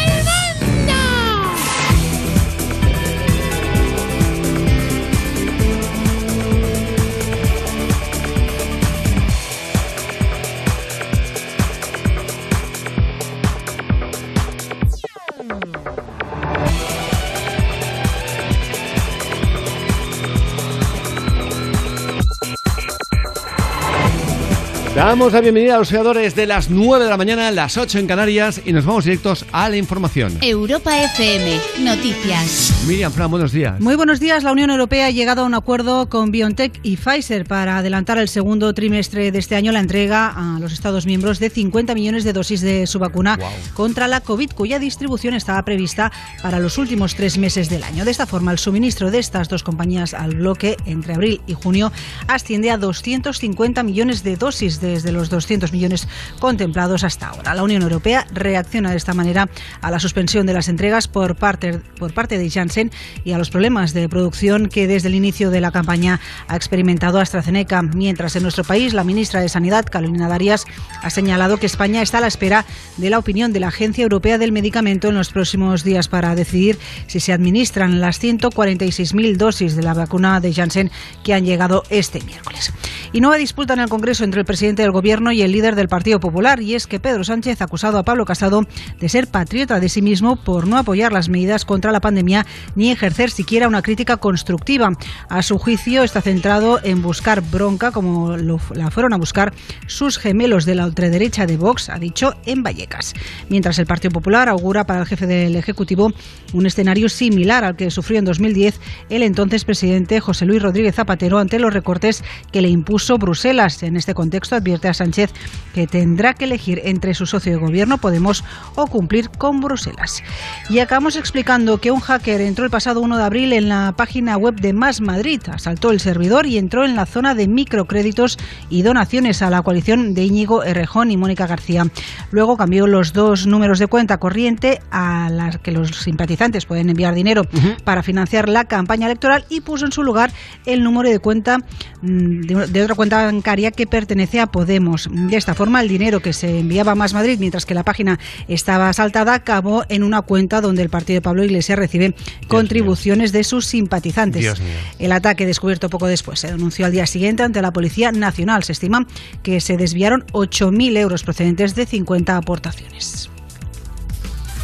Damos la bienvenida a los seguidores de las 9 de la mañana, las 8 en Canarias y nos vamos directos a la información. Europa FM, noticias. Miriam Fran, buenos días. Muy buenos días. La Unión Europea ha llegado a un acuerdo con BioNTech y Pfizer para adelantar el segundo trimestre de este año la entrega a los Estados miembros de 50 millones de dosis de su vacuna contra la COVID, cuya distribución estaba prevista para los últimos tres meses del año. De esta forma, el suministro de estas dos compañías al bloque entre abril y junio asciende a 250 millones de dosis desde los 200 millones contemplados hasta ahora. La Unión Europea reacciona de esta manera a la suspensión de las entregas por parte, por parte de Janssen y a los problemas de producción que desde el inicio de la campaña ha experimentado AstraZeneca. Mientras en nuestro país, la ministra de Sanidad, Carolina Darias, ha señalado que España está a la espera de la opinión de la Agencia Europea del Medicamento en los próximos días para decidir si se administran las 146.000 dosis de la vacuna de Janssen que han llegado este miércoles. Y nueva disputa en el Congreso entre el presidente del Gobierno y el líder del Partido Popular, y es que Pedro Sánchez ha acusado a Pablo Casado de ser patriota de sí mismo por no apoyar las medidas contra la pandemia ni ejercer siquiera una crítica constructiva. A su juicio está centrado en buscar bronca, como lo- la fueron a buscar sus gemelos de la ultraderecha de Vox, ha dicho en Vallecas. Mientras el Partido Popular augura para el jefe del Ejecutivo un escenario similar al que sufrió en 2010 el entonces presidente José Luis Rodríguez Zapatero ante los recortes que le impuso Bruselas. En este contexto advierte a Sánchez que tendrá que elegir entre su socio de gobierno Podemos o cumplir con Bruselas. Y acabamos explicando que un hacker entró el pasado 1 de abril en la página web de Más Madrid, asaltó el servidor y entró en la zona de microcréditos y donaciones a la coalición de Íñigo Errejón y Mónica García. Luego cambió los dos números de cuenta corriente a las que los simpatizantes pueden enviar dinero para financiar la campaña electoral y puso en su lugar el número de cuenta mm, de, de otra cuenta bancaria que pertenece a Podemos. De esta forma, el dinero que se enviaba a Más Madrid mientras que la página estaba asaltada acabó en una cuenta donde el partido de Pablo Iglesias recibe contribuciones de sus simpatizantes. Dios mío. El ataque descubierto poco después se denunció al día siguiente ante la Policía Nacional. Se estima que se desviaron 8.000 euros procedentes de 50 aportaciones.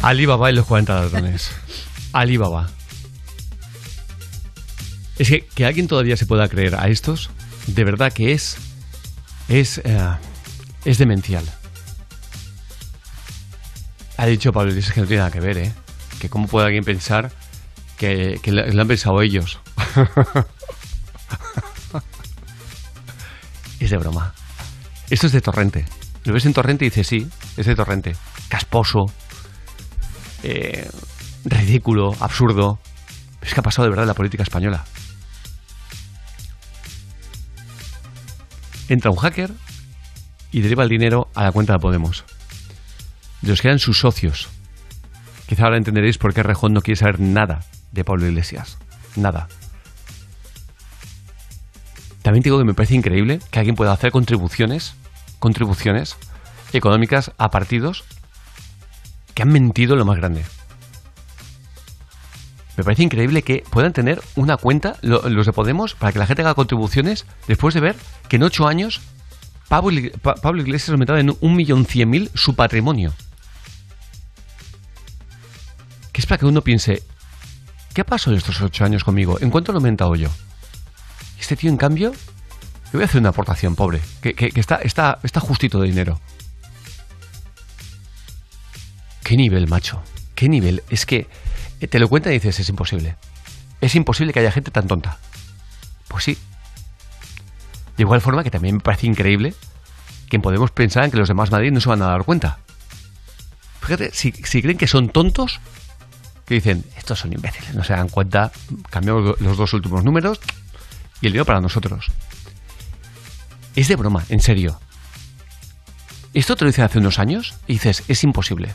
Alibaba y los 40 ladrones. Alibaba. Es que que alguien todavía se pueda creer a estos, de verdad que es. Es. eh, es demencial. Ha dicho Pablo Iglesias que no tiene nada que ver, ¿eh? Que cómo puede alguien pensar que, que lo han pensado ellos. es de broma. Esto es de Torrente. Lo ves en Torrente y dices, sí, es de Torrente. Casposo, eh, ridículo, absurdo. Es que ha pasado de verdad la política española. Entra un hacker y deriva el dinero a la cuenta de Podemos. De los que eran sus socios. Quizá ahora entenderéis por qué Rejón no quiere saber nada de Pablo Iglesias. Nada. También digo que me parece increíble que alguien pueda hacer contribuciones, contribuciones económicas a partidos que han mentido lo más grande. Me parece increíble que puedan tener una cuenta, los de Podemos, para que la gente haga contribuciones después de ver que en ocho años Pablo, Iglesias ha aumentado en un millón cien mil su patrimonio. Que es para que uno piense, ¿qué ha pasado en estos ocho años conmigo? ¿En cuánto lo he aumentado yo? Este tío, en cambio, le voy a hacer una aportación, pobre, que, está, está, está justito de dinero. ¿Qué nivel, macho? ¿Qué nivel? Es que eh, te lo cuentan y dices, es imposible. Es imposible que haya gente tan tonta. Pues sí. De igual forma que también me parece increíble que podemos pensar en que los demás Madrid no se van a dar cuenta. Fíjate, si creen que son tontos, que dicen, estos son imbéciles, no se dan cuenta, cambiamos los dos últimos números y el dinero para nosotros. Es de broma, en serio. Esto te lo hice hace unos años y dices, es imposible.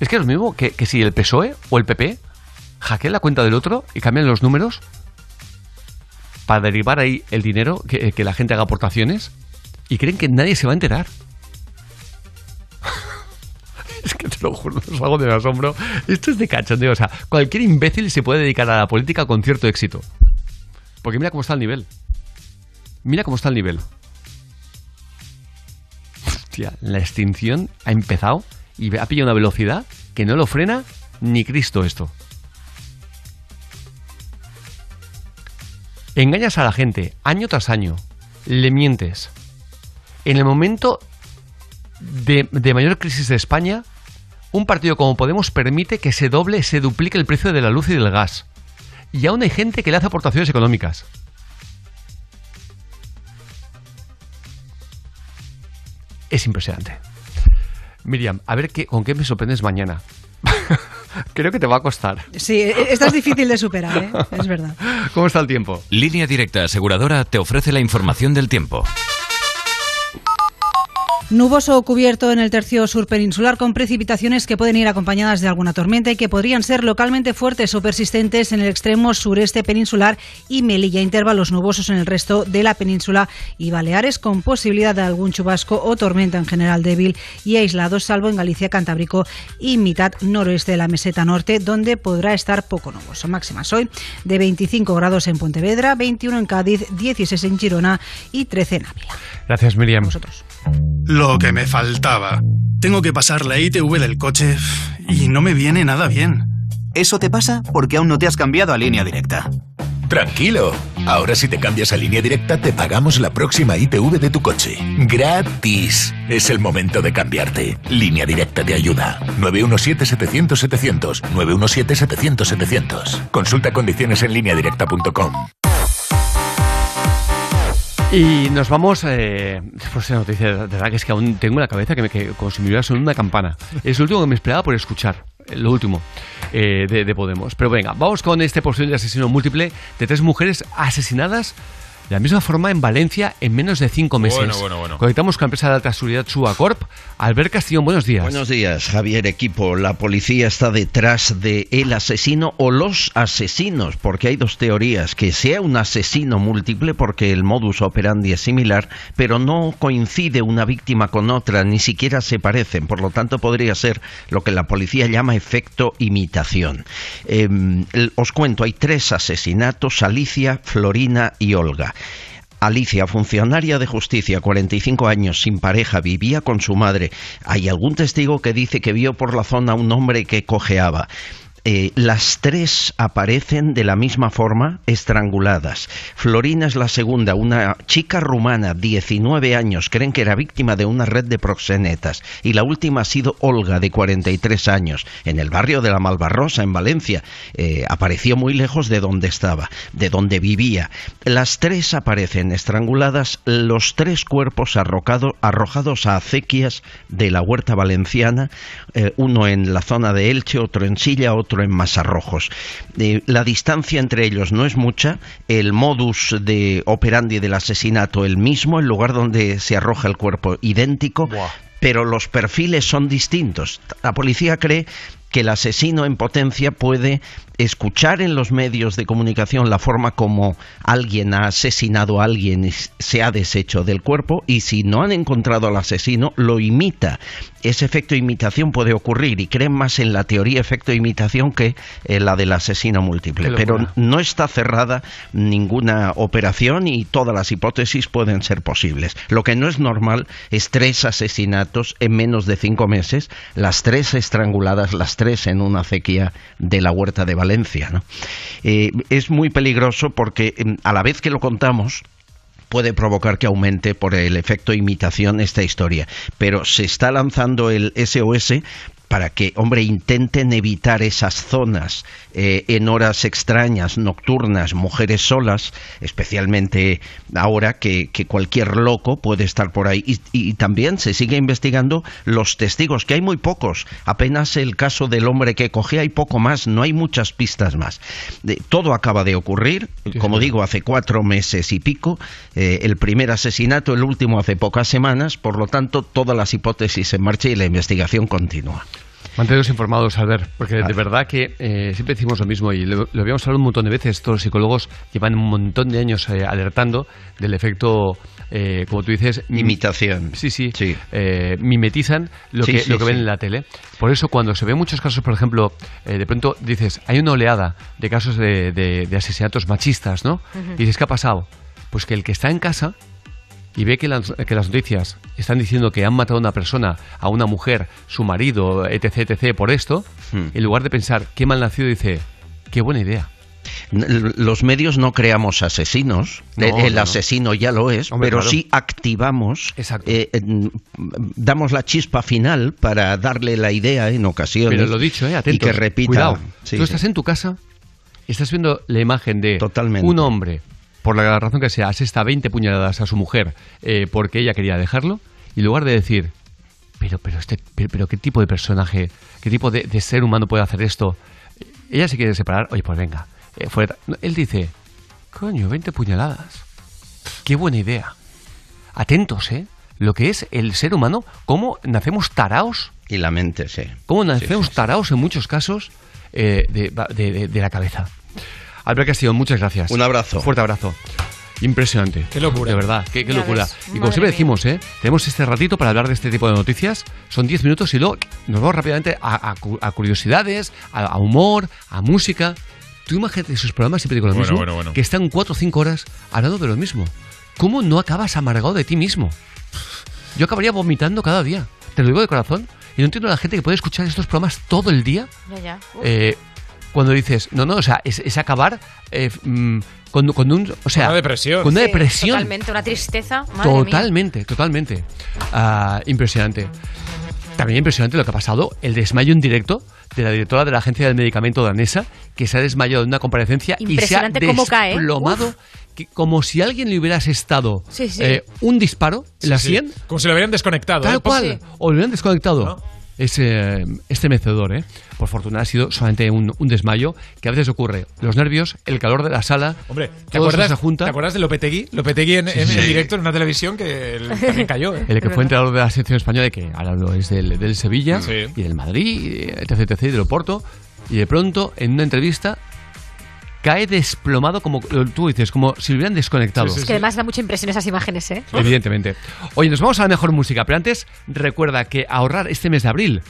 Es que es lo mismo que, si el PSOE o el PP hackean la cuenta del otro y cambian los números para derivar ahí el dinero, que, que la gente haga aportaciones y creen que nadie se va a enterar. Lo juro, es algo de asombro. Esto es de cachondeo. O sea, cualquier imbécil se puede dedicar a la política con cierto éxito. Porque mira cómo está el nivel. Mira cómo está el nivel. Hostia, la extinción ha empezado y ha pillado una velocidad que no lo frena ni Cristo esto. Engañas a la gente año tras año, le mientes. En el momento de, de, mayor crisis de España, un partido como Podemos permite que se doble, se duplique el precio de la luz y del gas. Y aún hay gente que le hace aportaciones económicas. Es impresionante. Miriam, a ver qué, con qué me sorprendes mañana. Creo que te va a costar. Sí, e-, esta es difícil de superar, ¿eh? es verdad. ¿Cómo está el tiempo? Línea Directa Aseguradora te ofrece la información del tiempo. Nuboso cubierto en el tercio sur peninsular con precipitaciones que pueden ir acompañadas de alguna tormenta y que podrían ser localmente fuertes o persistentes en el extremo sureste peninsular y Melilla. Intervalos nubosos en el resto de la península y Baleares con posibilidad de algún chubasco o tormenta en general débil y aislado, salvo en Galicia, Cantábrico y mitad noroeste de la meseta norte, donde podrá estar poco nuboso. Máximas hoy de 25 grados en Pontevedra, 21 en Cádiz, 16 en Girona y 13 en Ávila. Gracias, Miriam. Vosotros. Lo que me faltaba. Tengo que pasar la ITV del coche y no me viene nada bien. Eso te pasa porque aún no te has cambiado a línea directa. Tranquilo. Ahora si te cambias a línea directa te pagamos la próxima ITV de tu coche. Gratis. Es el momento de cambiarte. Línea directa te ayuda. 917-700-700. 917-700-700. Consulta condiciones en lineadirecta.com. Y nos vamos, eh, después de noticia, de verdad que es que aún tengo la cabeza que me que, como si me hubiera una campana. Es lo último que me esperaba por escuchar, eh, lo último eh, de, de Podemos. Pero venga, vamos con este posible asesino múltiple de tres mujeres asesinadas de la misma forma, en Valencia, en menos de cinco meses. Bueno, bueno, bueno. Conectamos con la empresa de alta seguridad Suacorp. Albert Castillo, buenos días. Buenos días, Javier Equipo. La policía está detrás de el asesino o los asesinos, porque hay dos teorías. Que sea un asesino múltiple, porque el modus operandi es similar, pero no coincide una víctima con otra, ni siquiera se parecen. Por lo tanto, podría ser lo que la policía llama efecto imitación. Em, os cuento, hay tres asesinatos, Alicia, Florina y Olga. Alicia, funcionaria de justicia, 45 años, sin pareja, vivía con su madre. Hay algún testigo que dice que vio por la zona un hombre que cojeaba. Eh, las tres aparecen de la misma forma, estranguladas. Florina es la segunda, una chica rumana, 19 años, creen que era víctima de una red de proxenetas. Y la última ha sido Olga, de 43 años, en el barrio de la Malvarrosa, en Valencia. Eh, apareció muy lejos de donde estaba, de donde vivía. Las tres aparecen estranguladas, los tres cuerpos arrojados a acequias de la huerta valenciana, eh, uno en la zona de Elche, otro en Silla, otro en Masarrojos. Eh, la distancia entre ellos no es mucha, el modus de operandi del asesinato el mismo, el lugar donde se arroja el cuerpo idéntico, pero los perfiles son distintos. La policía cree que el asesino en potencia puede escuchar en los medios de comunicación la forma como alguien ha asesinado a alguien y se ha deshecho del cuerpo y si no han encontrado al asesino lo imita. Ese efecto de imitación puede ocurrir y creen más en la teoría efecto de imitación que en la del asesino múltiple. Pero no está cerrada ninguna operación y todas las hipótesis pueden ser posibles. Lo que no es normal es tres asesinatos en menos de cinco meses, las tres estranguladas, las tres en una acequia de la huerta de Valencia eh, es muy peligroso porque em, a la vez que lo contamos, puede provocar que aumente por el efecto imitación esta historia. Pero se está lanzando el SOS para que, hombre, intenten evitar esas zonas eh, en horas extrañas, nocturnas, mujeres solas, especialmente ahora que, cualquier loco puede estar por ahí. Y, también se sigue investigando los testigos, que hay muy pocos. Apenas el caso del hombre que coge, hay poco más, no hay muchas pistas más. todo acaba de ocurrir, como digo, hace cuatro meses y pico, eh, el primer asesinato, el último hace pocas semanas, por lo tanto, todas las hipótesis en marcha y la investigación continúa. Manteneros informados, Albert, porque de verdad que eh, siempre decimos lo mismo y lo, habíamos hablado un montón de veces. Todos los psicólogos llevan un montón de años eh, alertando del efecto, eh, como tú dices, imitación. Sí, sí. mimetizan lo que, lo que ven en la tele. Por eso, cuando se ven muchos casos, por ejemplo, de pronto dices, hay una oleada de casos de, asesinatos machistas, ¿no? Y dices, ¿qué ha pasado? Pues que el que está en casa y ve que las, que las noticias están diciendo que han matado a una persona, a una mujer, su marido, etc., etc., por esto, hmm. en lugar de pensar qué mal nacido, dice, qué buena idea. Los medios no creamos asesinos, el, asesino ya lo es, pero sí activamos, eh, damos la chispa final para darle la idea en ocasiones. Pero lo dicho, eh, atentos, y que repita. Cuidado. Tú estás en tu casa, estás viendo la imagen de un hombre por la razón que sea, asesta 20 puñaladas a su mujer eh, porque ella quería dejarlo, y en lugar de decir, pero, pero, este, pero, ¿qué tipo de personaje, qué tipo de, ser humano puede hacer esto? Ella se quiere separar, oye, pues venga. Eh, él dice, coño, 20 puñaladas. Qué buena idea. Atentos, ¿eh? Lo que es el ser humano, cómo nacemos taraos. Y la mente, sí. Cómo nacemos taraos en muchos casos eh, de la cabeza. Albert Castillo, muchas gracias. Un abrazo. Fuerte abrazo. Impresionante. Qué locura. De verdad, qué, locura. y como siempre decimos, ¿eh? tenemos este ratito para hablar de este tipo de noticias. Son 10 minutos y luego nos vamos rápidamente a, curiosidades, a, humor, a música. Tú imagínate esos programas, siempre digo lo mismo, que están 4 o 5 horas hablando de lo mismo. ¿Cómo no acabas amargado de ti mismo? Yo acabaría vomitando cada día. Te lo digo de corazón. Y no entiendo a la gente que puede escuchar estos programas todo el día. Ya, ya. Eh, cuando dices, no, no, o sea, es, acabar eh, mm, con, un. O sea, una depresión. Con una depresión. Totalmente, una tristeza. totalmente, totalmente. Ah, impresionante. También impresionante lo que ha pasado, el desmayo en directo de la directora de la Agencia del Medicamento danesa, que se ha desmayado en una comparecencia y se ha desplomado como si alguien le hubiera asestado eh, un disparo en la sien. Como si lo hubieran desconectado. Tal ¿eh? cual. O lo hubieran desconectado es eh, este mecedor. ¿eh? Por fortuna ha sido solamente un, desmayo que a veces ocurre. Los nervios, el calor de la sala. Hombre, ¿te acuerdas, se junta. ¿te acuerdas de Lopetegui? Lopetegui en, en, directo en una televisión que también cayó. ¿eh? El que fue entrenador de la selección española, que ahora lo es del, del Sevilla y del Madrid, etc, etc, y del Oporto. Y de pronto, en una entrevista, cae desplomado como tú dices, como si lo hubieran desconectado. es que además da mucha impresión esas imágenes, ¿eh? Evidentemente. Oye, nos vamos a la mejor música, pero antes recuerda que ahorrar este mes de abril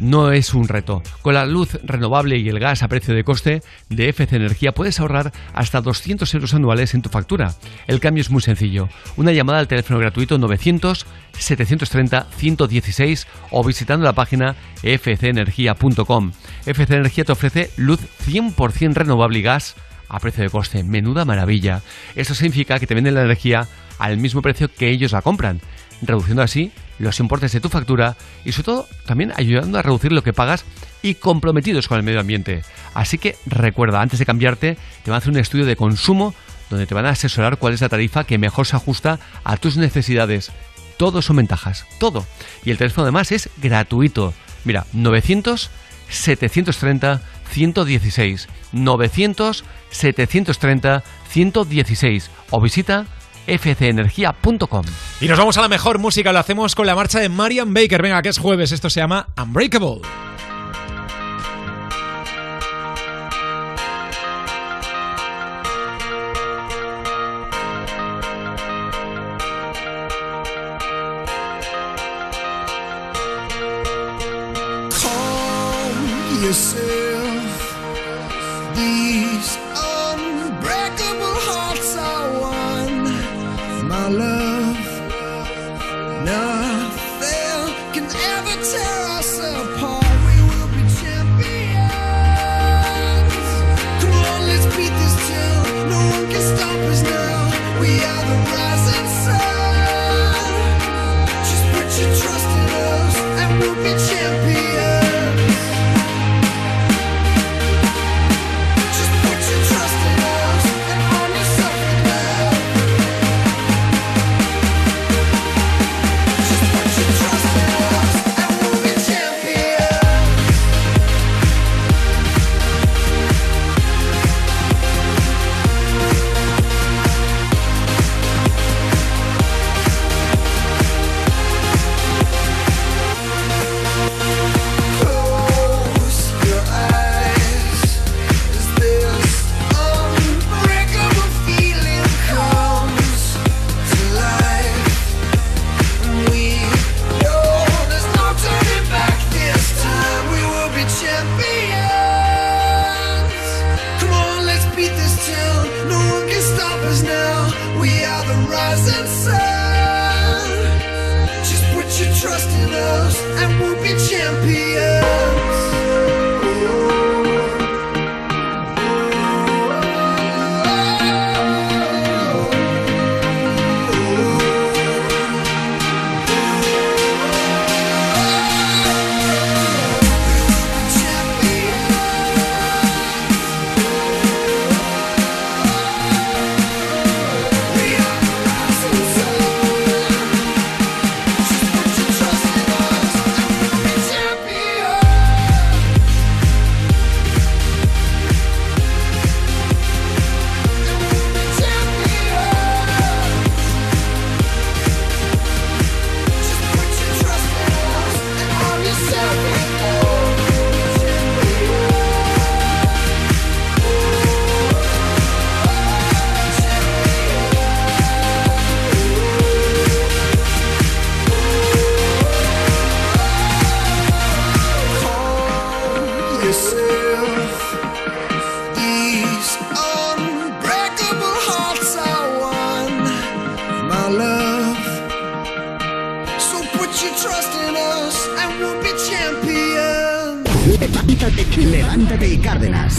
no es un reto. Con la luz renovable y el gas a precio de coste de FC Energía puedes ahorrar hasta 200 euros anuales en tu factura. El cambio es muy sencillo. Una llamada al teléfono gratuito 900-730-116 o visitando la página fcenergia.com. FC Energía te ofrece luz 100% renovable y gas a precio de coste. Menuda maravilla. Esto significa que te venden la energía al mismo precio que ellos la compran, reduciendo así los importes de tu factura y sobre todo también ayudando a reducir lo que pagas y comprometidos con el medio ambiente. Así que recuerda, antes de cambiarte, te van a hacer un estudio de consumo donde te van a asesorar cuál es la tarifa que mejor se ajusta a tus necesidades. Todo son ventajas, todo. Y el teléfono además es gratuito. Mira, 900 730 116 900 730 116 o visita fcenergia.com. Y nos vamos a la mejor música, lo hacemos con la marcha de Marian Baker. Venga, que es jueves, esto se llama Unbreakable. I will be champion. Levántate, levántate y Cárdenas.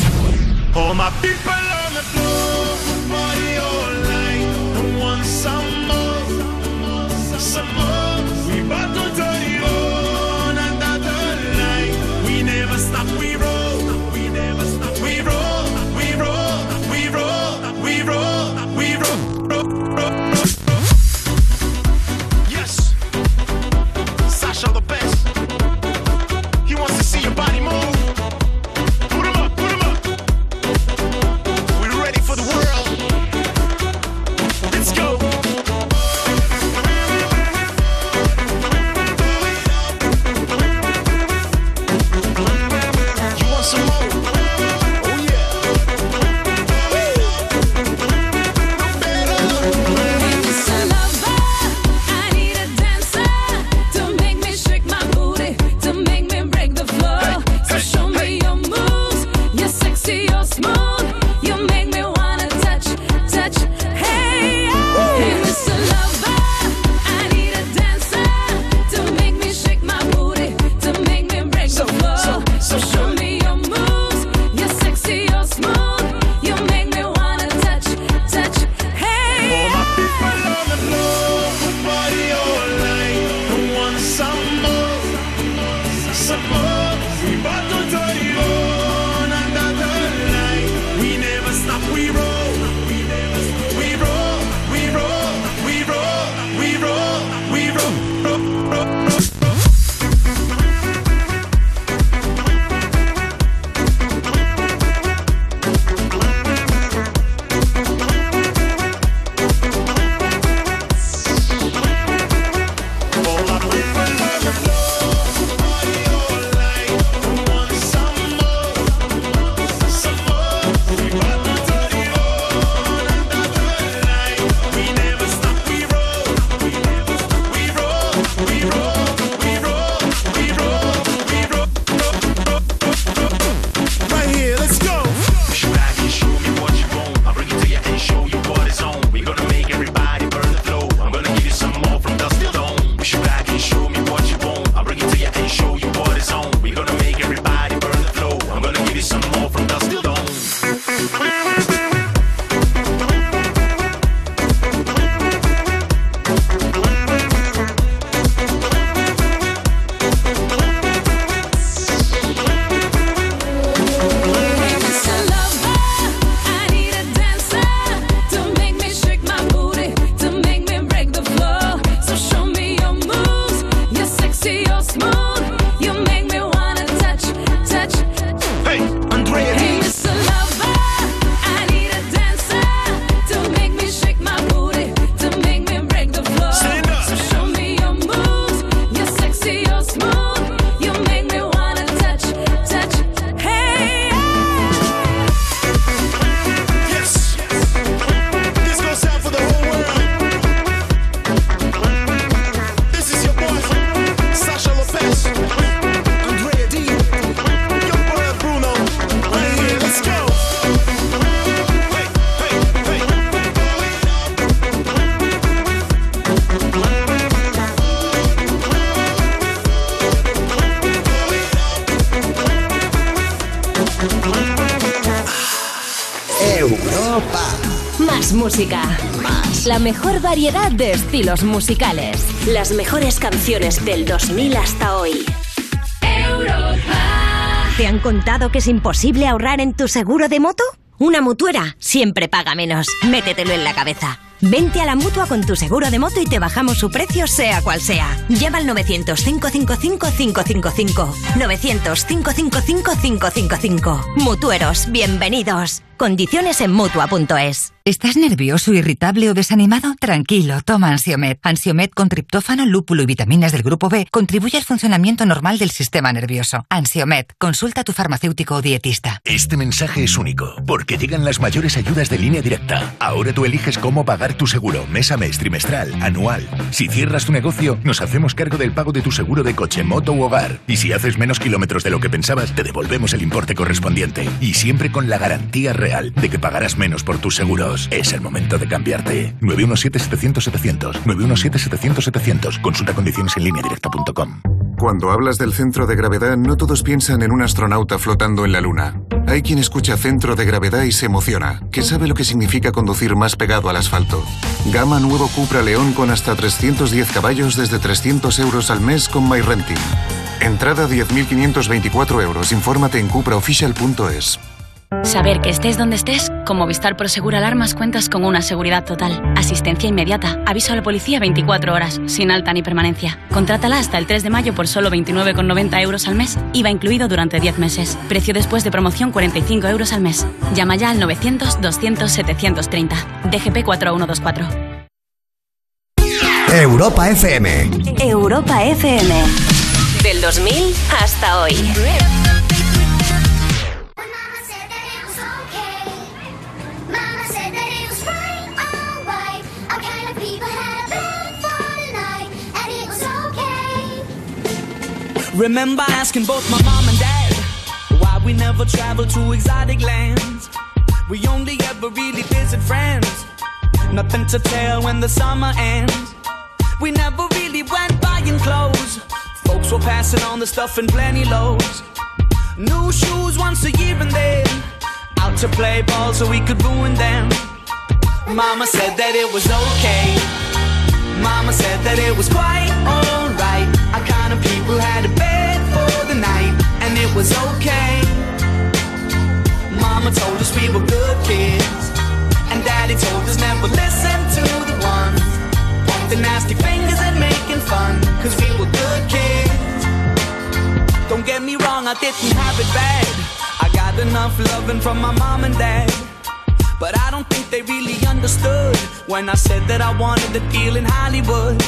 Mejor variedad de estilos musicales. Las mejores canciones del 2000 hasta hoy. ¿Te han contado que es imposible ahorrar en tu seguro de moto? Una mutuera siempre paga menos. Métetelo en la cabeza. Vente a la mutua con tu seguro de moto y te bajamos su precio, sea cual sea. Llama al 900-555-555. 900-555-555. Mutueros, bienvenidos. Condiciones en mutua.es. ¿Estás nervioso, irritable o desanimado? Tranquilo, toma Ansiomed. Ansiomed con triptófano, lúpulo y vitaminas del grupo B contribuye al funcionamiento normal del sistema nervioso. Ansiomed, consulta a tu farmacéutico o dietista. Este mensaje es único, porque llegan las mayores ayudas de línea directa. Ahora tú eliges cómo pagar tu seguro, mes a mes, trimestral, anual. Si cierras tu negocio, nos hacemos cargo del pago de tu seguro de coche, moto u hogar. Y si haces menos kilómetros de lo que pensabas, te devolvemos el importe correspondiente. Y siempre con la garantía real de que pagarás menos por tus seguros. Es el momento de cambiarte. 917-700-700. 917-700-700. Consulta condiciones en línea directa.com. Cuando hablas del centro de gravedad, no todos piensan en un astronauta flotando en la Luna. Hay quien escucha centro de gravedad y se emociona, que sabe lo que significa conducir más pegado al asfalto. Gama nuevo Cupra León con hasta 310 caballos desde 300 euros al mes con MyRenting. Entrada 10.524 euros. Infórmate en cupraofficial.es. Saber que estés donde estés, con Movistar Prosegur Alarmas cuentas con una seguridad total, asistencia inmediata, aviso a la policía 24 horas, sin alta ni permanencia. Contrátala hasta el 3 de mayo por solo 29,90 euros al mes, IVA incluido durante 10 meses. Precio después de promoción 45 euros al mes. Llama ya al 900-200-730. DGP 4124. Europa FM. Europa FM. Del 2000 hasta hoy. Remember asking both my mom and dad why we never travel to exotic lands. We only ever really visit friends. Nothing to tell when the summer ends. We never really went buying clothes. Folks were passing on the stuff in plenty loads. New shoes once a year and then out to play ball so we could ruin them. Mama said that it was okay. Mama said that it was quite alright. Our kind of people had a it was okay. Mama told us we were good kids, and Daddy told us never listen to the ones pointing nasty fingers and making fun, cause we were good kids. Don't get me wrong, I didn't have it bad. I got enough loving from my mom and dad. But I don't think they really understood when I said that I wanted a deal in Hollywood.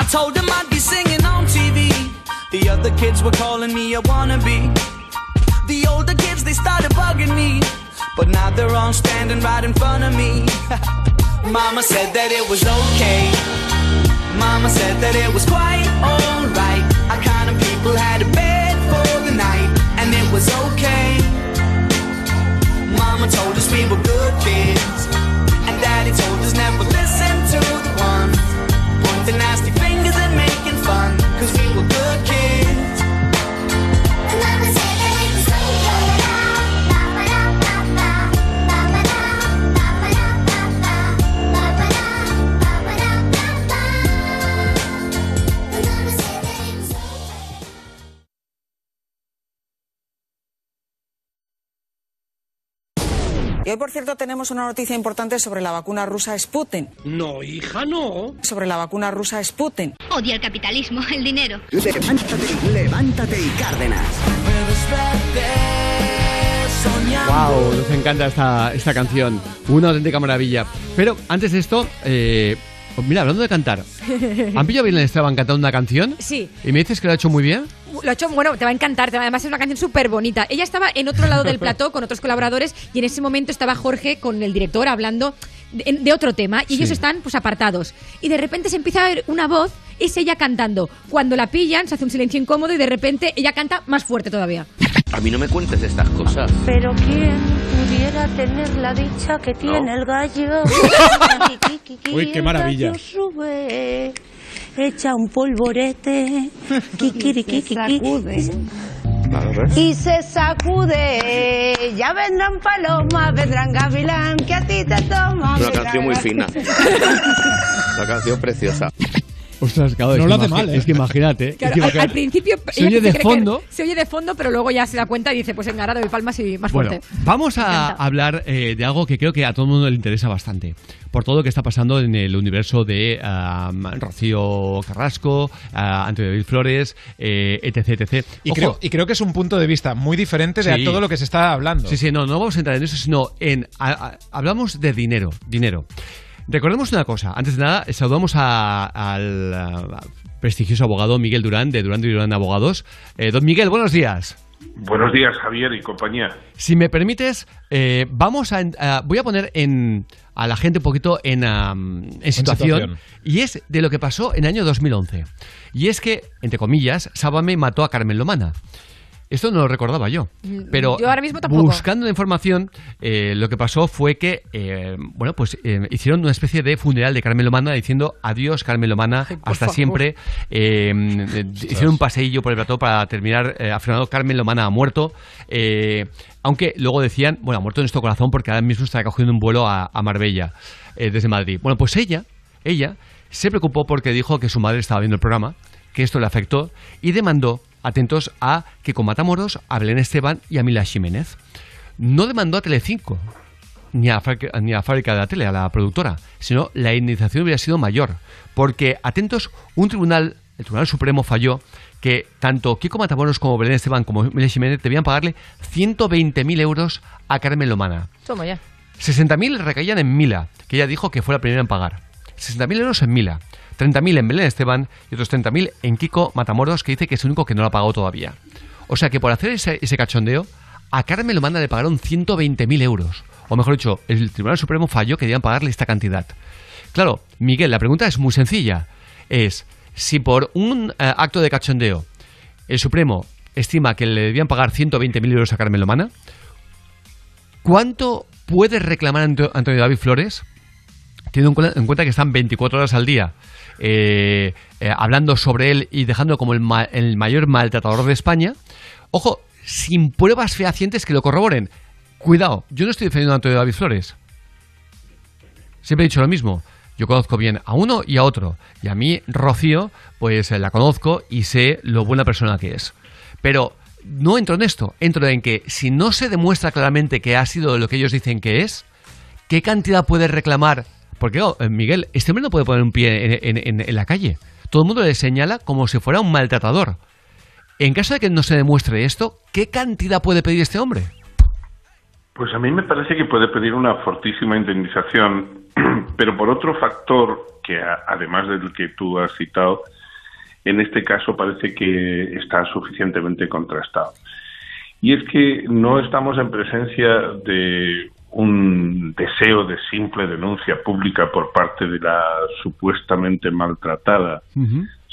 I told them I'd be singing on TV. The other kids were calling me a wannabe. The older kids, they started bugging me. But now they're all standing right in front of me. Mama said that it was okay. Mama said that it was quite alright. Our kind of people had a bed for the night, and it was okay. Mama told us we were good kids, and Daddy told us never listen to Y hoy, por cierto, tenemos una noticia importante sobre la vacuna rusa Sputnik. No, hija, no. Sobre la vacuna rusa Sputnik. Odia el capitalismo, el dinero. Levántate, levántate y Cárdenas. Wow, nos encanta esta, esta canción. Una auténtica maravilla. Pero antes de esto, eh, mira, hablando de cantar, ¿han pillado bien a Esteban cantando una canción? Sí. ¿Y me dices que lo ha hecho muy bien? Lo ha hecho, bueno, te va a encantar. Además, es una canción súper bonita. Ella estaba en otro lado del plató con otros colaboradores y en ese momento estaba Jorge con el director hablando de, de otro tema y ellos Sí. están pues apartados. Y de repente se empieza a ver una voz, es ella cantando. Cuando la pillan, se hace un silencio incómodo y de repente ella canta más fuerte todavía. A mí no me cuentes estas cosas. Pero quién pudiera tener la dicha que tiene el gallo. Uy, qué maravilla. El gallo sube, echa un polvorete. Y se sacude, ya vendrán palomas, vendrán gavilán, que a ti te toma. Una canción muy fina. Una canción preciosa. Ostras, claro, No es lo hace mal, ¿eh? Es que imagínate. es Claro, que al, imagínate. al principio Se oye de fondo. se oye de fondo, pero luego ya se da cuenta y dice, pues venga, ahora doy palmas y más Bueno, fuerte. vamos a hablar eh, de algo que creo que a todo el mundo le interesa bastante. Por todo lo que está pasando en el universo de ah, Rocío Carrasco, ah, Antonio David Flores, eh, etc, etc. Y creo, y creo que es un punto de vista muy diferente de Sí. todo lo que se está hablando. Sí, sí, no, no vamos a entrar en eso, sino en. a- a- hablamos de dinero. Dinero. Recordemos una cosa. Antes de nada, saludamos a- al prestigioso abogado Miguel Durán, de Durán y Durán Abogados. Eh, don Miguel, buenos días. Buenos días, Javier y compañía. Si me permites, eh, vamos a, a- voy a poner en, a la gente un poquito en situación, situación. y es de lo que pasó en el año 2011. Y es que, entre comillas, Sábame mató a Carmen Lomana. Esto no lo recordaba yo, pero Mm, Yo ahora mismo tampoco. buscando la información, eh, lo que pasó fue que, eh, bueno, pues eh, hicieron una especie de funeral de Carmen Lomana diciendo adiós Carmen Lomana, hasta favor. siempre. Eh, hicieron un paseillo por el plató para terminar afirmando Carmen Lomana ha muerto. Aunque luego decían, bueno, ha muerto en nuestro corazón porque ahora mismo está cogiendo un vuelo a, a Marbella eh, desde Madrid. Bueno, pues ella, ella se preocupó porque dijo que su madre estaba viendo el programa, que esto le afectó y demandó, atentos a Kiko Matamoros, a Belén Esteban y a Mila Jiménez. No demandó a Telecinco ni a, ni a Fábrica de la Tele, a la productora, sino la indemnización hubiera sido mayor. Porque, atentos, un tribunal, el Tribunal Supremo falló que tanto Kiko Matamoros como Belén Esteban como Mila Jiménez debían pagarle 120.000 euros a Carmen Lomana. Toma ya. 60.000 recaían en Mila, que ella dijo que fue la primera en pagar. 60.000 euros en Mila, 30.000 en Belén Esteban y otros 30.000 en Kiko Matamoros, que dice que es el único que no lo ha pagado todavía. O sea que por hacer ese, ese cachondeo, a Carmen Lomana le pagaron 120.000 euros. O mejor dicho, el Tribunal Supremo falló que debían pagarle esta cantidad. Claro, Miguel, la pregunta es muy sencilla. Es, si por un eh, acto de cachondeo el Supremo estima que le debían pagar 120.000 euros a Carmen Lomana, ¿cuánto puede reclamar Anto- Antonio David Flores? Teniendo en cuenta que están 24 horas al día eh, eh, hablando sobre él y dejándolo como el, el mayor maltratador de España. Ojo, sin pruebas fehacientes que lo corroboren. Cuidado, yo no estoy defendiendo a Antonio David Flores. Siempre he dicho lo mismo. Yo conozco bien a uno y a otro. Y a mí, Rocío, pues eh, la conozco y sé lo buena persona que es. Pero no entro en esto. Entro en que si no se demuestra claramente que ha sido lo que ellos dicen que es, ¿qué cantidad puede reclamar? Porque, oh, eh, Miguel, este hombre no puede poner un pie en, en- la calle. Todo el mundo le señala como si fuera un maltratador. En caso de que no se demuestre esto, ¿qué cantidad puede pedir este hombre? Pues a mí me parece que puede pedir una fortísima indemnización, pero por otro factor que además del que tú has citado, en este caso parece que está suficientemente contrastado. Y es que no estamos en presencia de un deseo de simple denuncia pública por parte de la supuestamente maltratada,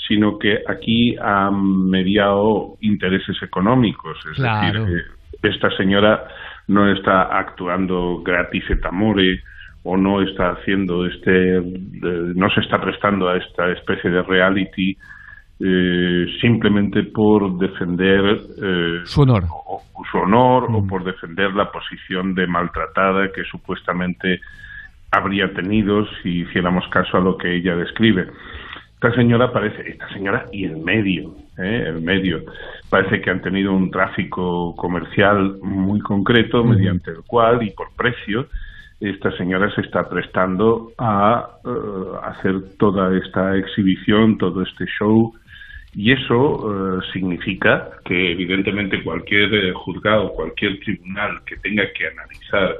sino que aquí han mediado intereses económicos. Es Claro. decir, eh, esta señora no está actuando gratis et amore o no está haciendo este, eh, no se está prestando a esta especie de reality eh, simplemente por defender eh, Su honor. o- su honor o por defender la posición de maltratada que supuestamente habría tenido si hiciéramos caso a lo que ella describe. Esta señora parece, esta señora y el medio, ¿eh? el medio. Parece que han tenido un tráfico comercial muy concreto mediante el cual y por precio esta señora se está prestando a eh, hacer toda esta exhibición, todo este show y eso eh, significa que evidentemente cualquier eh, juzgado, cualquier tribunal que tenga que analizar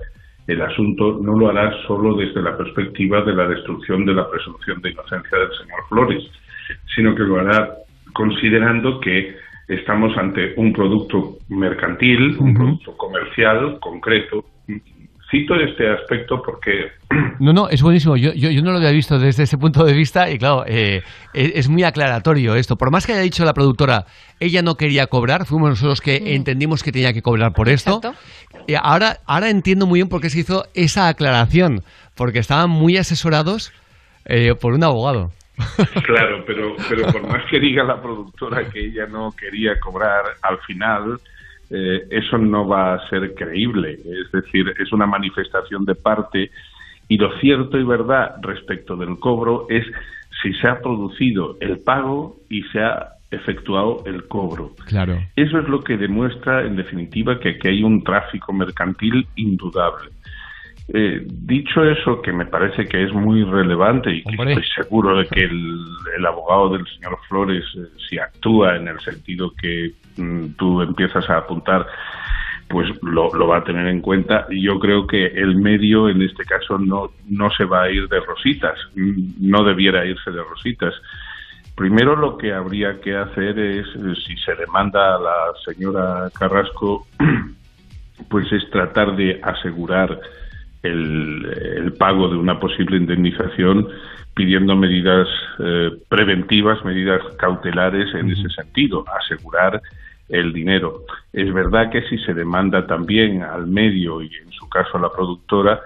el asunto no lo hará solo desde la perspectiva de la destrucción de la presunción de inocencia del señor Flores, sino que lo hará considerando que estamos ante un producto mercantil, un producto comercial concreto. Cito este aspecto porque No, no, es buenísimo. Yo, yo, yo no lo había visto desde ese punto de vista y claro, eh, es, es muy aclaratorio esto. Por más que haya dicho la productora, ella no quería cobrar, fuimos nosotros que entendimos que tenía que cobrar por esto. Y ahora, ahora entiendo muy bien por qué se hizo esa aclaración, porque estaban muy asesorados eh, por un abogado. Claro, pero, pero por más que diga la productora que ella no quería cobrar, al final eh, eso no va a ser creíble. Es decir, es una manifestación de parte y lo cierto y verdad respecto del cobro es si se ha producido el pago y se ha efectuado el cobro. Claro. Eso es lo que demuestra, en definitiva, que aquí hay un tráfico mercantil indudable. Eh, dicho eso, que me parece que es muy relevante y que estoy seguro de que el, el abogado del señor Flores, eh, si actúa en el sentido que mm, tú empiezas a apuntar, pues lo, lo va a tener en cuenta. Yo creo que el medio, en este caso, no, no se va a ir de rositas, mm, no debiera irse de rositas. Primero lo que habría que hacer es, eh, si se demanda a la señora Carrasco, pues es tratar de asegurar el, el pago de una posible indemnización pidiendo medidas eh, preventivas, medidas cautelares en ese sentido, asegurar el dinero. Es verdad que si se demanda también al medio y en su caso a la productora,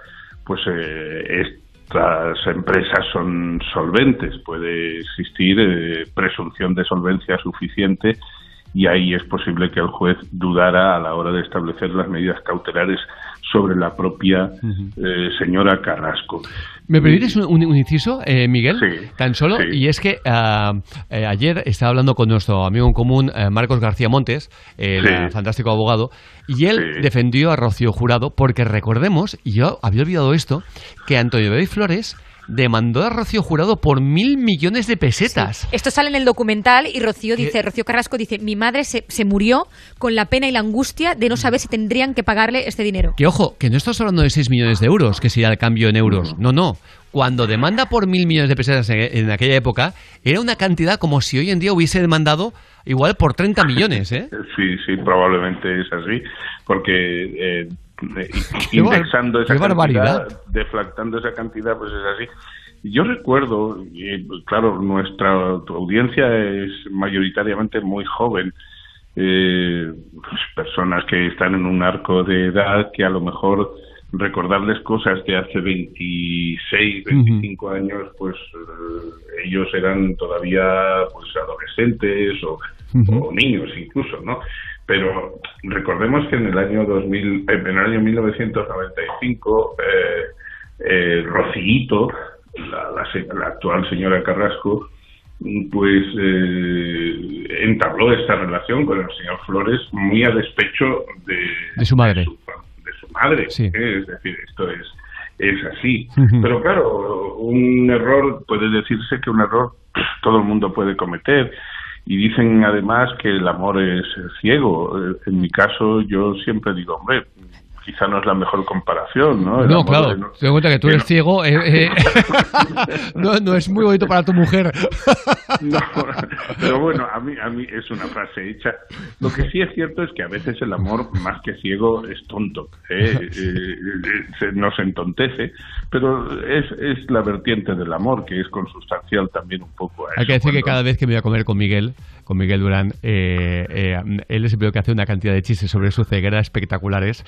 pues eh, estas empresas son solventes, puede existir eh, presunción de solvencia suficiente y ahí es posible que el juez dudara a la hora de establecer las medidas cautelares sobre la propia eh, señora Carrasco. ¿Me permites un, un- un inciso, eh, Miguel? Sí, Tan solo, sí. y es que ah, eh, ayer estaba hablando con nuestro amigo en común, eh, Marcos García Montes, el Sí. eh, fantástico abogado, y él defendió a Rocío Jurado porque recordemos, y yo había olvidado esto, que Antonio Bey Flores demandó a Rocío Jurado por mil millones de pesetas. Esto sale en el documental y Rocío dice, Rocío Carrasco dice, mi madre se, se murió con la pena y la angustia de no saber si tendrían que pagarle este dinero. Que ojo, que no estás hablando de 6 millones de euros, que sería el cambio en euros. No, no. Cuando demanda por mil millones de pesetas en, en aquella época, era una cantidad como si hoy en día hubiese demandado igual por 30 millones, ¿eh? Sí, sí, probablemente es así, porque eh, indexando esa cantidad, barbaridad. deflactando esa cantidad, pues es así. Yo recuerdo, y, claro, nuestra audiencia es mayoritariamente muy joven, eh, pues, personas que están en un arco de edad que a lo mejor recordarles cosas de hace 26, 25 años, pues eh, ellos eran todavía pues adolescentes o, o niños incluso, ¿no? Pero recordemos que en el año 2000, eh, en el año 1995, eh, eh, Rocíito, la, la la actual señora Carrasco, pues eh, entabló esta relación con el señor Flores muy a despecho de, De su madre. de su madre. Sí. ¿eh? Es decir, esto es, es así. Pero claro, un error, puede decirse que un error todo el mundo puede cometer. Y dicen además que el amor es ciego. Eh, En mi caso, yo siempre digo, hombre, quizá no es la mejor comparación, ¿no? El No, claro. no- Te das cuenta que tú eres no- ciego. eh, eh, no, no es muy bonito para tu mujer. No, pero bueno, a mí, a mí es una frase hecha. Lo que sí es cierto es que a veces el amor, más que ciego, es tonto. ¿eh? Eh, se- nos entontece, pero es, es la vertiente del amor que es consustancial también un poco a eso. Hay que decir que cada vez que me voy a comer con Miguel, con Miguel Durán, él es el que hace una cantidad de chistes sobre su ceguera espectaculares,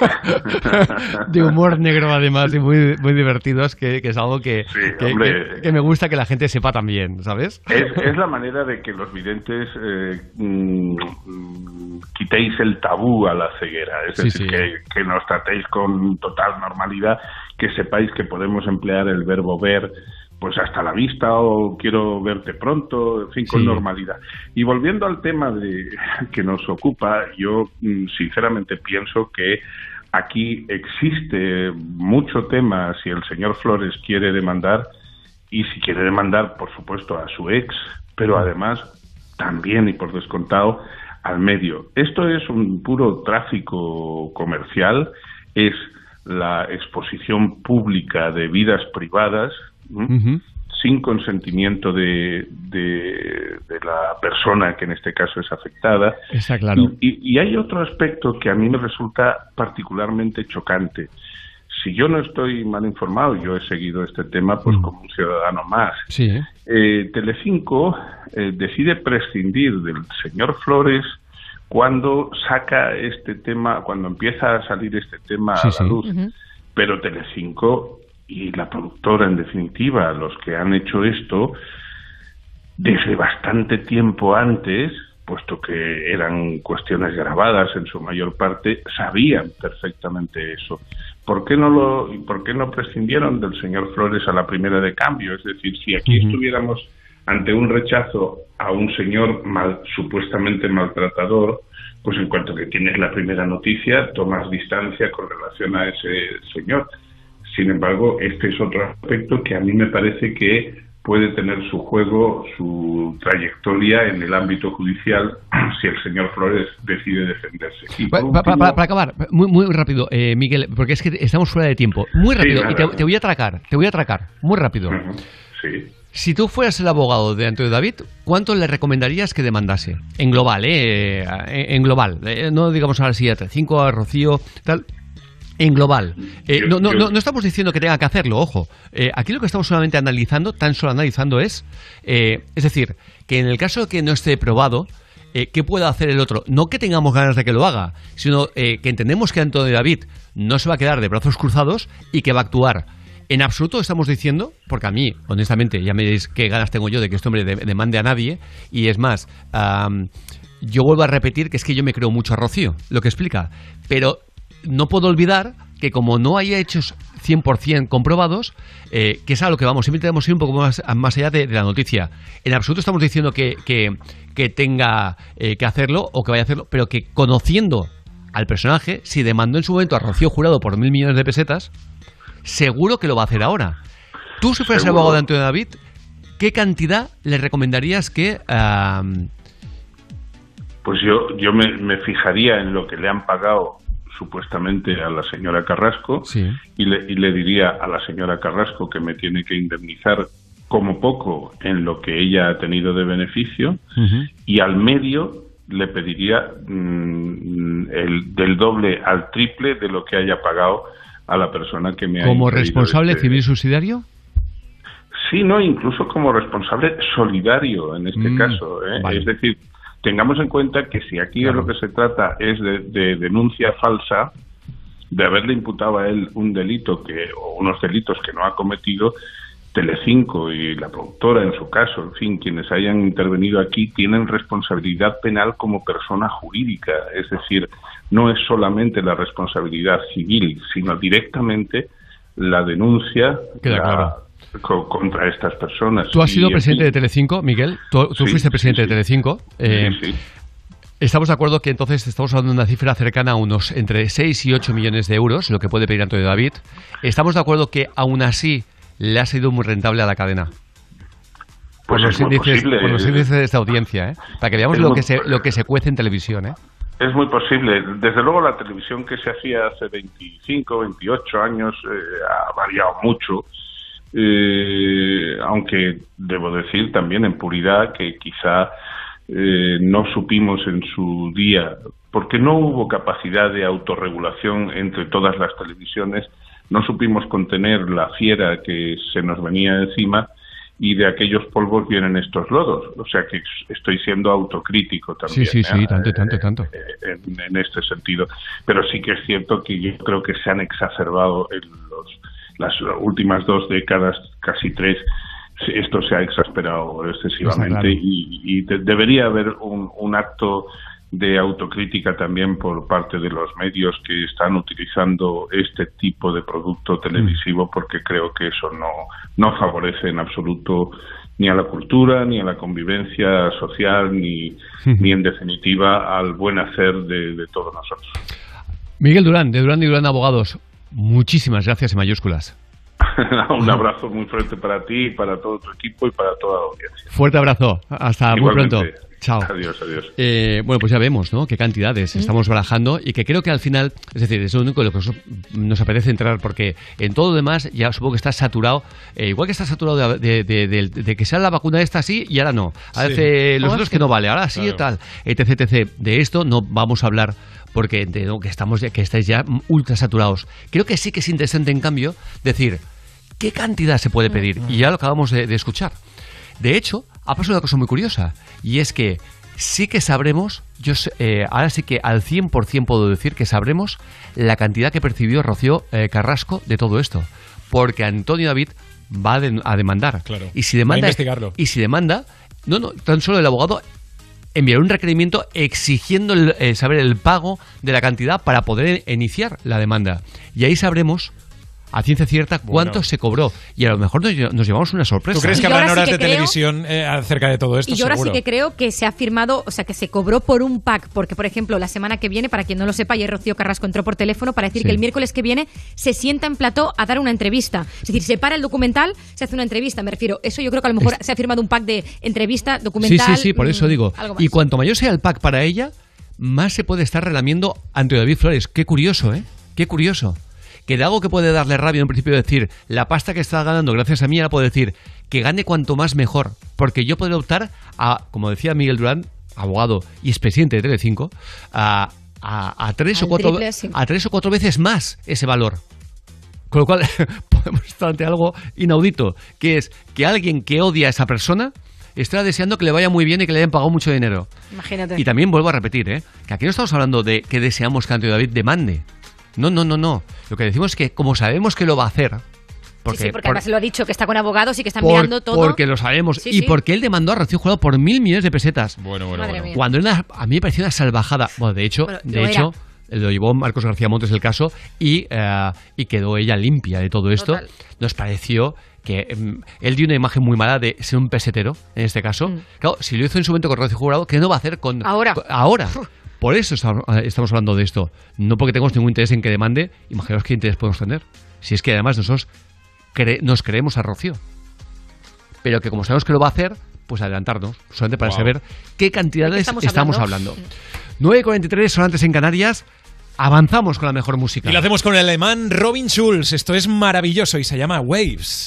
de humor negro además y muy, muy divertidos, que, que es algo que, que, hombre. que- que me gusta que la gente sepa también, ¿sabes? Es, es la manera de que los videntes eh, mm, quitéis el tabú a la ceguera, es Sí, decir, sí. Que nos tratéis con total normalidad, que sepáis que podemos emplear el verbo ver pues hasta la vista o quiero verte pronto, en fin, con Sí. normalidad. Y volviendo al tema de que nos ocupa, yo mm, sinceramente pienso que aquí existe mucho tema si el señor Flores quiere demandar y si quiere demandar, por supuesto, a su ex, pero además también y por descontado al medio. Esto es un puro tráfico comercial, es la exposición pública de vidas privadas sin consentimiento de, de- de la persona que en este caso es afectada. Está claro. Y, y- y hay otro aspecto que a mí me resulta particularmente chocante. Si yo no estoy mal informado, yo he seguido este tema pues como un ciudadano más. Sí. Eh, Telecinco eh, decide prescindir del señor Flores cuando saca este tema, cuando empieza a salir este tema Sí, a la sí. luz. Ujú. Pero Telecinco y la productora, en definitiva, los que han hecho esto, desde bastante tiempo antes, puesto que eran cuestiones grabadas en su mayor parte, sabían perfectamente eso. ¿Por qué no lo, por qué no prescindieron del señor Flores a la primera de cambio? Es decir, si aquí estuviéramos ante un rechazo a un señor mal- supuestamente maltratador, pues en cuanto que tienes la primera noticia, tomas distancia con relación a ese señor. Sin embargo, este es otro aspecto que a mí me parece que puede tener su juego, su trayectoria en el ámbito judicial si el señor Flores decide defenderse. Y Pa- por pa- pa- último- para, acabar, muy, muy rápido, eh, Miguel, porque es que estamos fuera de tiempo. Muy rápido, y te, voy a atracar, te voy a atracar, muy rápido. Sí. Si tú fueras el abogado de Antonio David, ¿cuánto le recomendarías que demandase? En global, ¿eh? En, global. Eh, No digamos ahora sí a cinco a Rocío, tal. En global. Eh, Yo- no, no, yo- no, no estamos diciendo que tenga que hacerlo, ojo. Eh, aquí lo que estamos solamente analizando, tan solo analizando es, eh, es decir, que en el caso de que no esté probado, ¿qué puede hacer el otro? No que tengamos ganas de que lo haga, sino que entendemos que Antonio David no se va a quedar de brazos cruzados y que va a actuar. En absoluto estamos diciendo, porque a mí, honestamente, ya me diréis qué ganas tengo yo de que este hombre de- demande a nadie, y es más, am, yo vuelvo a repetir que es que yo me creo mucho a Rocío, lo que explica, pero no puedo olvidar que como no hay hechos 100% comprobados, eh, que es a lo que vamos, siempre tenemos que ir un poco más, más allá de, de la noticia. En absoluto estamos diciendo que, que, que tenga eh, que hacerlo o que vaya a hacerlo, pero que conociendo al personaje, si demandó en su momento a Rocío Jurado por mil millones de pesetas, seguro que lo va a hacer ahora. Tú, si fueras abogado de Antonio David, ¿qué cantidad le recomendarías que... am, Pues yo, yo me, me fijaría en lo que le han pagado supuestamente a la señora Carrasco y, le, y le diría a la señora Carrasco que me tiene que indemnizar como poco en lo que ella ha tenido de beneficio y al medio le pediría mm, el, del doble al triple de lo que haya pagado a la persona que me ha como responsable este- civil subsidiario? Sí, no, incluso como responsable solidario en este Mm, caso. ¿eh? vale. Es decir, tengamos en cuenta que si aquí de lo que se trata es de, de denuncia falsa, de haberle imputado a él un delito que o unos delitos que no ha cometido, Telecinco y la productora en su caso, en fin, quienes hayan intervenido aquí tienen responsabilidad penal como persona jurídica, es decir, no es solamente la responsabilidad civil, sino directamente la denuncia Queda la- claro. Co- contra estas personas. Tú has sido en presidente de Telecinco, Miguel. Tú, tú Sí, fuiste sí, presidente sí. de Telecinco. Eh, Sí, sí. Estamos de acuerdo que entonces estamos hablando de una cifra cercana a unos entre 6 y 8 millones de euros, lo que puede pedir Antonio David. Estamos de acuerdo que aún así le ha sido muy rentable a la cadena. Por Pues los, es muy índices, posible. por los índices de esta audiencia, ¿eh? Para que veamos Es lo muy- que, se, lo que se cuece en televisión, ¿eh? Es muy posible. Desde luego la televisión que se hacía hace 25, 28 años eh, ha variado mucho. Eh, aunque debo decir también en puridad que quizá eh, no supimos en su día, porque no hubo capacidad de autorregulación entre todas las televisiones, no supimos contener la fiera que se nos venía encima y de aquellos polvos vienen estos lodos. O sea que estoy siendo autocrítico también. Sí, sí, sí, ¿eh? tanto, tanto, tanto. en, en este sentido. Pero sí que es cierto que yo creo que se han exacerbado en los, las últimas dos décadas, casi tres, esto se ha exasperado excesivamente claro. y, y de- debería haber un, un acto de autocrítica también por parte de los medios que están utilizando este tipo de producto televisivo porque creo que eso no, no favorece en absoluto ni a la cultura, ni a la convivencia social, ni, ni en definitiva al buen hacer de, de todos nosotros. Miguel Durán, de Durán y Durán Abogados, muchísimas gracias en mayúsculas. Un abrazo muy fuerte para ti, para todo tu equipo y para toda la audiencia. Fuerte abrazo. Hasta muy Igualmente. pronto. Chao. Adiós, adiós. Eh, bueno, pues ya vemos, ¿no? Qué cantidades estamos barajando y que creo que al final, es decir, es lo único en lo que nos, nos apetece entrar porque en todo lo demás ya supongo que está saturado, eh, igual que está saturado de, de- de- de- de que sea la vacuna esta sí y ahora no. A Sí. veces los Ah, otros que no vale, ahora sí y Claro. tal, etc, etc. De esto no vamos a hablar porque entiendo que estamos ya- que estáis ya ultra saturados. Creo que sí que es interesante en cambio decir qué cantidad se puede pedir y ya lo acabamos de, de escuchar. De hecho, ha pasado una cosa muy curiosa y es que sí que sabremos, yo sé- eh, ahora sí que al 100% puedo decir que sabremos la cantidad que percibió Rocío eh, Carrasco de todo esto, porque Antonio David va a, de- a demandar. Claro. Y si Va a demanda investigarlo. y si demanda, no, no, tan solo el abogado enviará un requerimiento exigiendo el- eh, saber el pago de la cantidad para poder iniciar la demanda. Y ahí sabremos a ciencia cierta cuánto se cobró. Y a lo mejor nos, lle- nos llevamos una sorpresa. ¿Tú crees que habrán sí horas que de creo- televisión eh, acerca de todo esto? Y yo ahora Seguro. sí que creo que se ha firmado, o sea, que se cobró por un pack, porque, por ejemplo, la semana que viene, para quien no lo sepa, ayer Rocío Carrasco entró por teléfono para decir Sí. que el miércoles que viene se sienta en plató a dar una entrevista. Es decir, se para el documental, se hace una entrevista, me refiero. Eso yo creo que a lo mejor se ha firmado un pack de entrevista, Sí, documental. sí, sí, por eso mm, digo. algo más. Y cuanto mayor sea el pack para ella, más se puede estar relamiendo ante David Flores. Qué curioso, ¿eh? Qué curioso. Que de algo que puede darle rabia en principio decir, la pasta que está ganando gracias a mí, ahora puedo decir, que gane cuanto más mejor. Porque yo podría optar a, como decía Miguel Durán, abogado y expresidente de Telecinco, a, a, a tres o cuatro, a tres o cuatro veces más ese valor. Con lo cual podemos estar ante algo inaudito, que es que alguien que odia a esa persona está deseando que le vaya muy bien y que le hayan pagado mucho dinero. Imagínate. Y también vuelvo a repetir, ¿eh? que aquí no estamos hablando de que deseamos que Antonio David demande. No, no, no, no. Lo que decimos es que como sabemos que lo va a hacer, porque, sí, sí, porque por- además lo ha dicho, que está con abogados y que están por- mirando todo. porque lo sabemos Sí, y sí. porque él demandó a Rocío Jurado por mil millones de pesetas. Bueno, bueno, Madre bueno. mía. Cuando era una- a mí me pareció una salvajada. Bueno, de hecho, Bueno, de lo hecho, lo llevó Marcos García Montes el caso y, eh, y quedó ella limpia de todo esto. Total. Nos pareció que mm, él dio una imagen muy mala de ser un pesetero, en este caso. Claro, si lo hizo en su momento con Rocío Jurado, ¿qué no va a hacer con Mm. Ahora. con- ahora? Por eso estamos, eh, estamos hablando de esto. No porque tengamos ningún interés en que demande, imaginaos qué interés podemos tener. Si es que además nosotros cre- nos creemos a Rocío. Pero que como sabemos que lo va a hacer, pues adelantarnos, solamente para Wow. saber qué cantidades ¿De qué estamos, estamos hablando. hablando? 9.43 son antes en Canarias. Avanzamos con la mejor música. Y lo hacemos con el alemán Robin Schulz. Esto es maravilloso y se llama Waves.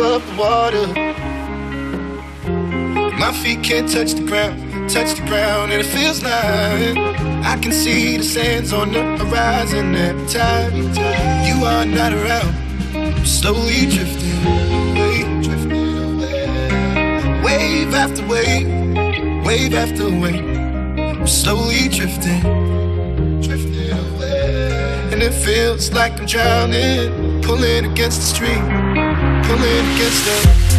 above the water. My feet can't touch the ground, touch the ground, and it feels like I can see the sands on the horizon every time you are not around. I'm slowly drifting away, drifting away. Wave after wave, wave after wave. I'm slowly drifting, drifting away. And it feels like I'm drowning, pulling against the stream, Come in, get stuck.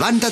levanta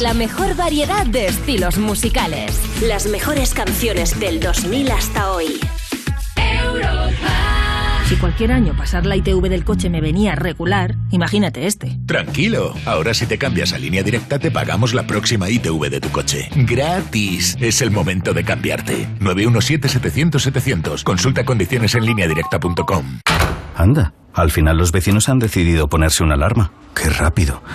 La mejor variedad de estilos musicales. Las mejores canciones del 2000 hasta hoy. Si cualquier año pasar la ITV del coche me venía regular, imagínate este. Tranquilo, ahora si te cambias a línea directa te pagamos la próxima ITV de tu coche. Gratis, es el momento de cambiarte. 917-700-700, consulta condiciones en línea directa.com. Anda, al final los vecinos han decidido ponerse una alarma. Qué rápido.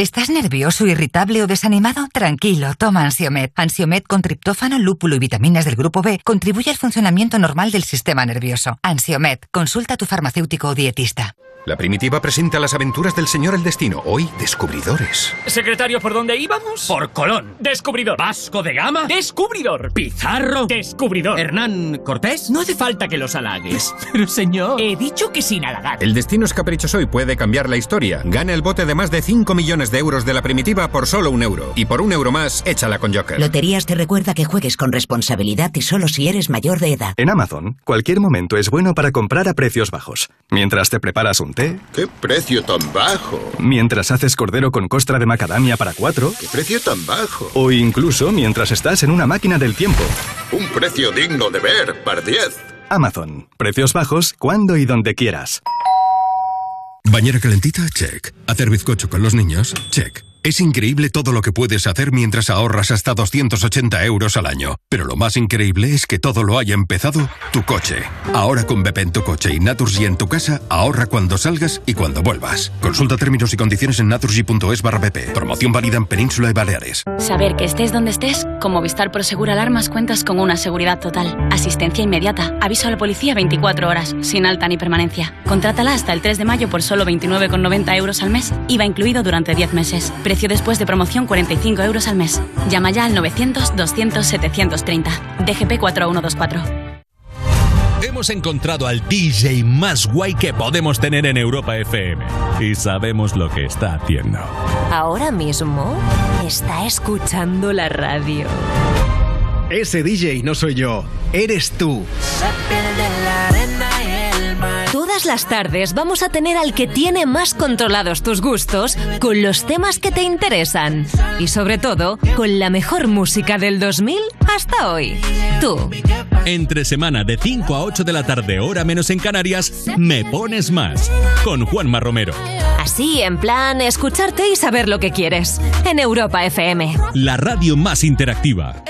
¿Estás nervioso, irritable o desanimado? Tranquilo, toma Ansiomet. Ansiomet con triptófano, lúpulo y vitaminas del grupo B contribuye al funcionamiento normal del sistema nervioso. Ansiomet, consulta a tu farmacéutico o dietista. La primitiva presenta las aventuras del señor El Destino. Hoy, descubridores. Secretario, ¿por dónde íbamos? Por Colón. Descubridor. Vasco de Gama. Descubridor. Pizarro. Descubridor. Hernán Cortés. No hace falta que los halagues. Pero señor. He dicho que sin halagar. El destino es caprichoso y puede cambiar la historia. Gana el bote de más de 5 millones de euros de la primitiva por solo un euro. Y por un euro más, échala con Joker. Loterías te recuerda que juegues con responsabilidad y solo si eres mayor de edad. En Amazon, cualquier momento es bueno para comprar a precios bajos. Mientras te preparas un ¿Qué precio tan bajo? mientras haces cordero con costra de macadamia para cuatro, ¿Qué precio tan bajo? o incluso mientras estás en una máquina del tiempo. Un precio digno de ver, par 10. Amazon, precios bajos cuando y donde quieras. Bañera calentita, check. Hacer bizcocho con los niños, check. Es increíble todo lo que puedes hacer mientras ahorras hasta 280 euros al año. Pero lo más increíble es que todo lo haya empezado tu coche. Ahora con Bepe en tu coche y Naturgy en tu casa, ahorra cuando salgas y cuando vuelvas. Consulta términos y condiciones en naturgy.es barra BP. Promoción válida en Península y Baleares. Saber que estés donde estés, con Movistar Prosegur Alarmas cuentas con una seguridad total. Asistencia inmediata, aviso a la policía 24 horas, sin alta ni permanencia. Contrátala hasta el 3 de mayo por solo 29,90 euros al mes, IVA incluido durante 10 meses. Precio después de promoción 45 euros al mes. Llama ya al 900-200-730. DGP 4124. Hemos encontrado al DJ más guay que podemos tener en Europa FM. Y sabemos lo que está haciendo. Ahora mismo está escuchando la radio. Ese DJ no soy yo, eres tú. Todas las tardes vamos a tener al que tiene más controlados tus gustos con los temas que te interesan. Y sobre todo, con la mejor música del 2000 hasta hoy. Tú. Entre semana de 5 a 8 de la tarde, hora menos en Canarias, Me Pones Más. Con Juanma Romero. Así, en plan, escucharte y saber lo que quieres. En Europa FM. La radio más interactiva.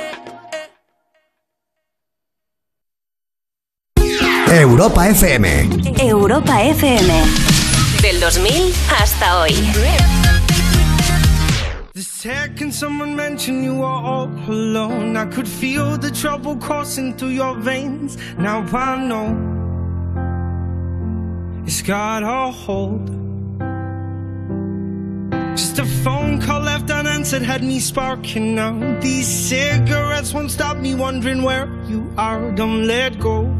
Europa FM. Europa FM. Del 2000 hasta hoy. The second someone mentioned you were all alone, I could feel the trouble coursing through your veins. Now I know it's got a hold. Just a phone call left unanswered had me sparking now. These cigarettes won't stop me wondering where you are. Don't let go.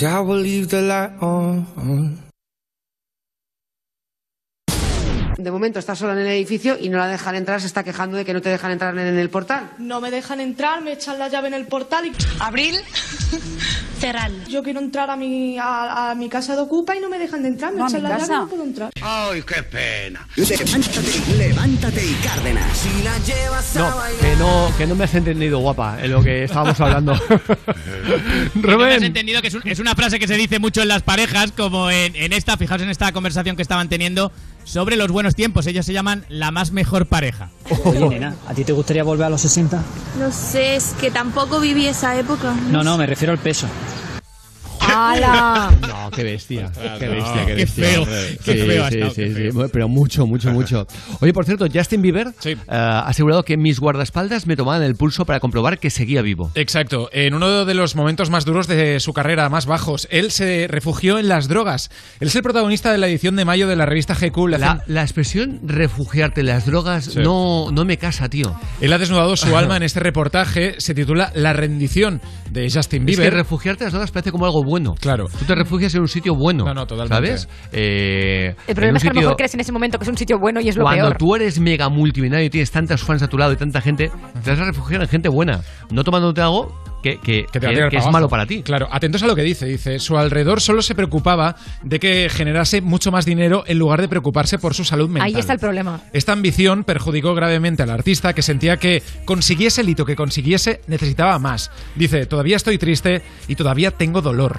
Cause I will leave the light on. De momento está sola en el edificio y no la dejan entrar, se está quejando de que no te dejan entrar en el portal. No me dejan entrar, me echan la llave en el portal y... ¿Abril? Yo quiero entrar a mi, a, a mi casa de Ocupa y no me dejan de entrar, me No, a echan la casa. llave y no puedo entrar. ¡Ay, qué pena! Levántate, levántate y Cárdenas. No, que no, que no me has entendido, guapa, en lo que estábamos hablando. No me has Rubén. entendido que es, un- es una frase que se dice mucho en las parejas, como en, en esta, fijaos en esta conversación que estaban teniendo sobre los buenos tiempos. Ellos se llaman la más mejor pareja. Oye, nena, ¿a ti te gustaría volver a los 60? No sé, es que tampoco viví esa época. No, no, me refiero al peso. ¡Hala! No, qué bestia. Qué bestia, qué Qué bestia. feo, Sí, qué feo ha sí, estado, sí, qué sí, feo. Pero mucho, mucho, mucho. Oye, por cierto, Justin Bieber eh, ha asegurado que mis guardaespaldas me tomaban el pulso para comprobar que seguía vivo. Exacto, en uno de los momentos más duros de su carrera, más bajos, él se refugió en las drogas. Él es el protagonista de la edición de mayo de la revista GQ. La, hacen- la expresión refugiarte en las drogas Sí. no, no me casa, tío. Él ha desnudado su alma en este reportaje, se titula La rendición de Justin Es Bieber. que refugiarte en las drogas parece como algo bueno. Claro. Tú te refugias en un sitio bueno. No, no, totalmente. ¿Sabes? Eh, El problema es que a lo mejor crees en ese momento que es un sitio bueno y es lo Cuando peor. tú eres mega multimillonario y tienes tantos fans a tu lado y tanta gente, te vas a refugiar en gente buena. No tomándote algo que, es abajo. malo para ti. Claro, atentos a lo que dice. Dice, su alrededor solo se preocupaba de que generase mucho más dinero en lugar de preocuparse por su salud mental. Ahí está el problema. Esta ambición perjudicó gravemente al artista que sentía que consiguiese el hito que consiguiese necesitaba más. Dice, todavía estoy triste y todavía tengo dolor.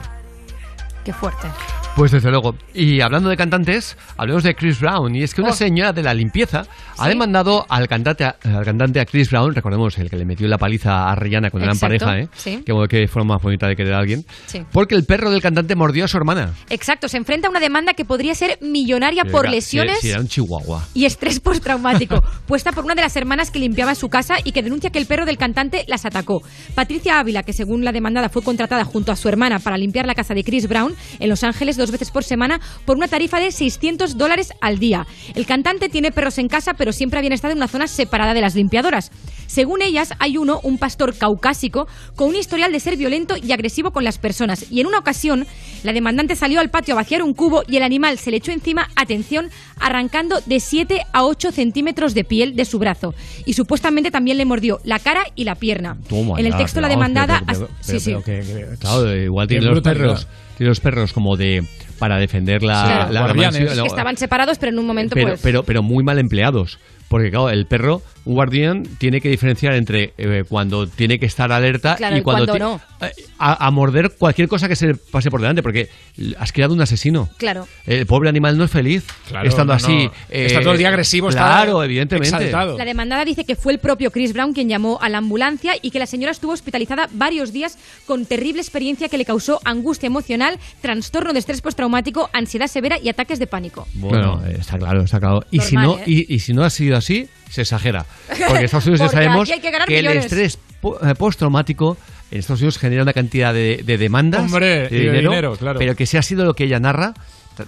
Qué fuerte. Pues desde luego. Y hablando de cantantes, hablemos de Chris Brown. Y es que una Oh. señora de la limpieza ha demandado al cantante, al cantante a Chris Brown, recordemos el que le metió la paliza a Rihanna cuando eran Exacto, pareja, ¿eh? sí. Que, que forma más bonita de querer a alguien. Sí. Porque el perro del cantante mordió a su hermana. Exacto, se enfrenta a una demanda que podría ser millonaria por Era- lesiones Si, si era un chihuahua. y estrés postraumático, puesta por una de las hermanas que limpiaba su casa y que denuncia que el perro del cantante las atacó. Patricia Ávila, que según la demandada fue contratada junto a su hermana para limpiar la casa de Chris Brown en Los Ángeles dos veces por semana por una tarifa de 600 dólares al día. El cantante tiene perros en casa, pero siempre habían estado en una zona separada de las limpiadoras. Según ellas, hay uno, un pastor caucásico, con un historial de ser violento y agresivo con las personas. Y en una ocasión, la demandante salió al patio a vaciar un cubo y el animal se le echó encima, atención, arrancando de 7 a 8 centímetros de piel de su brazo. Y supuestamente también le mordió la cara y la pierna. Toma en el ya, texto la demandada... pero- pero- sí, sí. pero que- que- claro, igual tiene los perros. Los perros como de. para defender la. Claro. la- la la- Estaban separados, pero en un momento pero, pues... pero, pero muy mal empleados. Porque, claro, el perro, un guardián, tiene que diferenciar entre eh, cuando tiene que estar alerta Claro, y cuando, cuando no. eh, A, a morder cualquier cosa que se le pase por delante, porque has creado un asesino. Claro. El pobre animal no es feliz Claro, estando no, así. no. Está todo el día agresivo, está Claro, evidentemente. exaltado. La demandada dice que fue el propio Chris Brown quien llamó a la ambulancia y que la señora estuvo hospitalizada varios días con terrible experiencia que le causó angustia emocional, trastorno de estrés postraumático, ansiedad severa y ataques de pánico. Bueno, eh, está claro, está claro. Y, si no, ¿eh? y, y si no ha sido así, se exagera. Porque en Estados Unidos ya sabemos que el estrés eh, postraumático en Estados Unidos genera una cantidad de, de demandas Hombre, de dinero, claro. pero que si ha sido lo que ella narra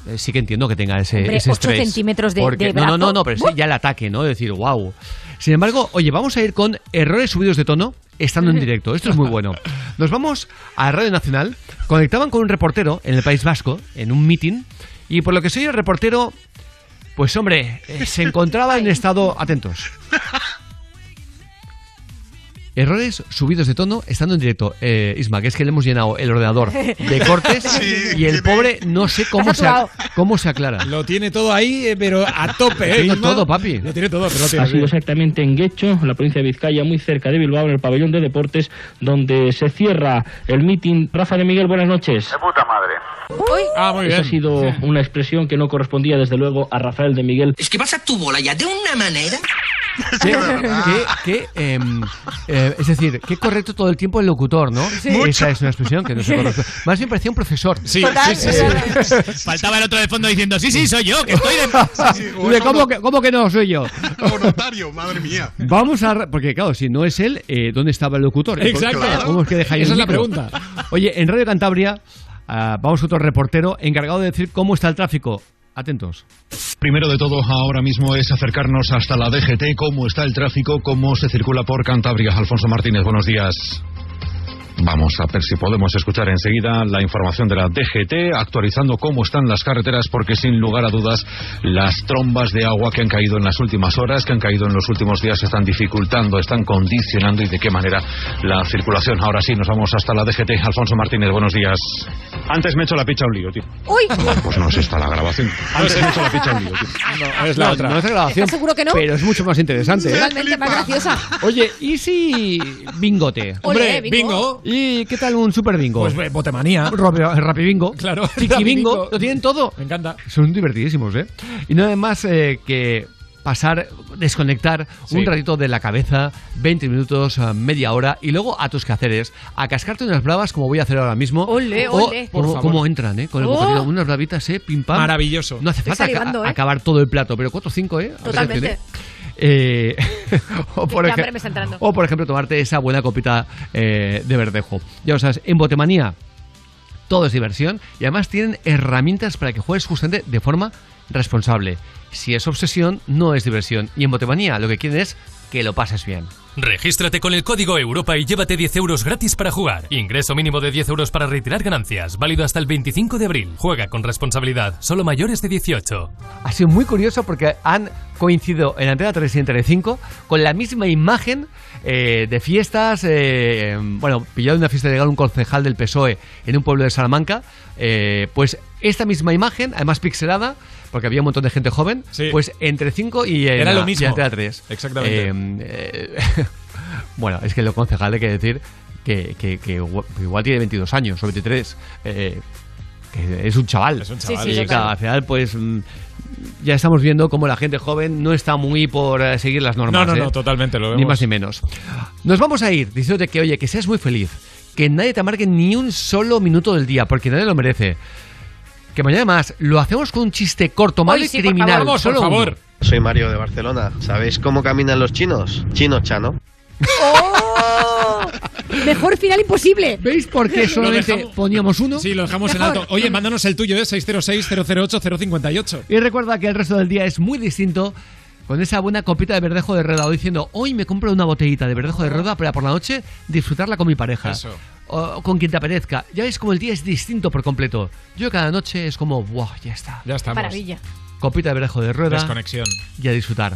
eh, sí que entiendo que tenga ese, Hombre, ese ocho estrés. centímetros de- Porque- de no, no, no, pero sí, ya el ataque, ¿no? Decir, wow. Sin embargo, oye, vamos a ir con errores subidos de tono estando en directo. Esto es muy bueno. Nos vamos a Radio Nacional. Conectaban con un reportero en el País Vasco, en un meeting, y por lo que soy el reportero, pues hombre, eh, se encontraba en estado atentos. Errores subidos de tono estando en directo. Eh, Isma, que es que le hemos llenado el ordenador de cortes Sí, y el pobre no sé cómo se, cómo se aclara. Lo tiene todo ahí, eh, pero a tope, Lo ¿eh? tiene Isma? todo, papi. Lo tiene todo, pero lo tiene Ha sido exactamente en Guecho, en la provincia de Vizcaya, muy cerca de Bilbao, en el pabellón de deportes, donde se cierra el meeting. Rafa de Miguel, buenas noches. De puta madre. Ah, muy Esa bien. ha sido una expresión que no correspondía, desde luego, a Rafael de Miguel. Es que pasa tu bola ya de una manera. ¿Qué, qué- qué, em, eh, es decir, qué correcto todo el tiempo el locutor, ¿no? Sí. Esa es una expresión que no se correcto. Más bien parecía un profesor. Sí, Total, sí, sí, sí. Faltaba el otro de fondo diciendo, sí, sí, soy yo, que estoy de... ¿cómo, que, ¿Cómo que no soy yo? notario, madre mía. Vamos a... Porque claro, si no es él, eh, ¿dónde estaba el locutor? Exacto. ¿Cómo es que dejáis Esa el es la pregunta. Oye, en Radio Cantabria ah, vamos a otro reportero encargado de decir cómo está el tráfico. Atentos. Primero de todo, ahora mismo es acercarnos hasta la DGT, cómo está el tráfico, cómo se circula por Cantabria. Alfonso Martínez, buenos días. Vamos a ver si podemos escuchar enseguida la información de la DGT, actualizando cómo están las carreteras, porque sin lugar a dudas las trombas de agua que han caído en las últimas horas, que han caído en los últimos días, están dificultando, están condicionando y de qué manera la circulación. Ahora sí, nos vamos hasta la DGT. Alfonso Martínez, buenos días. Antes me he hecho la picha un lío, tío. ¡Uy! Pues no es esta la grabación. Antes me he hecho la picha un lío, tío. No, es la otra. No es la grabación. ¿Estás seguro que no? Pero es mucho más interesante. ¿eh? Totalmente más graciosa. Oye, ¿y si bingote? Ole, bingo. ¿Y qué tal un super bingo? Pues eh, botemanía. Ropi- Rappi bingo. Claro. Tiki Rappi bingo. Lo tienen todo. Me encanta. Son divertidísimos, ¿eh? Y nada más eh, que pasar, desconectar Sí. un ratito de la cabeza, 20 minutos, eh, media hora, y luego a tus quehaceres, a cascarte unas bravas como voy a hacer ahora mismo. Ole, o, ole. Por como- entran, ¿eh? Con el Oh. bocadillo, unas bravitas, ¿eh? Pim pam. Maravilloso. No hace Estoy falta ¿eh? acabar todo el plato, pero 4 o 5, ¿eh? Totalmente. ¿Eh? O, por me está o, ejemplo, tomarte esa buena copita eh, de verdejo. Ya o sabes, en Botemanía todo es diversión y además tienen herramientas para que juegues justamente de forma responsable. Si es obsesión, no es diversión. Y en Botemanía lo que quieren es que lo pases bien. Regístrate con el código Europa y llévate 10 euros gratis para jugar. Ingreso mínimo de 10 euros para retirar ganancias. Válido hasta el 25 de abril. Juega con responsabilidad. Solo mayores de 18. Ha sido muy curioso porque han coincidido en Antena 3 y en Telecinco con la misma imagen eh, de fiestas. eh, bueno, pillado en una fiesta de llegar un concejal del PSOE en un pueblo de Salamanca. eh, pues esta misma imagen, además pixelada, porque había un montón de gente joven, Sí. pues entre 5 y, en Era la- lo mismo. y Antena 3. Exactamente. Eh, eh, bueno, es que el concejal hay que decir que, que- que igual tiene 22 años o 23. eh, que es un chaval. Es un chaval. Sí, sí, y claro, al final, pues mm, ya estamos viendo cómo la gente joven no está muy por eh, seguir las normas. No, no, ¿eh? no, totalmente, lo Ni vemos. más ni menos. Nos vamos a ir diciéndote que, oye, que seas muy feliz. Que nadie te amargue ni un solo minuto del día, porque nadie lo merece. Que mañana más lo hacemos con un chiste corto, malo Hoy y sí, por criminal. favor. Vamos, por solo uno. favor. Soy Mario de Barcelona. ¿Sabéis cómo caminan los chinos? Chino chano. Mejor final imposible. ¿Veis por qué solamente dejamos- poníamos uno? Sí, lo dejamos en alto. Oye, mándanos el tuyo, ¿eh? 606-008-058. Y recuerda que el resto del día es muy distinto con esa buena copita de verdejo de rueda o diciendo, hoy me compro una botellita de verdejo de rueda para por la noche disfrutarla con mi pareja. Eso. O con quien te apetezca. Ya ves como el día es distinto por completo. Yo cada noche es como, wow, ya está. Ya estamos. Maravilla. Copita de verdejo de rueda Desconexión. y a disfrutar.